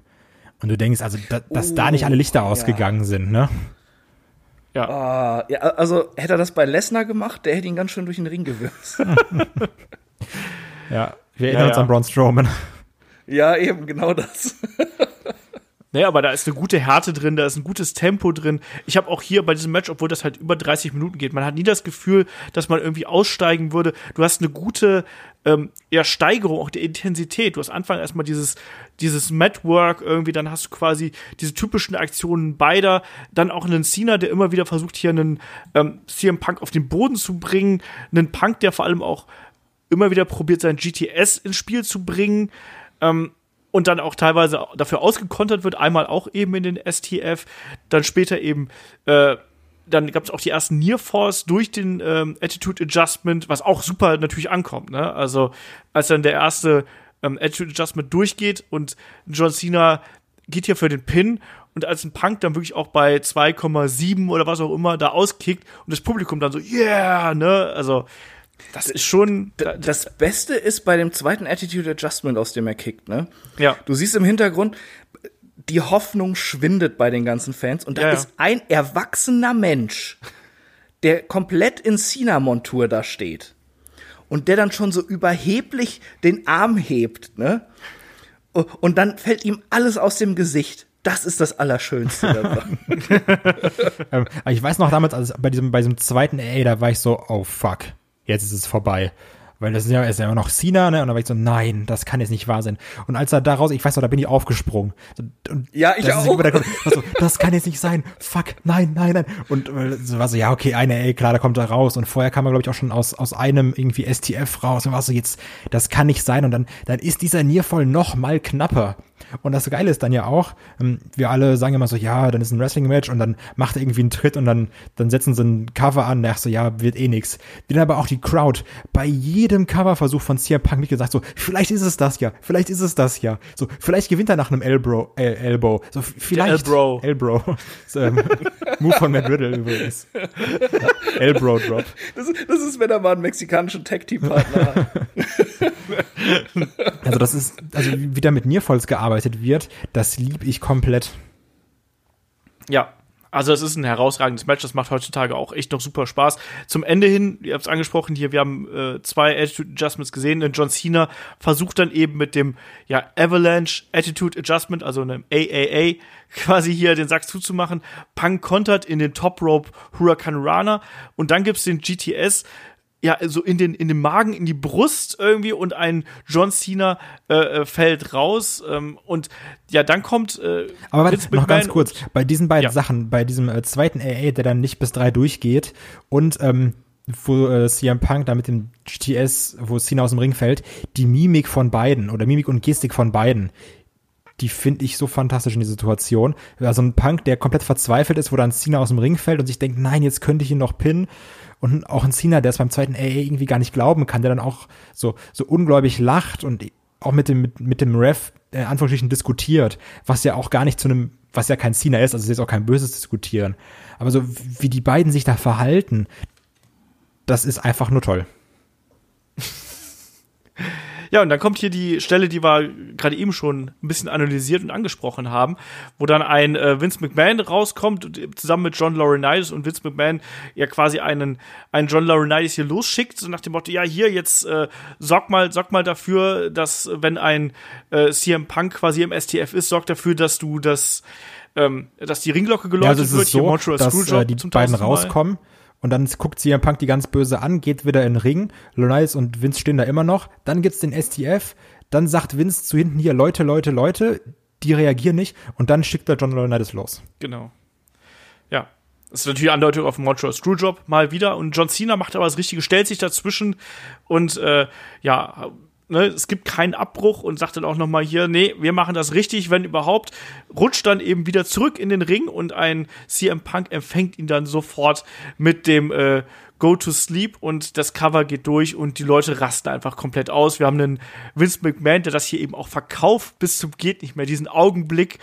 Und du denkst, also, da, dass da nicht alle Lichter ausgegangen sind, ne? Ja. Ah, ja, also hätte er das bei Lesnar gemacht, der hätte ihn ganz schön durch den Ring gewürzt. Ja. Wir erinnern uns ja. an Braun Strowman. ja, eben, genau das. Naja, aber da ist eine gute Härte drin, da ist ein gutes Tempo drin. Ich habe auch hier bei diesem Match, obwohl das halt über 30 Minuten geht, man hat nie das Gefühl, dass man irgendwie aussteigen würde. Du hast eine gute ähm, ja, Steigerung auch der Intensität. Du hast Anfang erstmal dieses, dieses Matwork irgendwie, dann hast du quasi diese typischen Aktionen beider, dann auch einen Cena, der immer wieder versucht, hier einen ähm, CM Punk auf den Boden zu bringen, einen Punk, der vor allem auch immer wieder probiert, sein GTS ins Spiel zu bringen. Ähm, und dann auch teilweise dafür ausgekontert wird, einmal auch eben in den STF, dann später eben, äh, dann gab es auch die ersten Near Force durch den ähm, Attitude Adjustment, was auch super natürlich ankommt. Ne? Also als dann der erste ähm, Attitude Adjustment durchgeht und John Cena geht hier für den Pin und als ein Punk dann wirklich auch bei 2,7 oder was auch immer da auskickt und das Publikum dann so, yeah, ne? Also das ist schon, Das Beste ist bei dem zweiten Attitude Adjustment, aus dem er kickt, ne? ja. Du siehst im Hintergrund, die Hoffnung schwindet bei den ganzen Fans und da Ja, ja. ist ein erwachsener Mensch, der komplett in Cena-Montur da steht und der dann schon so überheblich den Arm hebt, ne? Und dann fällt ihm alles aus dem Gesicht. Das ist das Allerschönste daran. Ähm, ich weiß noch damals, als bei diesem, bei diesem zweiten AA, da war ich so, oh fuck, jetzt ist es vorbei. Weil das ist ja, ist ja immer noch Cena, ne? Und da war ich so, nein, das kann jetzt nicht wahr sein. Und als er daraus, ich weiß noch, da bin ich aufgesprungen. Und Ja, ich das ist auch. war so, das kann jetzt nicht sein. Fuck, nein, nein, nein. Und äh, so war so, ja, okay, eine AA, klar, da kommt er raus. Und vorher kam er, glaube ich, auch schon aus, aus einem irgendwie STF raus. Und war so, jetzt, das kann nicht sein. Und dann, dann ist dieser Niervoll noch mal knapper. Und das Geile ist dann ja auch, ähm, wir alle sagen immer so, ja, dann ist ein Wrestling-Match und dann macht er irgendwie einen Tritt und dann, dann setzen sie ein Cover an, ach so, ja, wird eh nix. Dann aber auch die Crowd bei jedem Coverversuch von CM Punk nicht gesagt, so, vielleicht ist es das ja, vielleicht ist es das ja. So, vielleicht gewinnt er nach einem Elbow, äh, Elbow. So, vielleicht. Elbrow. Elbrow. So, ähm, Move von Matt Riddle übrigens. Elbrow Drop. Das, ist- das ist, wenn er mal einen mexikanischen Tag-Team-Partner hat. Also das ist, also wie da mit Nierfalls gearbeitet wird, das lieb ich komplett. Ja, also es ist ein herausragendes Match, das macht heutzutage auch echt noch super Spaß. Zum Ende hin, ihr habt es angesprochen hier, wir haben äh, zwei Attitude Adjustments gesehen. Und John Cena versucht dann eben mit dem ja, Avalanche Attitude Adjustment, also einem AAA, quasi hier den Sack zuzumachen. Punk kontert in den Top Rope Hurricane Rana und dann gibt's den GTS ja, so in den, in den Magen, in die Brust irgendwie und ein John Cena äh, äh, fällt raus ähm, und ja, dann kommt äh, Aber warte, noch ganz kurz, bei diesen beiden Ja. Sachen, bei diesem äh, zweiten AA, der dann nicht bis drei durchgeht und ähm, wo äh, CM Punk da mit dem GTS, wo Cena aus dem Ring fällt, die Mimik von beiden oder Mimik und Gestik von beiden, die finde ich so fantastisch in der Situation. Also ein Punk, der komplett verzweifelt ist, wo dann Cena aus dem Ring fällt und sich denkt, nein, jetzt könnte ich ihn noch pinnen. Und auch ein Cena, der es beim zweiten AA irgendwie gar nicht glauben kann, der dann auch so, so ungläubig lacht und auch mit dem, mit, mit dem Ref äh, Anführungsstrichen diskutiert, was ja auch gar nicht zu einem, was ja kein Cena ist, also es ist auch kein böses Diskutieren. Aber so wie die beiden sich da verhalten, das ist einfach nur toll. Ja, und dann kommt hier die Stelle, die wir gerade eben schon ein bisschen analysiert und angesprochen haben, wo dann ein äh, Vince McMahon rauskommt, und, äh, zusammen mit John Laurinaitis und Vince McMahon ja quasi einen, einen John Laurinaitis hier losschickt, so nach dem Motto, ja, hier, jetzt äh, sorg mal, sorg mal dafür, dass, wenn ein äh, CM Punk quasi im STF ist, sorg dafür, dass du das ähm, dass die Ringglocke geläutet Ja, also wird, so, Montreal dass Screwjob äh, die beiden tausendsten Mal. Und dann guckt CM Punk die ganz böse an, geht wieder in den Ring. Lonais und Vince stehen da immer noch. Dann gibt's den STF. Dann sagt Vince zu hinten hier Leute, Leute, Leute. Die reagieren nicht. Und dann schickt er John Laurinaitis los. Genau. Ja. Das ist natürlich Andeutung auf Montreal Screwjob mal wieder. Und John Cena macht aber das Richtige, stellt sich dazwischen und äh, ja, ne, es gibt keinen Abbruch und sagt dann auch noch mal hier, nee, wir machen das richtig, wenn überhaupt. Rutscht dann eben wieder zurück in den Ring und ein CM Punk empfängt ihn dann sofort mit dem äh, Go to Sleep und das Cover geht durch und die Leute rasten einfach komplett aus. Wir haben einen Vince McMahon, der das hier eben auch verkauft bis zum geht nicht mehr. Diesen Augenblick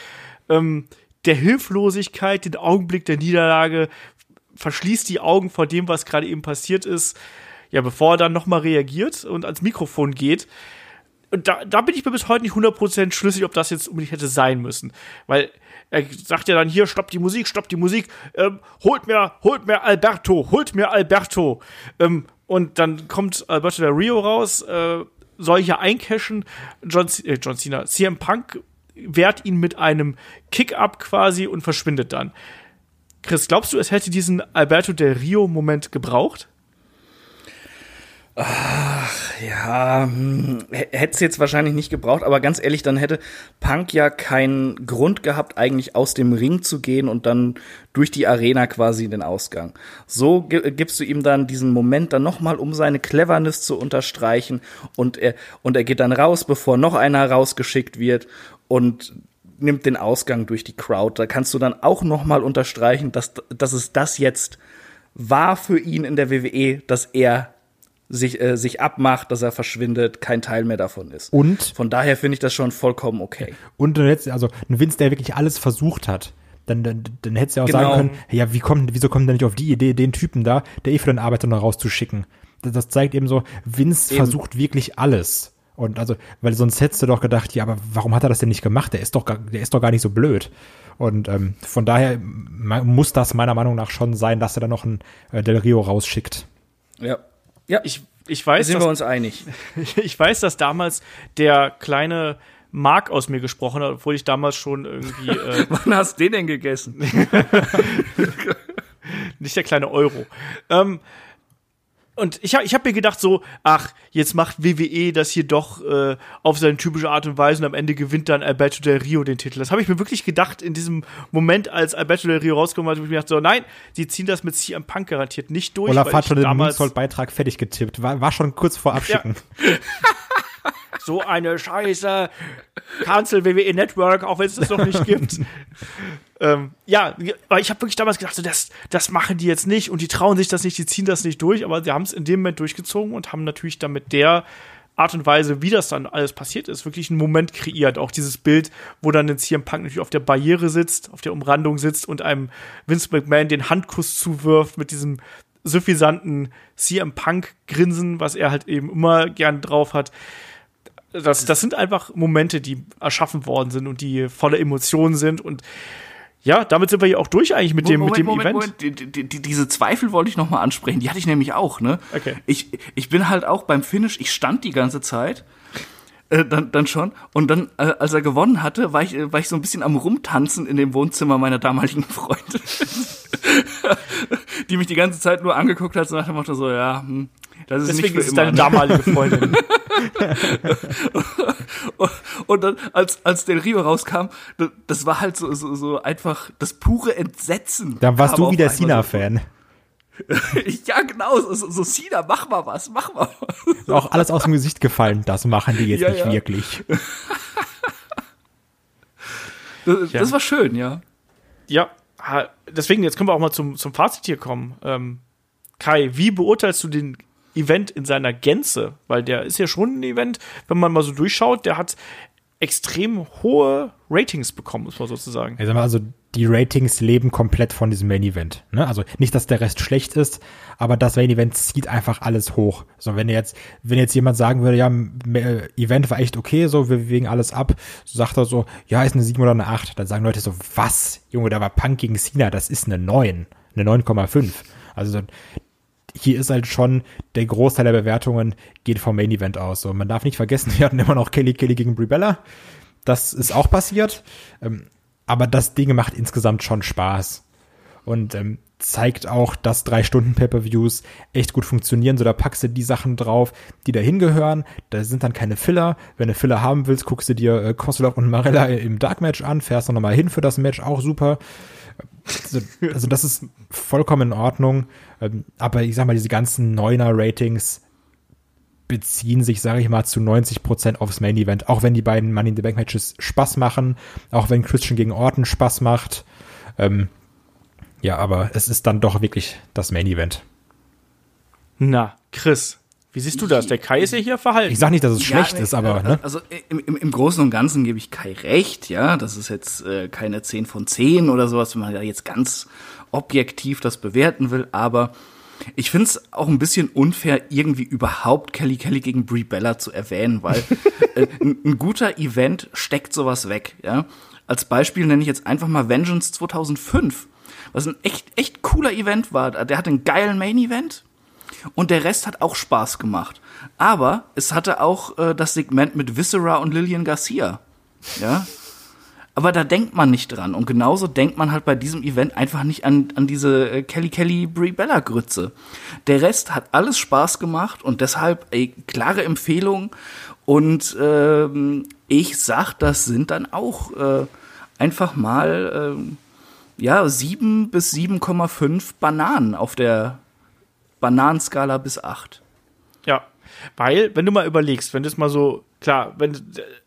ähm, der Hilflosigkeit, den Augenblick der Niederlage, verschließt die Augen vor dem, was gerade eben passiert ist. Ja, bevor er dann nochmal reagiert und ans Mikrofon geht. Und da, da bin ich mir bis heute nicht 100% schlüssig, ob das jetzt unbedingt hätte sein müssen. Weil er sagt ja dann hier, stopp die Musik, stopp die Musik, ähm, holt mir, holt mir Alberto, holt mir Alberto. Ähm, und dann kommt Alberto del Rio raus, äh, soll hier eincashen. John, äh, John Cena, CM Punk wehrt ihn mit einem Kick-Up quasi und verschwindet dann. Chris, glaubst du, es hätte diesen Alberto del Rio-Moment gebraucht? Ja, hm, hätte es jetzt wahrscheinlich nicht gebraucht, aber ganz ehrlich, dann hätte Punk ja keinen Grund gehabt, eigentlich aus dem Ring zu gehen und dann durch die Arena quasi den Ausgang. So gi- gibst du ihm dann diesen Moment dann nochmal, um seine Cleverness zu unterstreichen und er, und er geht dann raus, bevor noch einer rausgeschickt wird und nimmt den Ausgang durch die Crowd. Da kannst du dann auch nochmal unterstreichen, dass, dass es das jetzt war für ihn in der WWE, dass er sich, äh, sich abmacht, dass er verschwindet, kein Teil mehr davon ist. Und Von daher finde ich das schon vollkommen okay. Und jetzt, also ein Vince, der wirklich alles versucht hat, dann, dann, dann hättest du ja auch Genau. sagen können, ja, wie kommt, wieso kommt der nicht auf die Idee, den Typen da, der eh für den Arbeiter noch rauszuschicken? Das, das zeigt eben so, Vince Eben. versucht wirklich alles. Und also, weil sonst hättest du doch gedacht, ja, aber warum hat er das denn nicht gemacht? Der ist doch, gar, der ist doch gar nicht so blöd. Und ähm, von daher muss das meiner Meinung nach schon sein, dass er dann noch einen äh, Del Rio rausschickt. Ja. Ja, Ich, ich da weiß, sind dass wir uns einig. ich weiß, dass damals der kleine Mark aus mir gesprochen hat, obwohl ich damals schon irgendwie äh, Wann hast du den denn gegessen? nicht der kleine Euro. Ähm, und ich, hab- ich habe mir gedacht so, ach, jetzt macht WWE das hier doch äh, auf seine typische Art und Weise und am Ende gewinnt dann Alberto Del Rio den Titel. Das habe ich mir wirklich gedacht in diesem Moment, als Alberto Del Rio rausgekommen hat, habe ich mir gedacht so, nein, sie ziehen das mit CM Punk garantiert nicht durch. Olaf hat schon den Moonsault-Beitrag fertig getippt, war, war schon kurz vor Abschicken. so eine Scheiße. Cancel WWE Network, auch wenn es das noch nicht gibt. ähm, ja, aber ich habe wirklich damals gedacht, so, das, das machen die jetzt nicht und die trauen sich das nicht, die ziehen das nicht durch, aber sie haben es in dem Moment durchgezogen und haben natürlich dann mit der Art und Weise, wie das dann alles passiert ist, wirklich einen Moment kreiert. Auch dieses Bild, wo dann ein CM Punk natürlich auf der Barriere sitzt, auf der Umrandung sitzt und einem Vince McMahon den Handkuss zuwirft mit diesem suffisanten CM Punk Grinsen, was er halt eben immer gern drauf hat das, das sind einfach Momente, die erschaffen worden sind und die voller Emotionen sind. Und ja, damit sind wir hier auch durch eigentlich mit dem, mit dem Event. Die, die, die, diese Zweifel wollte ich noch mal ansprechen. Die hatte ich nämlich auch, ne? Okay. Ich, ich bin halt auch beim Finish, ich stand die ganze Zeit. Äh, dann, dann schon. Und dann, äh, als er gewonnen hatte, war ich, äh, war ich so ein bisschen am Rumtanzen in dem Wohnzimmer meiner damaligen Freundin. die mich die ganze Zeit nur angeguckt hat, so nach dem Motto so, ja, hm, das ist Deswegen nicht ist für es deine immer. damalige Freundin. Und dann, als, als Del Rio rauskam, das, war halt so, so, so einfach das pure Entsetzen. Dann warst du wieder Cena-Fan. So, ja, genau, so, so, so Cena, mach mal was, mach mal was. Ist auch alles aus dem Gesicht gefallen. Das machen die jetzt Ja, nicht ja. wirklich. Das, Ja. das war schön, ja. ja, deswegen, jetzt können wir auch mal zum, zum Fazit hier kommen. Ähm, Kai, wie beurteilst du den Event in seiner Gänze? Weil der ist ja schon ein Event, wenn man mal so durchschaut, der hat extrem hohe Ratings bekommen, muss man sozusagen. Mal, also die Ratings leben komplett von diesem Main Event. Ne? Also nicht, dass der Rest schlecht ist, aber das Main Event zieht einfach alles hoch. So, wenn jetzt, wenn jetzt jemand sagen würde, ja, äh, Event war echt okay, so, wir wägen alles ab, sagt er so, ja, ist eine 7 oder eine 8. Dann sagen Leute so, was? Junge, da war Punk gegen Cena, das ist eine 9, eine 9,5. Also so, hier ist halt schon der Großteil der Bewertungen geht vom Main Event aus. So, man darf nicht vergessen, wir hatten immer noch Kelly Kelly gegen Brie Bella. Das ist auch passiert. Ähm, aber das Ding macht insgesamt schon Spaß. Und ähm, zeigt auch, dass drei Stunden Pay-per-Views echt gut funktionieren. So, da packst du die Sachen drauf, die da hingehören. Da sind dann keine Filler. Wenn du Filler haben willst, guckst du dir äh, Kosolov und Marella im Dark Match an, fährst noch mal hin für das Match, auch super. Also, also das ist vollkommen in Ordnung. Ähm, aber ich sag mal, diese ganzen Neuner-Ratings beziehen sich, sage ich mal, zu 90 Prozent aufs Main Event. Auch wenn die beiden Money in the Bank Matches Spaß machen, auch wenn Christian gegen Orton Spaß macht. Ähm, ja, aber es ist dann doch wirklich das Main Event. Na, Chris, wie siehst du das? Der Kai ist ja hier verhalten. Ich sag nicht, dass es schlecht Ja, ist, aber ne? Also im, im, im Großen und Ganzen gebe ich Kai recht, ja. Das ist jetzt äh, keine 10 von 10 oder sowas, wenn man da jetzt ganz objektiv das bewerten will, aber ich finde es auch ein bisschen unfair, irgendwie überhaupt Kelly Kelly gegen Brie Bella zu erwähnen, weil äh, ein, ein guter Event steckt sowas weg, ja. Als Beispiel nenne ich jetzt einfach mal Vengeance 2005, was ein echt, echt cooler Event war. Der hatte einen geilen Main Event, und der Rest hat auch Spaß gemacht. Aber es hatte auch äh, das Segment mit Viscera und Lillian Garcia. Ja. Aber da denkt man nicht dran. Und genauso denkt man halt bei diesem Event einfach nicht an, an diese äh, Kelly Kelly Brie Bella Grütze. Der Rest hat alles Spaß gemacht und deshalb ey, klare Empfehlung. Und ähm, ich sag, das sind dann auch äh, einfach mal ähm, ja sieben bis 7,5 Bananen auf der Bananenskala bis 8. Ja, weil, wenn du mal überlegst, wenn das mal so, klar, wenn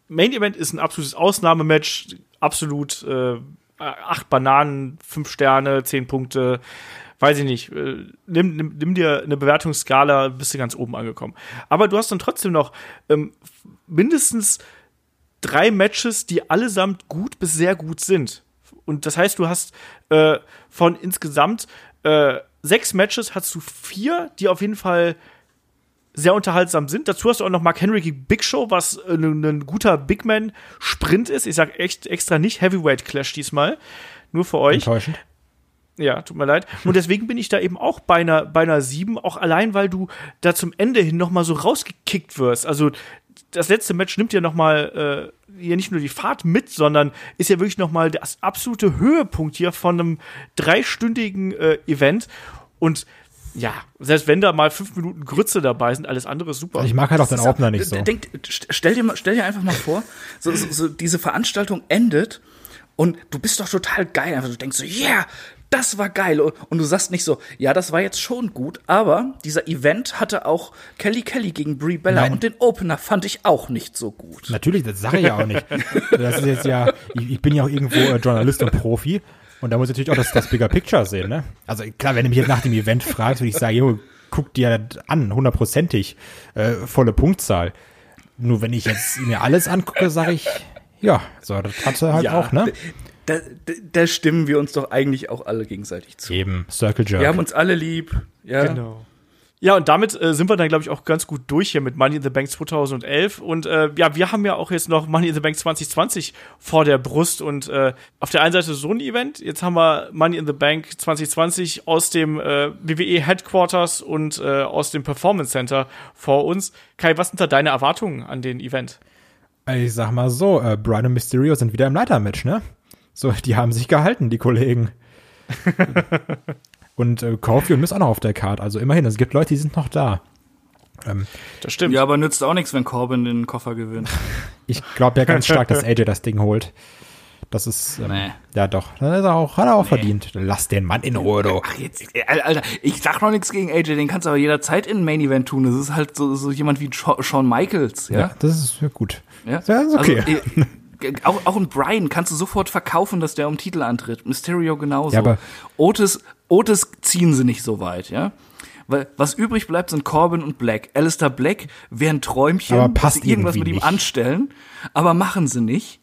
Main Event ist ein absolutes Ausnahmematch, absolut äh, acht Bananen, fünf Sterne, zehn Punkte, weiß ich nicht. Äh, nimm, nimm, nimm dir eine Bewertungsskala, bist du ganz oben angekommen. Aber du hast dann trotzdem noch ähm, mindestens drei Matches, die allesamt gut bis sehr gut sind. Und das heißt, du hast äh, von insgesamt äh, sechs Matches hast du vier, die auf jeden Fall sehr unterhaltsam sind. Dazu hast du auch noch Mark Henry gegen Big Show, was äh, ein, ein guter Big Man Sprint ist. Ich sag echt extra nicht Heavyweight Clash diesmal. Nur für euch. Enttäuschend. Ja, tut mir leid. Und deswegen bin ich da eben auch bei einer, bei einer 7, auch allein, weil du da zum Ende hin noch mal so rausgekickt wirst. Also das letzte Match nimmt ja noch mal äh, hier nicht nur die Fahrt mit, sondern ist ja wirklich noch mal das absolute Höhepunkt hier von einem dreistündigen äh, Event. Und ja, selbst wenn da mal fünf Minuten Grütze dabei sind, alles andere ist super. Ich mag halt auch den Opener nicht so. Denk, stell, dir mal, stell dir einfach mal vor, so, so, so diese Veranstaltung endet und du bist doch total geil. Einfach, du denkst so, yeah, das war geil. Und, du sagst nicht so, ja, das war jetzt schon gut, aber dieser Event hatte auch Kelly Kelly gegen Brie Bella Nein. und den Opener fand ich auch nicht so gut. Natürlich, das sage ich ja auch nicht. Das ist jetzt ja, ich, ich bin ja auch irgendwo äh, Journalist und Profi und da muss ich natürlich auch das, das Bigger Picture sehen, ne? Also klar, wenn du mich jetzt nach dem Event fragst, würde ich sagen, jo, guck dir das an, hundertprozentig, äh, volle Punktzahl. Nur wenn ich jetzt mir alles angucke, sage ich, ja, so, das hatte halt auch, ne? Da, da, stimmen wir uns doch eigentlich auch alle gegenseitig zu. Eben, Circle Jerk. Wir haben uns alle lieb. Ja. Genau. Ja, und damit äh, sind wir dann, glaube ich, auch ganz gut durch hier mit Money in the Bank 2011. Und äh, ja, wir haben ja auch jetzt noch Money in the Bank 2020 vor der Brust. Und äh, auf der einen Seite so ein Event, jetzt haben wir Money in the Bank 2020 aus dem äh, WWE Headquarters und äh, aus dem Performance Center vor uns. Kai, was sind da deine Erwartungen an den Event? Ich sag mal so, äh, Brian und Mysterio sind wieder im Leitermatch, ne? So, die haben sich gehalten, die Kollegen. und äh, Kofi und ist auch noch auf der Karte. Also immerhin, es gibt Leute, die sind noch da. Ähm, Das stimmt. Ja, aber nützt auch nichts, wenn Corbin den Koffer gewinnt. ich glaube ja ganz stark, dass AJ das Ding holt. Das ist, ähm, Nee. ja doch, das ist auch, hat er auch verdient. Lass den Mann in Ruhe, du. Ach, jetzt, Alter, ich sag noch nichts gegen AJ, den kannst du aber jederzeit in ein Main Event tun. Das ist halt so, so jemand wie Sha- Shawn Michaels, ja? Ja, das ist ja gut. Ja, Ja, ist okay. Also, auch, auch ein Brian kannst du sofort verkaufen, dass der um Titel antritt. Mysterio genauso. Ja, aber- Otis, Otis ziehen sie nicht so weit, ja? Weil was übrig bleibt, sind Corbin und Black. Alistair Black wäre ein Träumchen, Aber dass passt sie irgendwas mit ihm nicht. anstellen, aber machen sie nicht.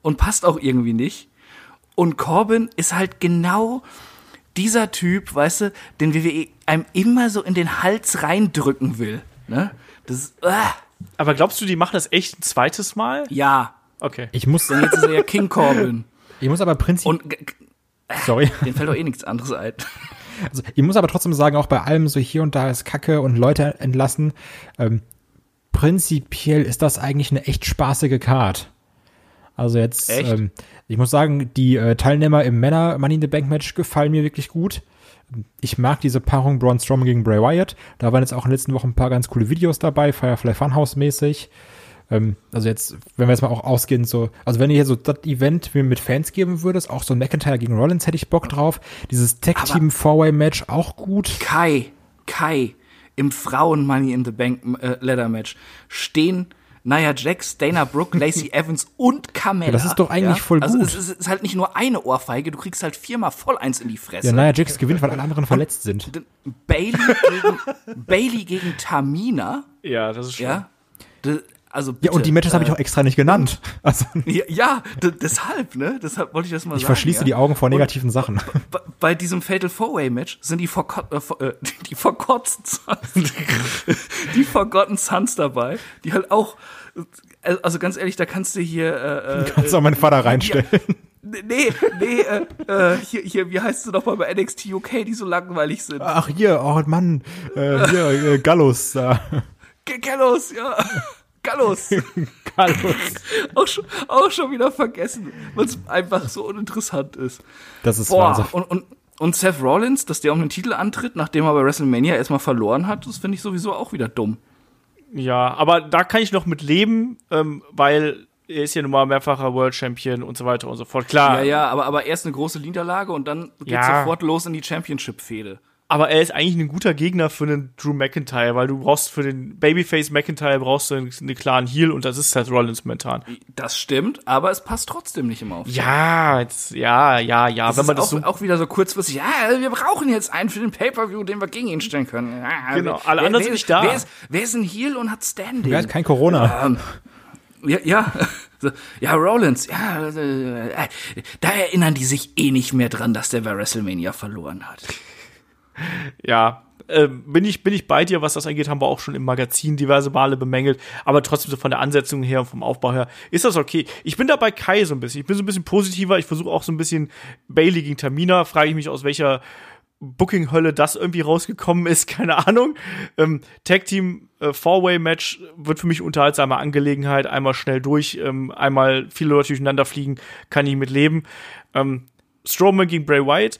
Und passt auch irgendwie nicht. Und Corbin ist halt genau dieser Typ, weißt du, den WWE einem immer so in den Hals reindrücken will. Ne? Das ist, ah, Aber glaubst du, die machen das echt ein zweites Mal? ja. Okay. Ich muss, Denn jetzt ist er ja King Corbin. ich muss aber prinzipiell, sorry. den fällt doch eh nichts anderes ein. Also, ich muss aber trotzdem sagen, auch bei allem so hier und da ist Kacke und Leute entlassen. Ähm, prinzipiell ist das eigentlich eine echt spaßige Card. Also jetzt, ähm, ich muss sagen, die äh, Teilnehmer im Männer Money in the Bank Match gefallen mir wirklich gut. Ich mag diese Paarung Braun Strowman gegen Bray Wyatt. Da waren jetzt auch in den letzten Wochen ein paar ganz coole Videos dabei, Firefly Funhouse mäßig. Ähm, also jetzt, wenn wir jetzt mal auch ausgehen, so, also wenn ihr hier so das Event mir mit Fans geben würdest, auch so McIntyre gegen Rollins hätte ich Bock drauf. Dieses Tag Team Four-Way Match auch gut. Kai, Kai, im Frauen Money in the Bank äh, Leather Match stehen Nia Jax, Dana Brooke, Lacey Evans und Carmella. Ja, das ist doch eigentlich voll Also gut. es ist, es ist halt nicht nur eine Ohrfeige, du kriegst halt viermal voll eins in die Fresse. Ja, Nia Jax gewinnt, weil alle anderen verletzt sind. Bailey gegen, Bailey gegen Tamina, Ja, das ist schon. ja. Also Ja, und die Matches habe ich auch extra nicht genannt. Also Ja, ja deshalb, ne? Deshalb wollte ich das mal ich sagen. verschließe ja? die Augen vor negativen Sachen. Bei- diesem Fatal Four-Way Match sind die, Forco äh, äh, die Forgotten Sons, die Forgotten Sons dabei, die halt auch, äh, also ganz ehrlich, da kannst du hier, äh, äh, Kannst du auch meinen Vater reinstellen. nee, nee, äh, äh, hier, hier, wie heißt du noch mal bei NXT UK, die so langweilig sind? Ach hier, oh Mann, äh, hier, äh, Gallus da. Gallows, ja. Gallows. Gallus. auch, schon, auch schon wieder vergessen, weil es einfach so uninteressant ist. Das ist Boah, Wahnsinn. und, und, und Seth Rollins, dass der um den Titel antritt, nachdem er bei WrestleMania erstmal verloren hat, das finde ich sowieso auch wieder dumm. Ja, aber da kann ich noch mit leben, ähm, weil er ist ja nun mal mehrfacher World Champion und so weiter und so fort. Klar, Ja, ja, aber, aber erst eine große Niederlage und dann geht's Ja. sofort los in die Championship-Fehde. Aber er ist eigentlich ein guter Gegner für einen Drew McIntyre, weil du brauchst für den Babyface McIntyre brauchst du einen, einen klaren Heal und das ist Seth Rollins momentan. Das stimmt, aber es passt trotzdem nicht immer auf. Ja, jetzt, ja, ja, ja, Das wenn man ist das auch, so auch wieder so kurzfristig, ja, wir brauchen jetzt einen für den Pay-Per-View, den wir gegen ihn stellen können. Ja, Genau, alle wer, anderen wer, sind nicht da. Wer ist, wer ist ein Heel und hat Standing? Wer hat kein Corona? Ähm, ja, ja, ja, Rollins, ja, äh, äh, da erinnern die sich eh nicht mehr dran, dass der bei WrestleMania verloren hat. Ja, äh, bin ich bin ich bei dir, was das angeht, haben wir auch schon im Magazin diverse Male bemängelt, aber trotzdem so von der Ansetzung her und vom Aufbau her ist das okay. Ich bin da bei Kai so ein bisschen. Ich bin so ein bisschen positiver, ich versuche auch so ein bisschen Bailey gegen Tamina, frage ich mich aus welcher Booking-Hölle das irgendwie rausgekommen ist, keine Ahnung. Ähm, Tag Team äh, Four-Way-Match wird für mich unterhaltsame Angelegenheit. Einmal schnell durch, ähm, einmal viele Leute durcheinander fliegen, kann ich mit leben. Ähm, Strowman gegen Bray Wyatt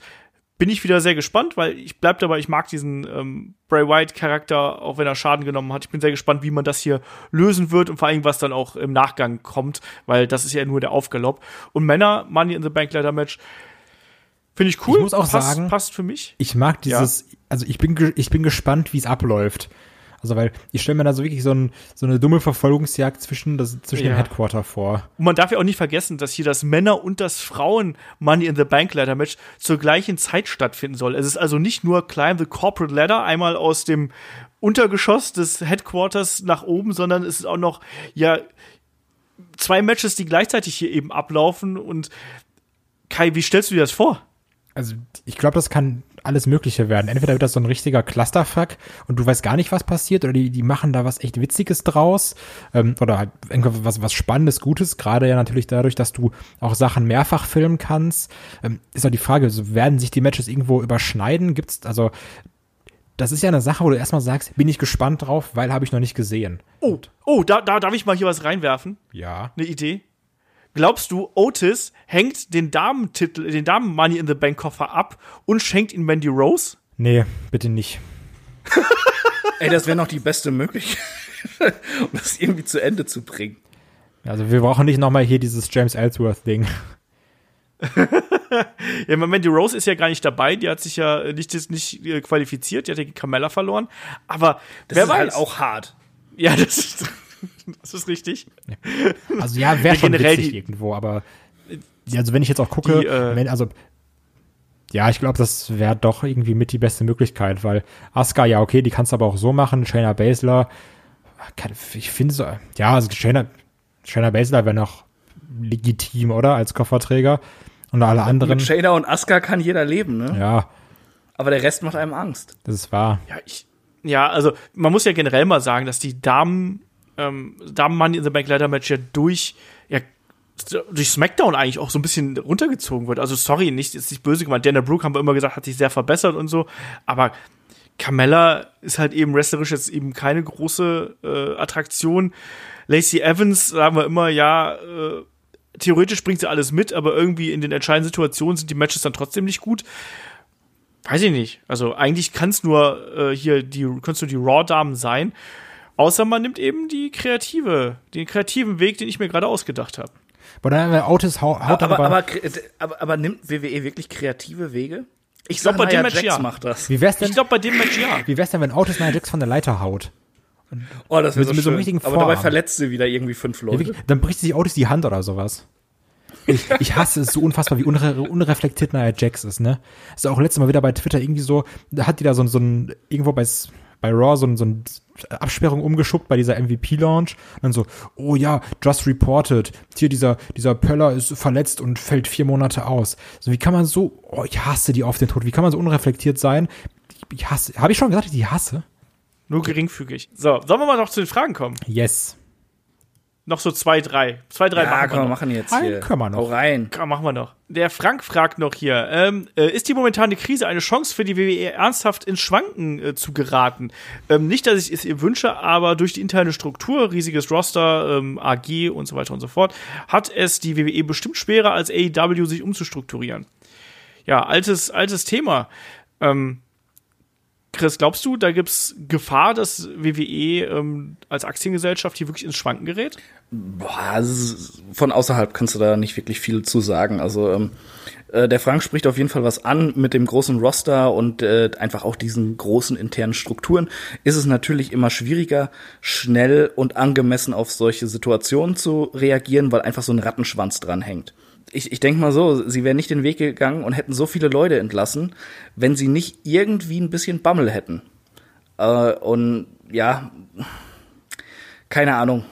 bin ich wieder sehr gespannt, weil ich bleib dabei, ich mag diesen ähm, Bray Wyatt-Charakter, auch wenn er Schaden genommen hat. Ich bin sehr gespannt, wie man das hier lösen wird und vor allem, was dann auch im Nachgang kommt, weil das ist ja nur der Aufgalopp. Und Männer, Money in the Bank Leather Match, finde ich cool. Ich muss auch passt, sagen- passt für mich. Ich mag dieses, also ich bin, ich bin gespannt, wie es abläuft. Also weil ich stelle mir da so wirklich so, ein, so eine dumme Verfolgungsjagd zwischen, das, zwischen Ja. dem Headquarter vor. Und man darf ja auch nicht vergessen, dass hier das Männer- und das Frauen Money in the Bank Ladder Match zur gleichen Zeit stattfinden soll. Es ist also nicht nur Climb the Corporate Ladder einmal aus dem Untergeschoss des Headquarters nach oben, sondern es ist auch noch ja zwei Matches, die gleichzeitig hier eben ablaufen und Kai, wie stellst du dir das vor? Also ich glaube, das kann alles Mögliche werden. Entweder wird das so ein richtiger Clusterfuck und du weißt gar nicht, was passiert, oder die, die machen da was echt Witziges draus ähm, oder halt irgendwas was, was Spannendes, Gutes. Gerade ja natürlich dadurch, dass du auch Sachen mehrfach filmen kannst. Ähm, ist auch die Frage, also werden sich die Matches irgendwo überschneiden? Gibt's also das ist ja eine Sache, wo du erstmal sagst, bin ich gespannt drauf, weil habe ich noch nicht gesehen. Oh, oh, da, da darf ich mal hier was reinwerfen. Ja. Eine Idee. Glaubst du, Otis hängt den Damentitel, den Damen Money in the Bank Koffer ab und schenkt ihn Mandy Rose? Nee, bitte nicht. Ey, das wäre noch die beste Möglichkeit, um das irgendwie zu Ende zu bringen. Also wir brauchen nicht nochmal hier dieses James Ellsworth-Ding. Ja, Mandy Rose ist ja gar nicht dabei, die hat sich ja nicht, nicht äh, qualifiziert, die hat ja gegen Carmella verloren. Aber Das wer ist weiß. halt auch hart. Ja, das ist, das ist richtig. Also ja, wäre Ja, schon generell witzig die- irgendwo, aber also wenn ich jetzt auch gucke, Die, äh, wenn, also ja, ich glaube, das wäre doch irgendwie mit die beste Möglichkeit, weil Asuka, ja, okay, die kannst du aber auch so machen. Shayna Baszler, kann- ich finde so, ja, also Shayna, Shayna Baszler wäre noch legitim, oder? Als Kofferträger. Und alle anderen, Mit Shayna und Asuka kann jeder leben, ne? ja, Aber der Rest macht einem Angst. das ist wahr. Ja, ich, ja, also man muss ja generell mal sagen, dass die Damen, ähm, Damen Money in the Bank Ladder Match ja durch, ja, durch SmackDown eigentlich auch so ein bisschen runtergezogen wird. Also sorry, nicht, ist nicht böse gemeint. Dana Brooke haben wir immer gesagt, hat sich sehr verbessert und so. Aber Carmella ist halt eben wrestlerisch jetzt eben keine große äh, Attraktion. Lacey Evans sagen wir immer, ja, äh, theoretisch bringt sie alles mit, aber irgendwie in den entscheidenden Situationen sind die Matches dann trotzdem nicht gut. Weiß ich nicht. Also eigentlich kann es nur äh, hier die, kannst du die Raw-Damen sein. Außer man nimmt eben die kreative, den kreativen Weg, den ich mir gerade ausgedacht habe. Aber dann Otis haut Aber, aber, aber, aber, aber nimmt WWE wirklich kreative Wege? Ich glaube, bei dem Match Jax ja. macht das. wie wär's denn, Ich glaube, bei dem Match ja. wie wär's denn, wenn Otis Nia Jax von der Leiter haut? Oh, das wäre so mit so schön. Aber dabei verletzt sie wieder irgendwie fünf Leute. dann bricht sich Otis die Hand oder sowas. Ich, ich hasse es so unfassbar, wie unre unreflektiert Nia Jax ist, ne? Ist auch letztes Mal wieder bei Twitter irgendwie so, da hat die da so, ein- so ein, irgendwo bei, S- bei Raw so, so ein Absperrung umgeschuckt bei dieser MVP-Launch. Dann so, oh ja, just reported. Hier dieser, dieser Pöller ist verletzt und fällt vier Monate aus. So, wie kann man so, oh, ich hasse die auf den Tod. Wie kann man so unreflektiert sein? Ich, hasse, habe ich schon gesagt, ich die hasse? Nur geringfügig. So, sollen wir mal noch zu den Fragen kommen? Yes. Noch so zwei, drei. Zwei, drei Ja, machen wir noch. machen jetzt Einen hier. können wir noch. Hau rein. Komm, machen wir noch. Der Frank fragt noch hier, ähm, äh, ist die momentane Krise eine Chance für die WWE ernsthaft ins Schwanken äh, zu geraten? Ähm, nicht, dass ich es ihr wünsche, aber durch die interne Struktur, riesiges Roster, ähm, AG und so weiter und so fort, hat es die WWE bestimmt schwerer als AEW sich umzustrukturieren. Ja, altes, altes Thema. Ähm, Chris, glaubst du, da gibt's Gefahr, dass WWE ähm, als Aktiengesellschaft hier wirklich ins Schwanken gerät? Boah, es von außerhalb kannst du da nicht wirklich viel zu sagen. Also ähm, äh, der Frank spricht auf jeden Fall was an mit dem großen Roster und äh, einfach auch diesen großen internen Strukturen. Ist es natürlich immer schwieriger, schnell und angemessen auf solche Situationen zu reagieren, weil einfach so ein Rattenschwanz dran hängt. Ich, ich denke mal so, sie wären nicht den Weg gegangen und hätten so viele Leute entlassen, wenn sie nicht irgendwie ein bisschen Bammel hätten. Äh, und ja, keine Ahnung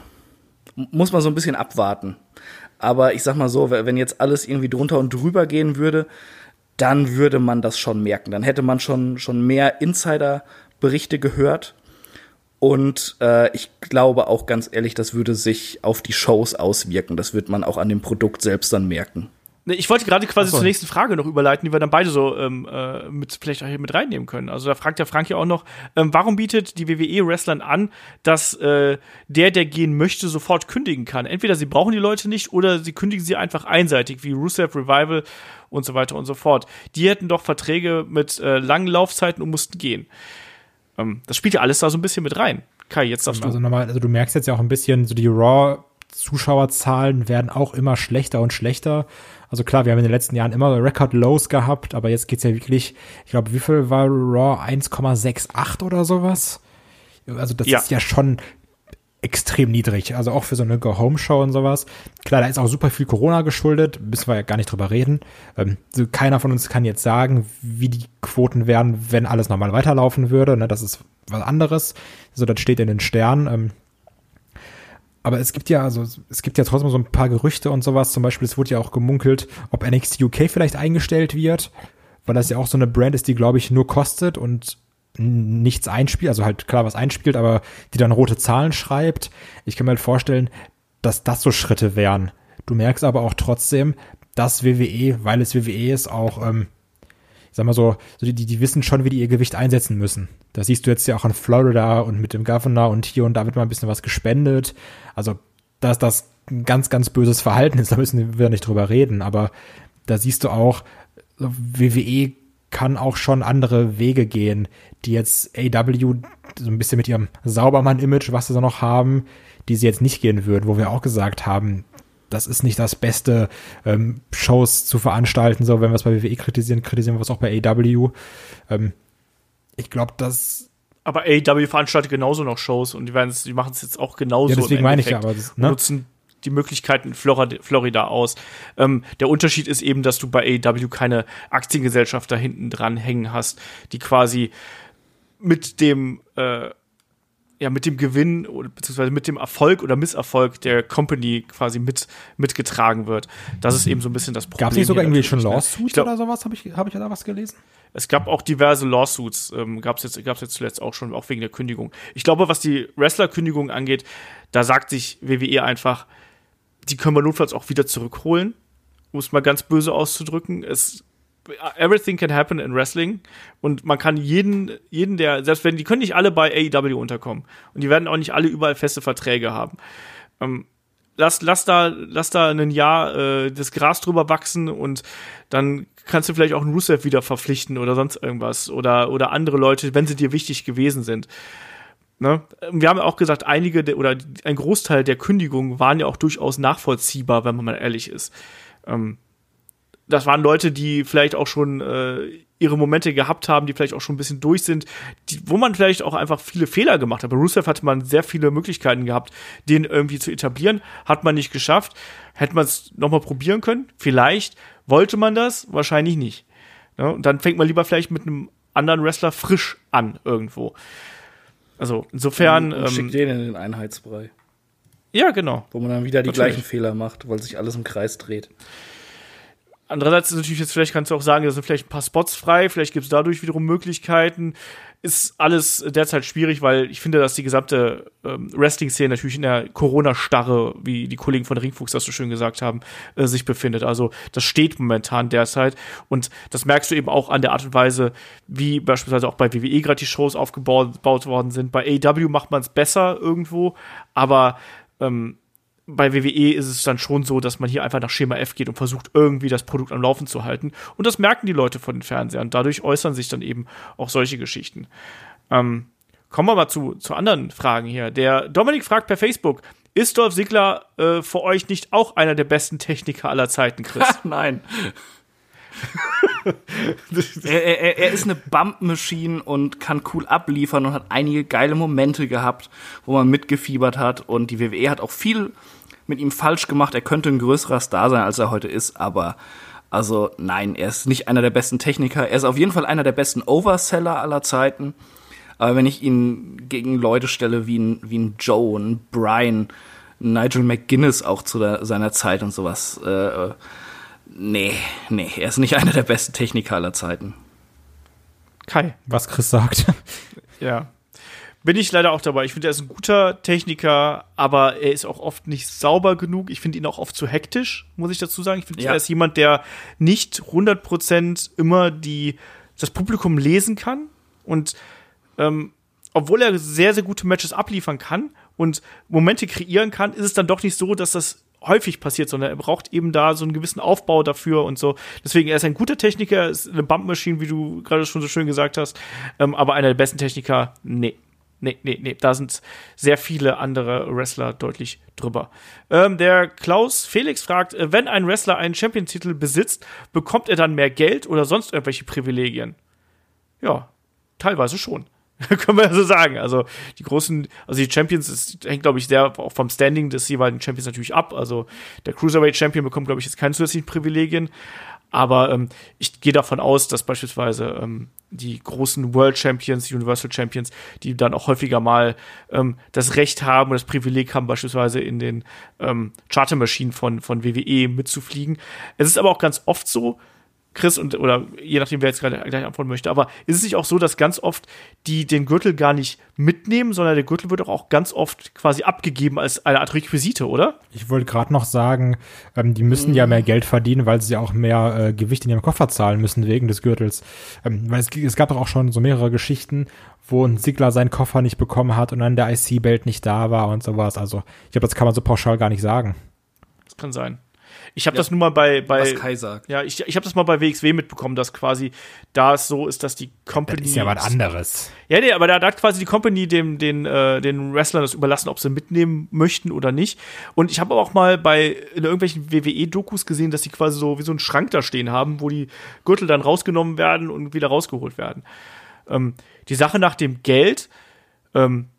muss man so ein bisschen abwarten. Aber ich sag mal so, wenn jetzt alles irgendwie drunter und drüber gehen würde, dann würde man das schon merken. Dann hätte man schon, schon mehr Insider-Berichte gehört. Und äh, ich glaube auch ganz ehrlich, das würde sich auf die Shows auswirken. Das wird man auch an dem Produkt selbst dann merken. Ich wollte gerade quasi so. zur nächsten Frage noch überleiten, die wir dann beide so ähm, äh, mit vielleicht auch hier mit reinnehmen können. Also da fragt der Frank ja auch noch, ähm, warum bietet die WWE Wrestlern an, dass äh, der, der gehen möchte, sofort kündigen kann? Entweder sie brauchen die Leute nicht oder sie kündigen sie einfach einseitig, wie Rusev Revival und so weiter und so fort. Die hätten doch Verträge mit äh, langen Laufzeiten und mussten gehen. Ähm, das spielt ja alles da so ein bisschen mit rein. Kai, jetzt darfst du. Also nochmal, also du merkst jetzt ja auch ein bisschen, so die Raw-Zuschauerzahlen werden auch immer schlechter und schlechter. Also klar, wir haben in den letzten Jahren immer Record Lows gehabt, aber jetzt geht's ja wirklich, ich glaube, wie viel war Raw? 1,68 oder sowas? Also das Ja. ist ja schon extrem niedrig. Also auch für so eine Go-Home-Show und sowas. Klar, da ist auch super viel Corona geschuldet, müssen wir ja gar nicht drüber reden. Ähm, so keiner von uns kann jetzt sagen, wie die Quoten wären, wenn alles normal weiterlaufen würde. Ne? Das ist was anderes. So, das steht in den Sternen. Ähm, aber es gibt ja, also es gibt ja trotzdem so ein paar Gerüchte und sowas. Zum Beispiel, es wurde ja auch gemunkelt, ob NXT UK vielleicht eingestellt wird, weil das ja auch so eine Brand ist, die, glaube ich, nur kostet und nichts einspielt, also halt klar was einspielt, aber die dann rote Zahlen schreibt. Ich kann mir halt vorstellen, dass das so Schritte wären. Du merkst aber auch trotzdem, dass WWE, weil es WWE ist, auch, ähm, ich sag mal so, so die, die, wissen schon, wie die ihr Gewicht einsetzen müssen. Das siehst du jetzt ja auch in Florida und mit dem Governor und hier und da wird mal ein bisschen was gespendet. Also, dass das ein ganz, ganz böses Verhalten ist, da müssen wir nicht drüber reden. Aber da siehst du auch, WWE kann auch schon andere Wege gehen, die jetzt AW so ein bisschen mit ihrem Saubermann-Image, was sie so noch haben, die sie jetzt nicht gehen würden, wo wir auch gesagt haben, das ist nicht das Beste, ähm, Shows zu veranstalten, so wenn wir es bei WWE kritisieren, kritisieren wir es auch bei AW. Ähm, ich glaube, das Aber AEW veranstaltet genauso noch Shows und die, die machen es jetzt auch genauso. Ja, deswegen meine ich ja, aber das- ne? nutzen die Möglichkeiten in Florida, Florida aus. Ähm, der Unterschied ist eben, dass du bei AEW keine Aktiengesellschaft da hinten dran hängen hast, die quasi mit dem äh, ja mit dem Gewinn oder beziehungsweise mit dem Erfolg oder Misserfolg der Company quasi mit mitgetragen wird. Das ist eben so ein bisschen das Problem. gab es nicht sogar irgendwie schon ne? Lawsuits glaub, oder sowas? Habe ich, hab ich da was gelesen? es gab auch diverse Lawsuits, ähm, gab es jetzt, gab's jetzt zuletzt auch schon, auch wegen der Kündigung. Ich glaube, was die Wrestler-Kündigung angeht, da sagt sich WWE einfach, die können wir notfalls auch wieder zurückholen, um es mal ganz böse auszudrücken. Es, everything can happen in Wrestling und man kann jeden, jeden der, selbst wenn, die können nicht alle bei AEW unterkommen und die werden auch nicht alle überall feste Verträge haben. Ähm, lass, lass da, lass da ein Jahr äh, das Gras drüber wachsen und dann kannst du vielleicht auch einen Rusev wieder verpflichten oder sonst irgendwas oder, oder andere Leute, wenn sie dir wichtig gewesen sind. Ne? Wir haben auch gesagt, einige der, oder ein Großteil der Kündigungen waren ja auch durchaus nachvollziehbar, wenn man mal ehrlich ist. Ähm, das waren Leute, die vielleicht auch schon äh, ihre Momente gehabt haben, die vielleicht auch schon ein bisschen durch sind, die, wo man vielleicht auch einfach viele Fehler gemacht hat. Bei Rusev hatte man sehr viele Möglichkeiten gehabt, den irgendwie zu etablieren, hat man nicht geschafft. Hätte man es nochmal probieren können? Vielleicht. Wollte man das? Wahrscheinlich nicht. Ja, und dann fängt man lieber vielleicht mit einem anderen Wrestler frisch an irgendwo. Also insofern. Und, und ähm, schickt den in den Einheitsbrei. Ja, genau. Wo man dann wieder die Natürlich. gleichen Fehler macht, weil sich alles im Kreis dreht. Andererseits ist natürlich jetzt, vielleicht kannst du auch sagen, da sind vielleicht ein paar Spots frei, vielleicht gibt es dadurch wiederum Möglichkeiten. Ist alles derzeit schwierig, weil ich finde, dass die gesamte ähm, Wrestling-Szene natürlich in der Corona-Starre, wie die Kollegen von Ringfuchs das so schön gesagt haben, äh, sich befindet. Also das steht momentan derzeit. Und das merkst du eben auch an der Art und Weise, wie beispielsweise auch bei WWE gerade die Shows aufgebaut gebaut worden sind. Bei AEW macht man es besser irgendwo, aber ähm, bei WWE ist es dann schon so, dass man hier einfach nach Schema F geht und versucht, irgendwie das Produkt am Laufen zu halten. Und das merken die Leute von den Fernsehern. Dadurch äußern sich dann eben auch solche Geschichten. Ähm, kommen wir mal zu, zu anderen Fragen hier. Der Dominik fragt per Facebook, ist Dolph Ziggler äh, für euch nicht auch einer der besten Techniker aller Zeiten, Chris? Nein. er, er, er ist eine Bump-Machine und kann cool abliefern und hat einige geile Momente gehabt, wo man mitgefiebert hat. Und die WWE hat auch viel mit ihm falsch gemacht. Er könnte ein größerer Star sein, als er heute ist, aber also nein, er ist nicht einer der besten Techniker. Er ist auf jeden Fall einer der besten Overseller aller Zeiten. Aber wenn ich ihn gegen Leute stelle wie ein, wie ein Joe, ein Brian, Nigel McGuinness auch zu der, seiner Zeit und sowas, äh, nee, nee, er ist nicht einer der besten Techniker aller Zeiten. Kai. Was Chris sagt. Ja. Bin ich leider auch dabei. Ich finde, er ist ein guter Techniker, aber er ist auch oft nicht sauber genug. Ich finde ihn auch oft zu hektisch, muss ich dazu sagen. Ich finde, Ja. er ist jemand, der nicht 100% immer die, das Publikum lesen kann. Und ähm, obwohl er sehr, sehr gute Matches abliefern kann und Momente kreieren kann, ist es dann doch nicht so, dass das häufig passiert, sondern er braucht eben da so einen gewissen Aufbau dafür und so. Deswegen, er ist ein guter Techniker, er ist eine Bumpmaschine, wie du gerade schon so schön gesagt hast, ähm, aber einer der besten Techniker, nee. Nee, nee, nee, da sind sehr viele andere Wrestler deutlich drüber. Ähm, der Klaus Felix fragt, äh, wenn ein Wrestler einen Champion-Titel besitzt, bekommt er dann mehr Geld oder sonst irgendwelche Privilegien? Ja, teilweise schon. Können wir so sagen. Also die großen, also die Champions, es hängt, glaube ich, sehr auch vom Standing des jeweiligen Champions natürlich ab. Also der Cruiserweight Champion bekommt, glaube ich, jetzt keine zusätzlichen Privilegien. Aber ähm, ich gehe davon aus, dass beispielsweise ähm, die großen World Champions, Universal Champions, die dann auch häufiger mal ähm, das Recht haben oder das Privileg haben, beispielsweise in den ähm, Chartermaschinen von, von WWE mitzufliegen. Es ist aber auch ganz oft so, Chris und oder je nachdem wer jetzt gerade gleich antworten möchte, aber ist es nicht auch so, dass ganz oft die den Gürtel gar nicht mitnehmen, sondern der Gürtel wird auch ganz oft quasi abgegeben als eine Art Requisite, oder? Ich wollte gerade noch sagen, ähm, die müssen ja mehr Geld verdienen, weil sie auch mehr äh, Gewicht in ihrem Koffer zahlen müssen wegen des Gürtels. Ähm, weil es, es gab doch auch schon so mehrere Geschichten, wo ein Sigler seinen Koffer nicht bekommen hat und dann der IC-Belt nicht da war und sowas. Also ich glaube, das kann man so pauschal gar nicht sagen. Das kann sein. Ich habe das nun mal bei bei Was Kai sagt. ja, ich, ich habe das mal bei WXW mitbekommen, dass quasi da es so ist, dass die Company Das ist ja was anderes. Ja, nee, aber da, da hat quasi die Company dem, den, äh, den Wrestlern das überlassen, ob sie mitnehmen möchten oder nicht. Und ich habe auch mal bei in irgendwelchen WWE-Dokus gesehen, dass die quasi so wie so einen Schrank da stehen haben, wo die Gürtel dann rausgenommen werden und wieder rausgeholt werden. Ähm, die Sache nach dem Geld, ähm,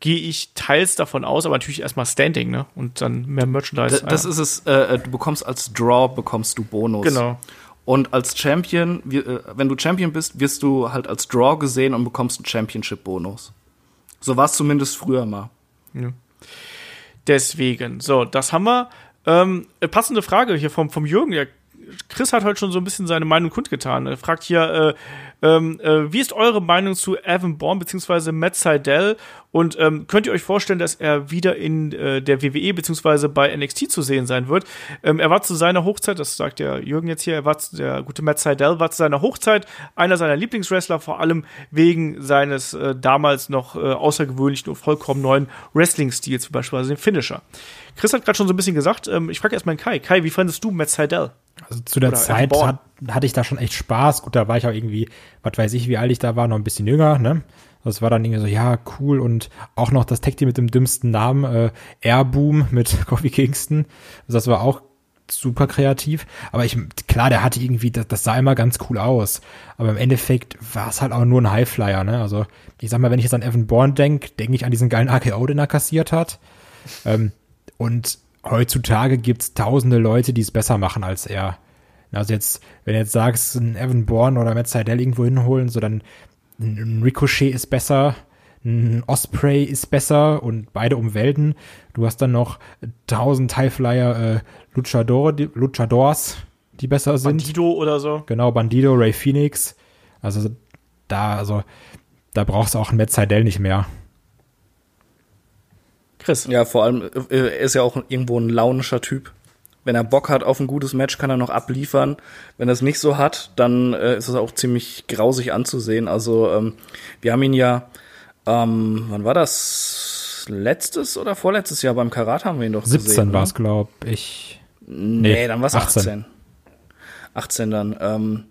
gehe ich teils davon aus, aber natürlich erstmal Standing, ne? Und dann mehr Merchandise. Das, das ja. ist es, äh, du bekommst als Draw, bekommst du Bonus. Genau. Und als Champion, äh, wenn du Champion bist, wirst du halt als Draw gesehen und bekommst einen Championship-Bonus. So war es zumindest früher mal. Deswegen, so, das haben wir. Ähm, äh, passende Frage hier vom, vom Jürgen, der Chris hat heute schon so ein bisschen seine Meinung kundgetan. Er fragt hier, äh, ähm, äh, wie ist eure Meinung zu Evan Bourne bzw. Matt Seidel? Und ähm, könnt ihr euch vorstellen, dass er wieder in äh, der WWE bzw. bei NXT zu sehen sein wird? Ähm, er war zu seiner Hochzeit, das sagt der Jürgen jetzt hier, er war zu, der gute Matt Seidel war zu seiner Hochzeit einer seiner Lieblingswrestler, vor allem wegen seines äh, damals noch äh, außergewöhnlichen und vollkommen neuen Wrestling-Stils, beispielsweise den Finisher. Chris hat gerade schon so ein bisschen gesagt, ähm, ich frage erstmal Kai. Kai, wie fandest du Matt Seidel? Also zu der Oder Zeit hat, hatte ich da schon echt Spaß. Gut, da war ich auch irgendwie, was weiß ich, wie alt ich da war, noch ein bisschen jünger, ne? Das war dann irgendwie so, ja, cool und auch noch das Tag Team mit dem dümmsten Namen, äh, Airboom mit Kofi Kingston. Also das war auch super kreativ. Aber ich, klar, der hatte irgendwie, das, das sah immer ganz cool aus. Aber im Endeffekt war es halt auch nur ein Highflyer, ne? Also, ich sag mal, wenn ich jetzt an Evan Bourne denke, denke ich an diesen geilen AKO, den er kassiert hat. Ähm, und heutzutage gibt's tausende Leute, die es besser machen als er. Also jetzt, wenn du jetzt sagst, ein Evan Bourne oder Matt Seidel irgendwo hinholen, so dann ein Ricochet ist besser, ein Osprey ist besser und beide um Welten. Du hast dann noch tausend Highflyer äh, Luchador, die, Luchadors, die besser sind. Bandido oder so. Genau, Bandido, Ray Phoenix. Also da, also da brauchst du auch einen Matt Seidel nicht mehr. Chris. Ja, vor allem, äh, er ist ja auch irgendwo ein launischer Typ. Wenn er Bock hat auf ein gutes Match, kann er noch abliefern. Wenn er es nicht so hat, dann äh, ist es auch ziemlich grausig anzusehen. Also ähm, wir haben ihn ja, ähm, wann war das? Letztes oder vorletztes Jahr beim Karat haben wir ihn doch 17 gesehen. ne? war es, glaube ich. Nee, dann war es 18. 18. 18 dann. Ähm,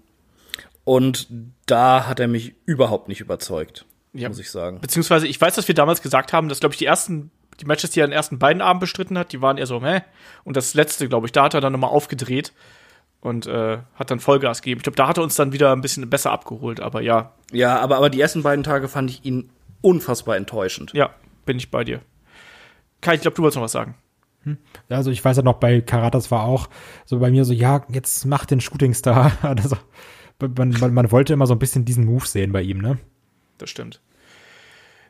und da hat er mich überhaupt nicht überzeugt, Ja. muss ich sagen. Beziehungsweise, ich weiß, dass wir damals gesagt haben, dass, glaube ich, die ersten, die Matches, die er in den ersten beiden Abend bestritten hat, die waren eher so, hä? Und das letzte, glaube ich, da hat er dann nochmal aufgedreht und äh, hat dann Vollgas gegeben. Ich glaube, da hat er uns dann wieder ein bisschen besser abgeholt, aber ja, Ja, aber, aber die ersten beiden Tage fand ich ihn unfassbar enttäuschend. ja, bin ich bei dir. Kai, ich glaube, du wolltest noch was sagen. Ja, Also ich weiß ja noch, bei Karatas war auch so bei mir so, ja, jetzt mach den Shootingstar. Also, man, man, man wollte immer so ein bisschen diesen Move sehen bei ihm, ne? Das stimmt.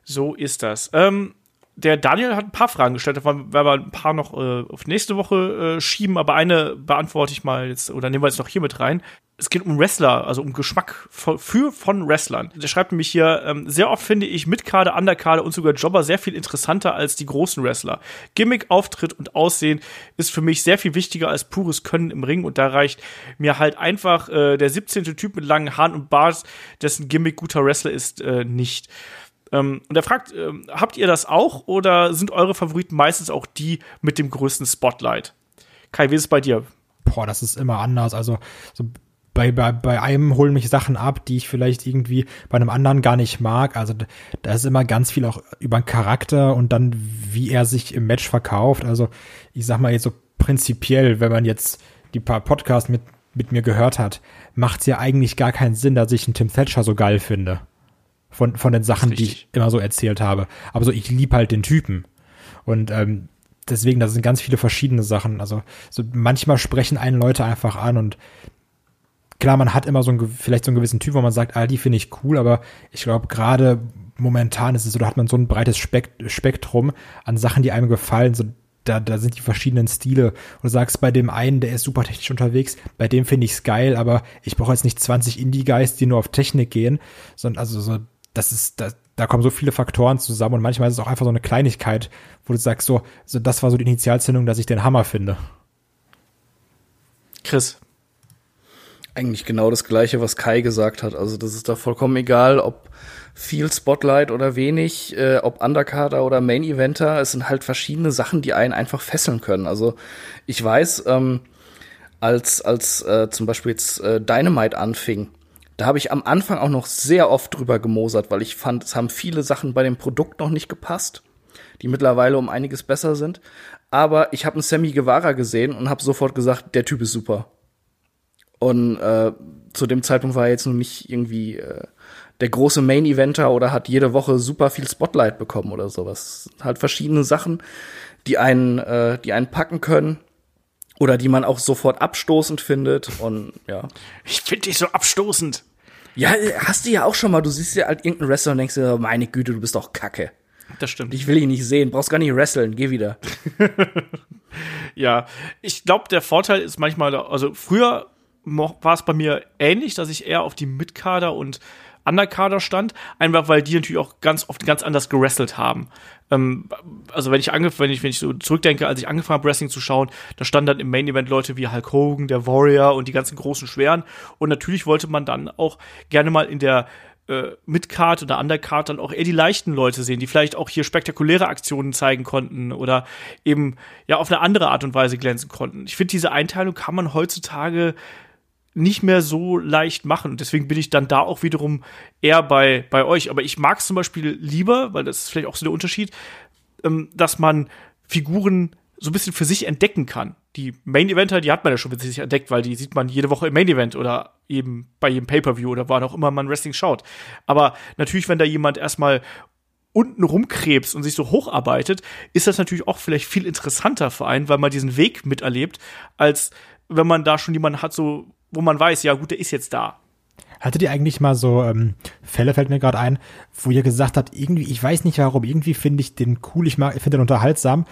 So ist das. Ähm, der Daniel hat ein paar Fragen gestellt, davon werden wir ein paar noch äh, auf nächste Woche äh, schieben, aber eine beantworte ich mal jetzt oder nehmen wir jetzt noch hier mit rein. Es geht um Wrestler, also um Geschmack von, für von Wrestlern. Der schreibt nämlich hier, ähm, sehr oft finde ich Mitkade, Underkade und sogar Jobber sehr viel interessanter als die großen Wrestler. Gimmick, Auftritt und Aussehen ist für mich sehr viel wichtiger als pures Können im Ring und da reicht mir halt einfach äh, der 17. Typ mit langen Haaren und Bart, dessen Gimmick guter Wrestler ist, äh, nicht. Ähm, und er fragt, ähm, habt ihr das auch oder sind eure Favoriten meistens auch die mit dem größten Spotlight? Kai, wie ist es bei dir? Boah, das ist immer anders. Also so bei, bei, bei einem holen mich Sachen ab, die ich vielleicht irgendwie bei einem anderen gar nicht mag. Also da- ist immer ganz viel auch über den Charakter und dann, wie er sich im Match verkauft. Also ich sag mal jetzt so prinzipiell, wenn man jetzt die paar Podcasts mit, mit mir gehört hat, macht es ja eigentlich gar keinen Sinn, dass ich einen Tim Thatcher so geil finde. Von, von den Sachen, die ich immer so erzählt habe. Aber so, ich lieb halt den Typen. Und ähm, deswegen, das sind ganz viele verschiedene Sachen. Also so manchmal sprechen einen Leute einfach an und klar, man hat immer so einen, vielleicht so einen gewissen Typ, wo man sagt, ah, die finde ich cool, aber ich glaube, gerade momentan ist es so, da hat man so ein breites Spek Spektrum an Sachen, die einem gefallen, so da, da sind die verschiedenen Stile. Und du sagst bei dem einen, der ist super technisch unterwegs, bei dem finde ich es geil, aber ich brauche jetzt nicht 20 Indie-Guys, die nur auf Technik gehen, sondern also so, das ist, da, da kommen so viele Faktoren zusammen und manchmal ist es auch einfach so eine Kleinigkeit, wo du sagst, so, so das war so die Initialzündung, dass ich den Hammer finde. Chris. Eigentlich genau das gleiche, was Kai gesagt hat. Also das ist da vollkommen egal, ob viel Spotlight oder wenig, äh, ob Undercarder oder Main Eventer. Es sind halt verschiedene Sachen, die einen einfach fesseln können. Also ich weiß, ähm, als als äh, zum Beispiel jetzt äh, Dynamite anfing, da habe ich am Anfang auch noch sehr oft drüber gemosert, weil ich fand, es haben viele Sachen bei dem Produkt noch nicht gepasst, die mittlerweile um einiges besser sind. Aber ich habe einen Sammy Guevara gesehen und habe sofort gesagt, der Typ ist super. Und äh, zu dem Zeitpunkt war er jetzt noch nicht irgendwie äh, der große Main-Eventer oder hat jede Woche super viel Spotlight bekommen oder sowas. Halt verschiedene Sachen, die einen, äh, die einen packen können oder die man auch sofort abstoßend findet. Und ja. Ich finde dich so abstoßend. Ja, hast du ja auch schon mal, du siehst ja halt irgendeinen Wrestler und denkst dir, meine Güte, du bist doch kacke. Das stimmt. Ich will ihn nicht sehen, brauchst gar nicht wresteln, geh wieder. Ja, ich glaube, der Vorteil ist manchmal, also früher war es bei mir ähnlich, dass ich eher auf die Mitkader und Underkader stand, einfach weil die natürlich auch ganz oft ganz anders gewrestelt haben. Ähm, also wenn ich wenn ich, wenn ich so zurückdenke, als ich angefangen habe, Wrestling zu schauen, da standen dann im Main Event Leute wie Hulk Hogan, der Warrior und die ganzen großen Schweren. Und natürlich wollte man dann auch gerne mal in der äh, Midcard oder Undercard dann auch eher die leichten Leute sehen, die vielleicht auch hier spektakuläre Aktionen zeigen konnten oder eben ja auf eine andere Art und Weise glänzen konnten. Ich finde, diese Einteilung kann man heutzutage nicht mehr so leicht machen. deswegen bin ich dann da auch wiederum eher bei, bei euch. Aber ich mag es zum Beispiel lieber, weil das ist vielleicht auch so der Unterschied, ähm, dass man Figuren so ein bisschen für sich entdecken kann. Die Main-Eventer, die hat man ja schon für sich entdeckt, weil die sieht man jede Woche im Main-Event oder eben bei jedem Pay-Per-View oder wann auch immer man Wrestling schaut. Aber natürlich, wenn da jemand erstmal unten rumkrebst und sich so hocharbeitet, ist das natürlich auch vielleicht viel interessanter für einen, weil man diesen Weg miterlebt, als wenn man da schon jemanden hat, so wo man weiß, ja gut, der ist jetzt da. Hattet ihr eigentlich mal so ähm, Fälle, fällt mir gerade ein, wo ihr gesagt habt, irgendwie, ich weiß nicht warum, irgendwie finde ich den cool, ich, mag, ich finde den unterhaltsam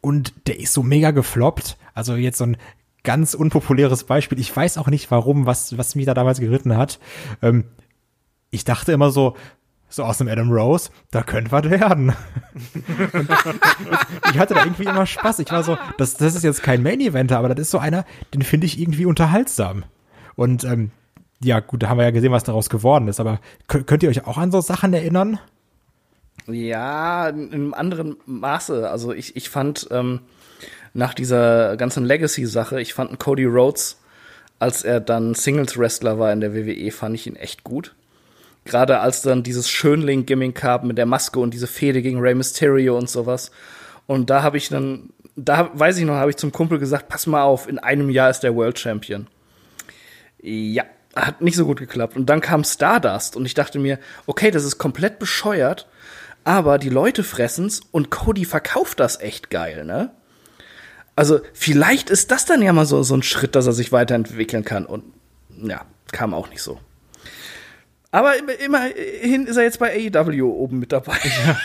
und der ist so mega gefloppt. Also jetzt so ein ganz unpopuläres Beispiel. Ich weiß auch nicht warum, was, was mich da damals geritten hat. Ähm, ich dachte immer so, so aus dem Adam Rose, da könnte was werden. ich hatte da irgendwie immer Spaß. Ich war so, das, das ist jetzt kein Main-Eventer, aber das ist so einer, den finde ich irgendwie unterhaltsam. Und ähm, ja, gut, da haben wir ja gesehen, was daraus geworden ist. Aber könnt ihr euch auch an so Sachen erinnern? Ja, in einem anderen Maße. Also ich, ich fand ähm, nach dieser ganzen Legacy-Sache, ich fand Cody Rhodes, als er dann Singles-Wrestler war in der WWE, fand ich ihn echt gut. Gerade als dann dieses Schönling-Gimmick kam mit der Maske und diese Fehde gegen Rey Mysterio und sowas. Und da habe ich dann, da weiß ich noch, habe ich zum Kumpel gesagt, pass mal auf, in einem Jahr ist der World Champion. Ja, hat nicht so gut geklappt. Und dann kam Stardust und ich dachte mir, okay, das ist komplett bescheuert, aber die Leute fressen's und Cody verkauft das echt geil, ne? Also vielleicht ist das dann ja mal so, so ein Schritt, dass er sich weiterentwickeln kann. Und ja, kam auch nicht so. Aber immerhin ist er jetzt bei AEW oben mit dabei. Ja.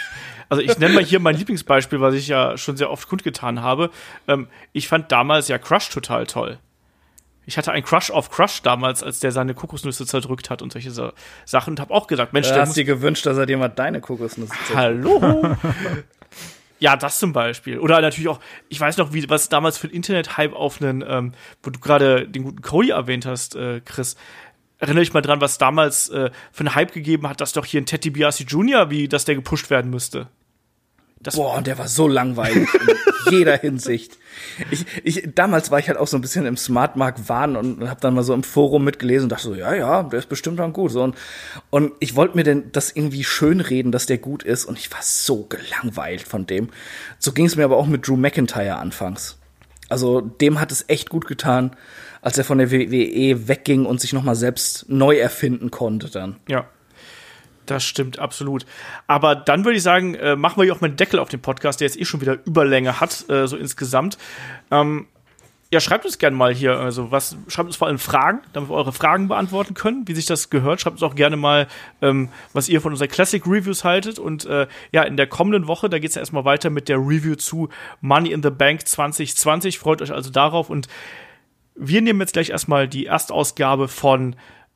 Also ich nenne mal hier mein Lieblingsbeispiel, was ich ja schon sehr oft kundgetan habe. Ähm, ich fand damals ja Crush total toll. Ich hatte einen Crush auf Crush damals, als der seine Kokosnüsse zerdrückt hat und solche so Sachen und habe auch gesagt, Mensch, du hast dir gewünscht, dass er dir mal deine Kokosnüsse zerdrückt. Hallo. ja, das zum Beispiel. Oder natürlich auch, ich weiß noch, wie was damals für ein Internet-Hype auf einen, ähm, wo du gerade den guten Cody erwähnt hast, äh, Chris erinnere ich mal dran, was damals äh, für einen Hype gegeben hat, dass doch hier ein Teddy Biasi Jr., wie dass der gepusht werden müsste. Das Boah, der war so langweilig in jeder Hinsicht. Ich, ich, damals war ich halt auch so ein bisschen im Smartmark Wahn und habe dann mal so im Forum mitgelesen und dachte so, ja, ja, der ist bestimmt dann gut. So, und, und ich wollte mir denn das irgendwie schönreden, dass der gut ist und ich war so gelangweilt von dem. So ging es mir aber auch mit Drew McIntyre anfangs. Also dem hat es echt gut getan als er von der WWE wegging und sich nochmal selbst neu erfinden konnte dann. Ja. Das stimmt, absolut. Aber dann würde ich sagen, äh, machen wir hier auch mal einen Deckel auf den Podcast, der jetzt eh schon wieder Überlänge hat, äh, so insgesamt. Ähm, ja, schreibt uns gerne mal hier, also was, schreibt uns vor allem Fragen, damit wir eure Fragen beantworten können, wie sich das gehört. Schreibt uns auch gerne mal, ähm, was ihr von unseren Classic Reviews haltet. Und äh, ja, in der kommenden Woche, da geht es ja erstmal weiter mit der Review zu Money in the Bank 2020. Freut euch also darauf und wir nehmen jetzt gleich erstmal die Erstausgabe von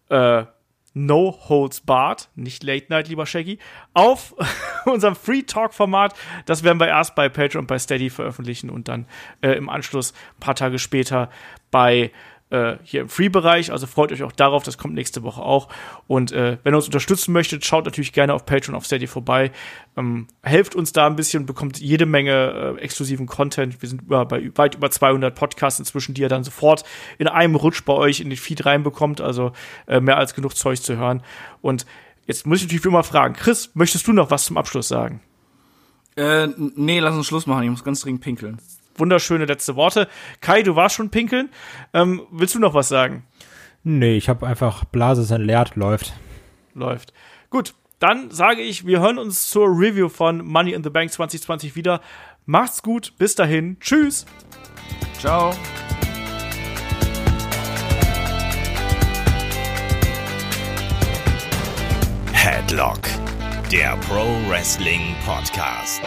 äh, No Holds Barred, nicht Late Night, lieber Shaggy, auf unserem Free Talk Format. Das werden wir erst bei Patreon und bei Steady veröffentlichen und dann äh, im Anschluss ein paar Tage später bei äh, hier im Free-Bereich. Also freut euch auch darauf, das kommt nächste Woche auch. Und äh, wenn ihr uns unterstützen möchtet, schaut natürlich gerne auf Patreon, auf Steady vorbei. Ähm, helft uns da ein bisschen, bekommt jede Menge äh, exklusiven Content. Wir sind über, bei weit über 200 Podcasts inzwischen, die ihr dann sofort in einem Rutsch bei euch in den Feed reinbekommt. Also äh, mehr als genug Zeug zu hören. Und jetzt muss ich natürlich immer fragen, Chris, möchtest du noch was zum Abschluss sagen? Äh, nee, lass uns Schluss machen. Ich muss ganz dringend pinkeln wunderschöne letzte Worte. Kai, du warst schon pinkeln. Ähm, willst du noch was sagen? Nee, ich habe einfach Blase ist entleert, läuft. Läuft. Gut, dann sage ich, wir hören uns zur Review von Money in the Bank 2020 wieder. Macht's gut, bis dahin. Tschüss. Ciao. Headlock, der Pro Wrestling Podcast.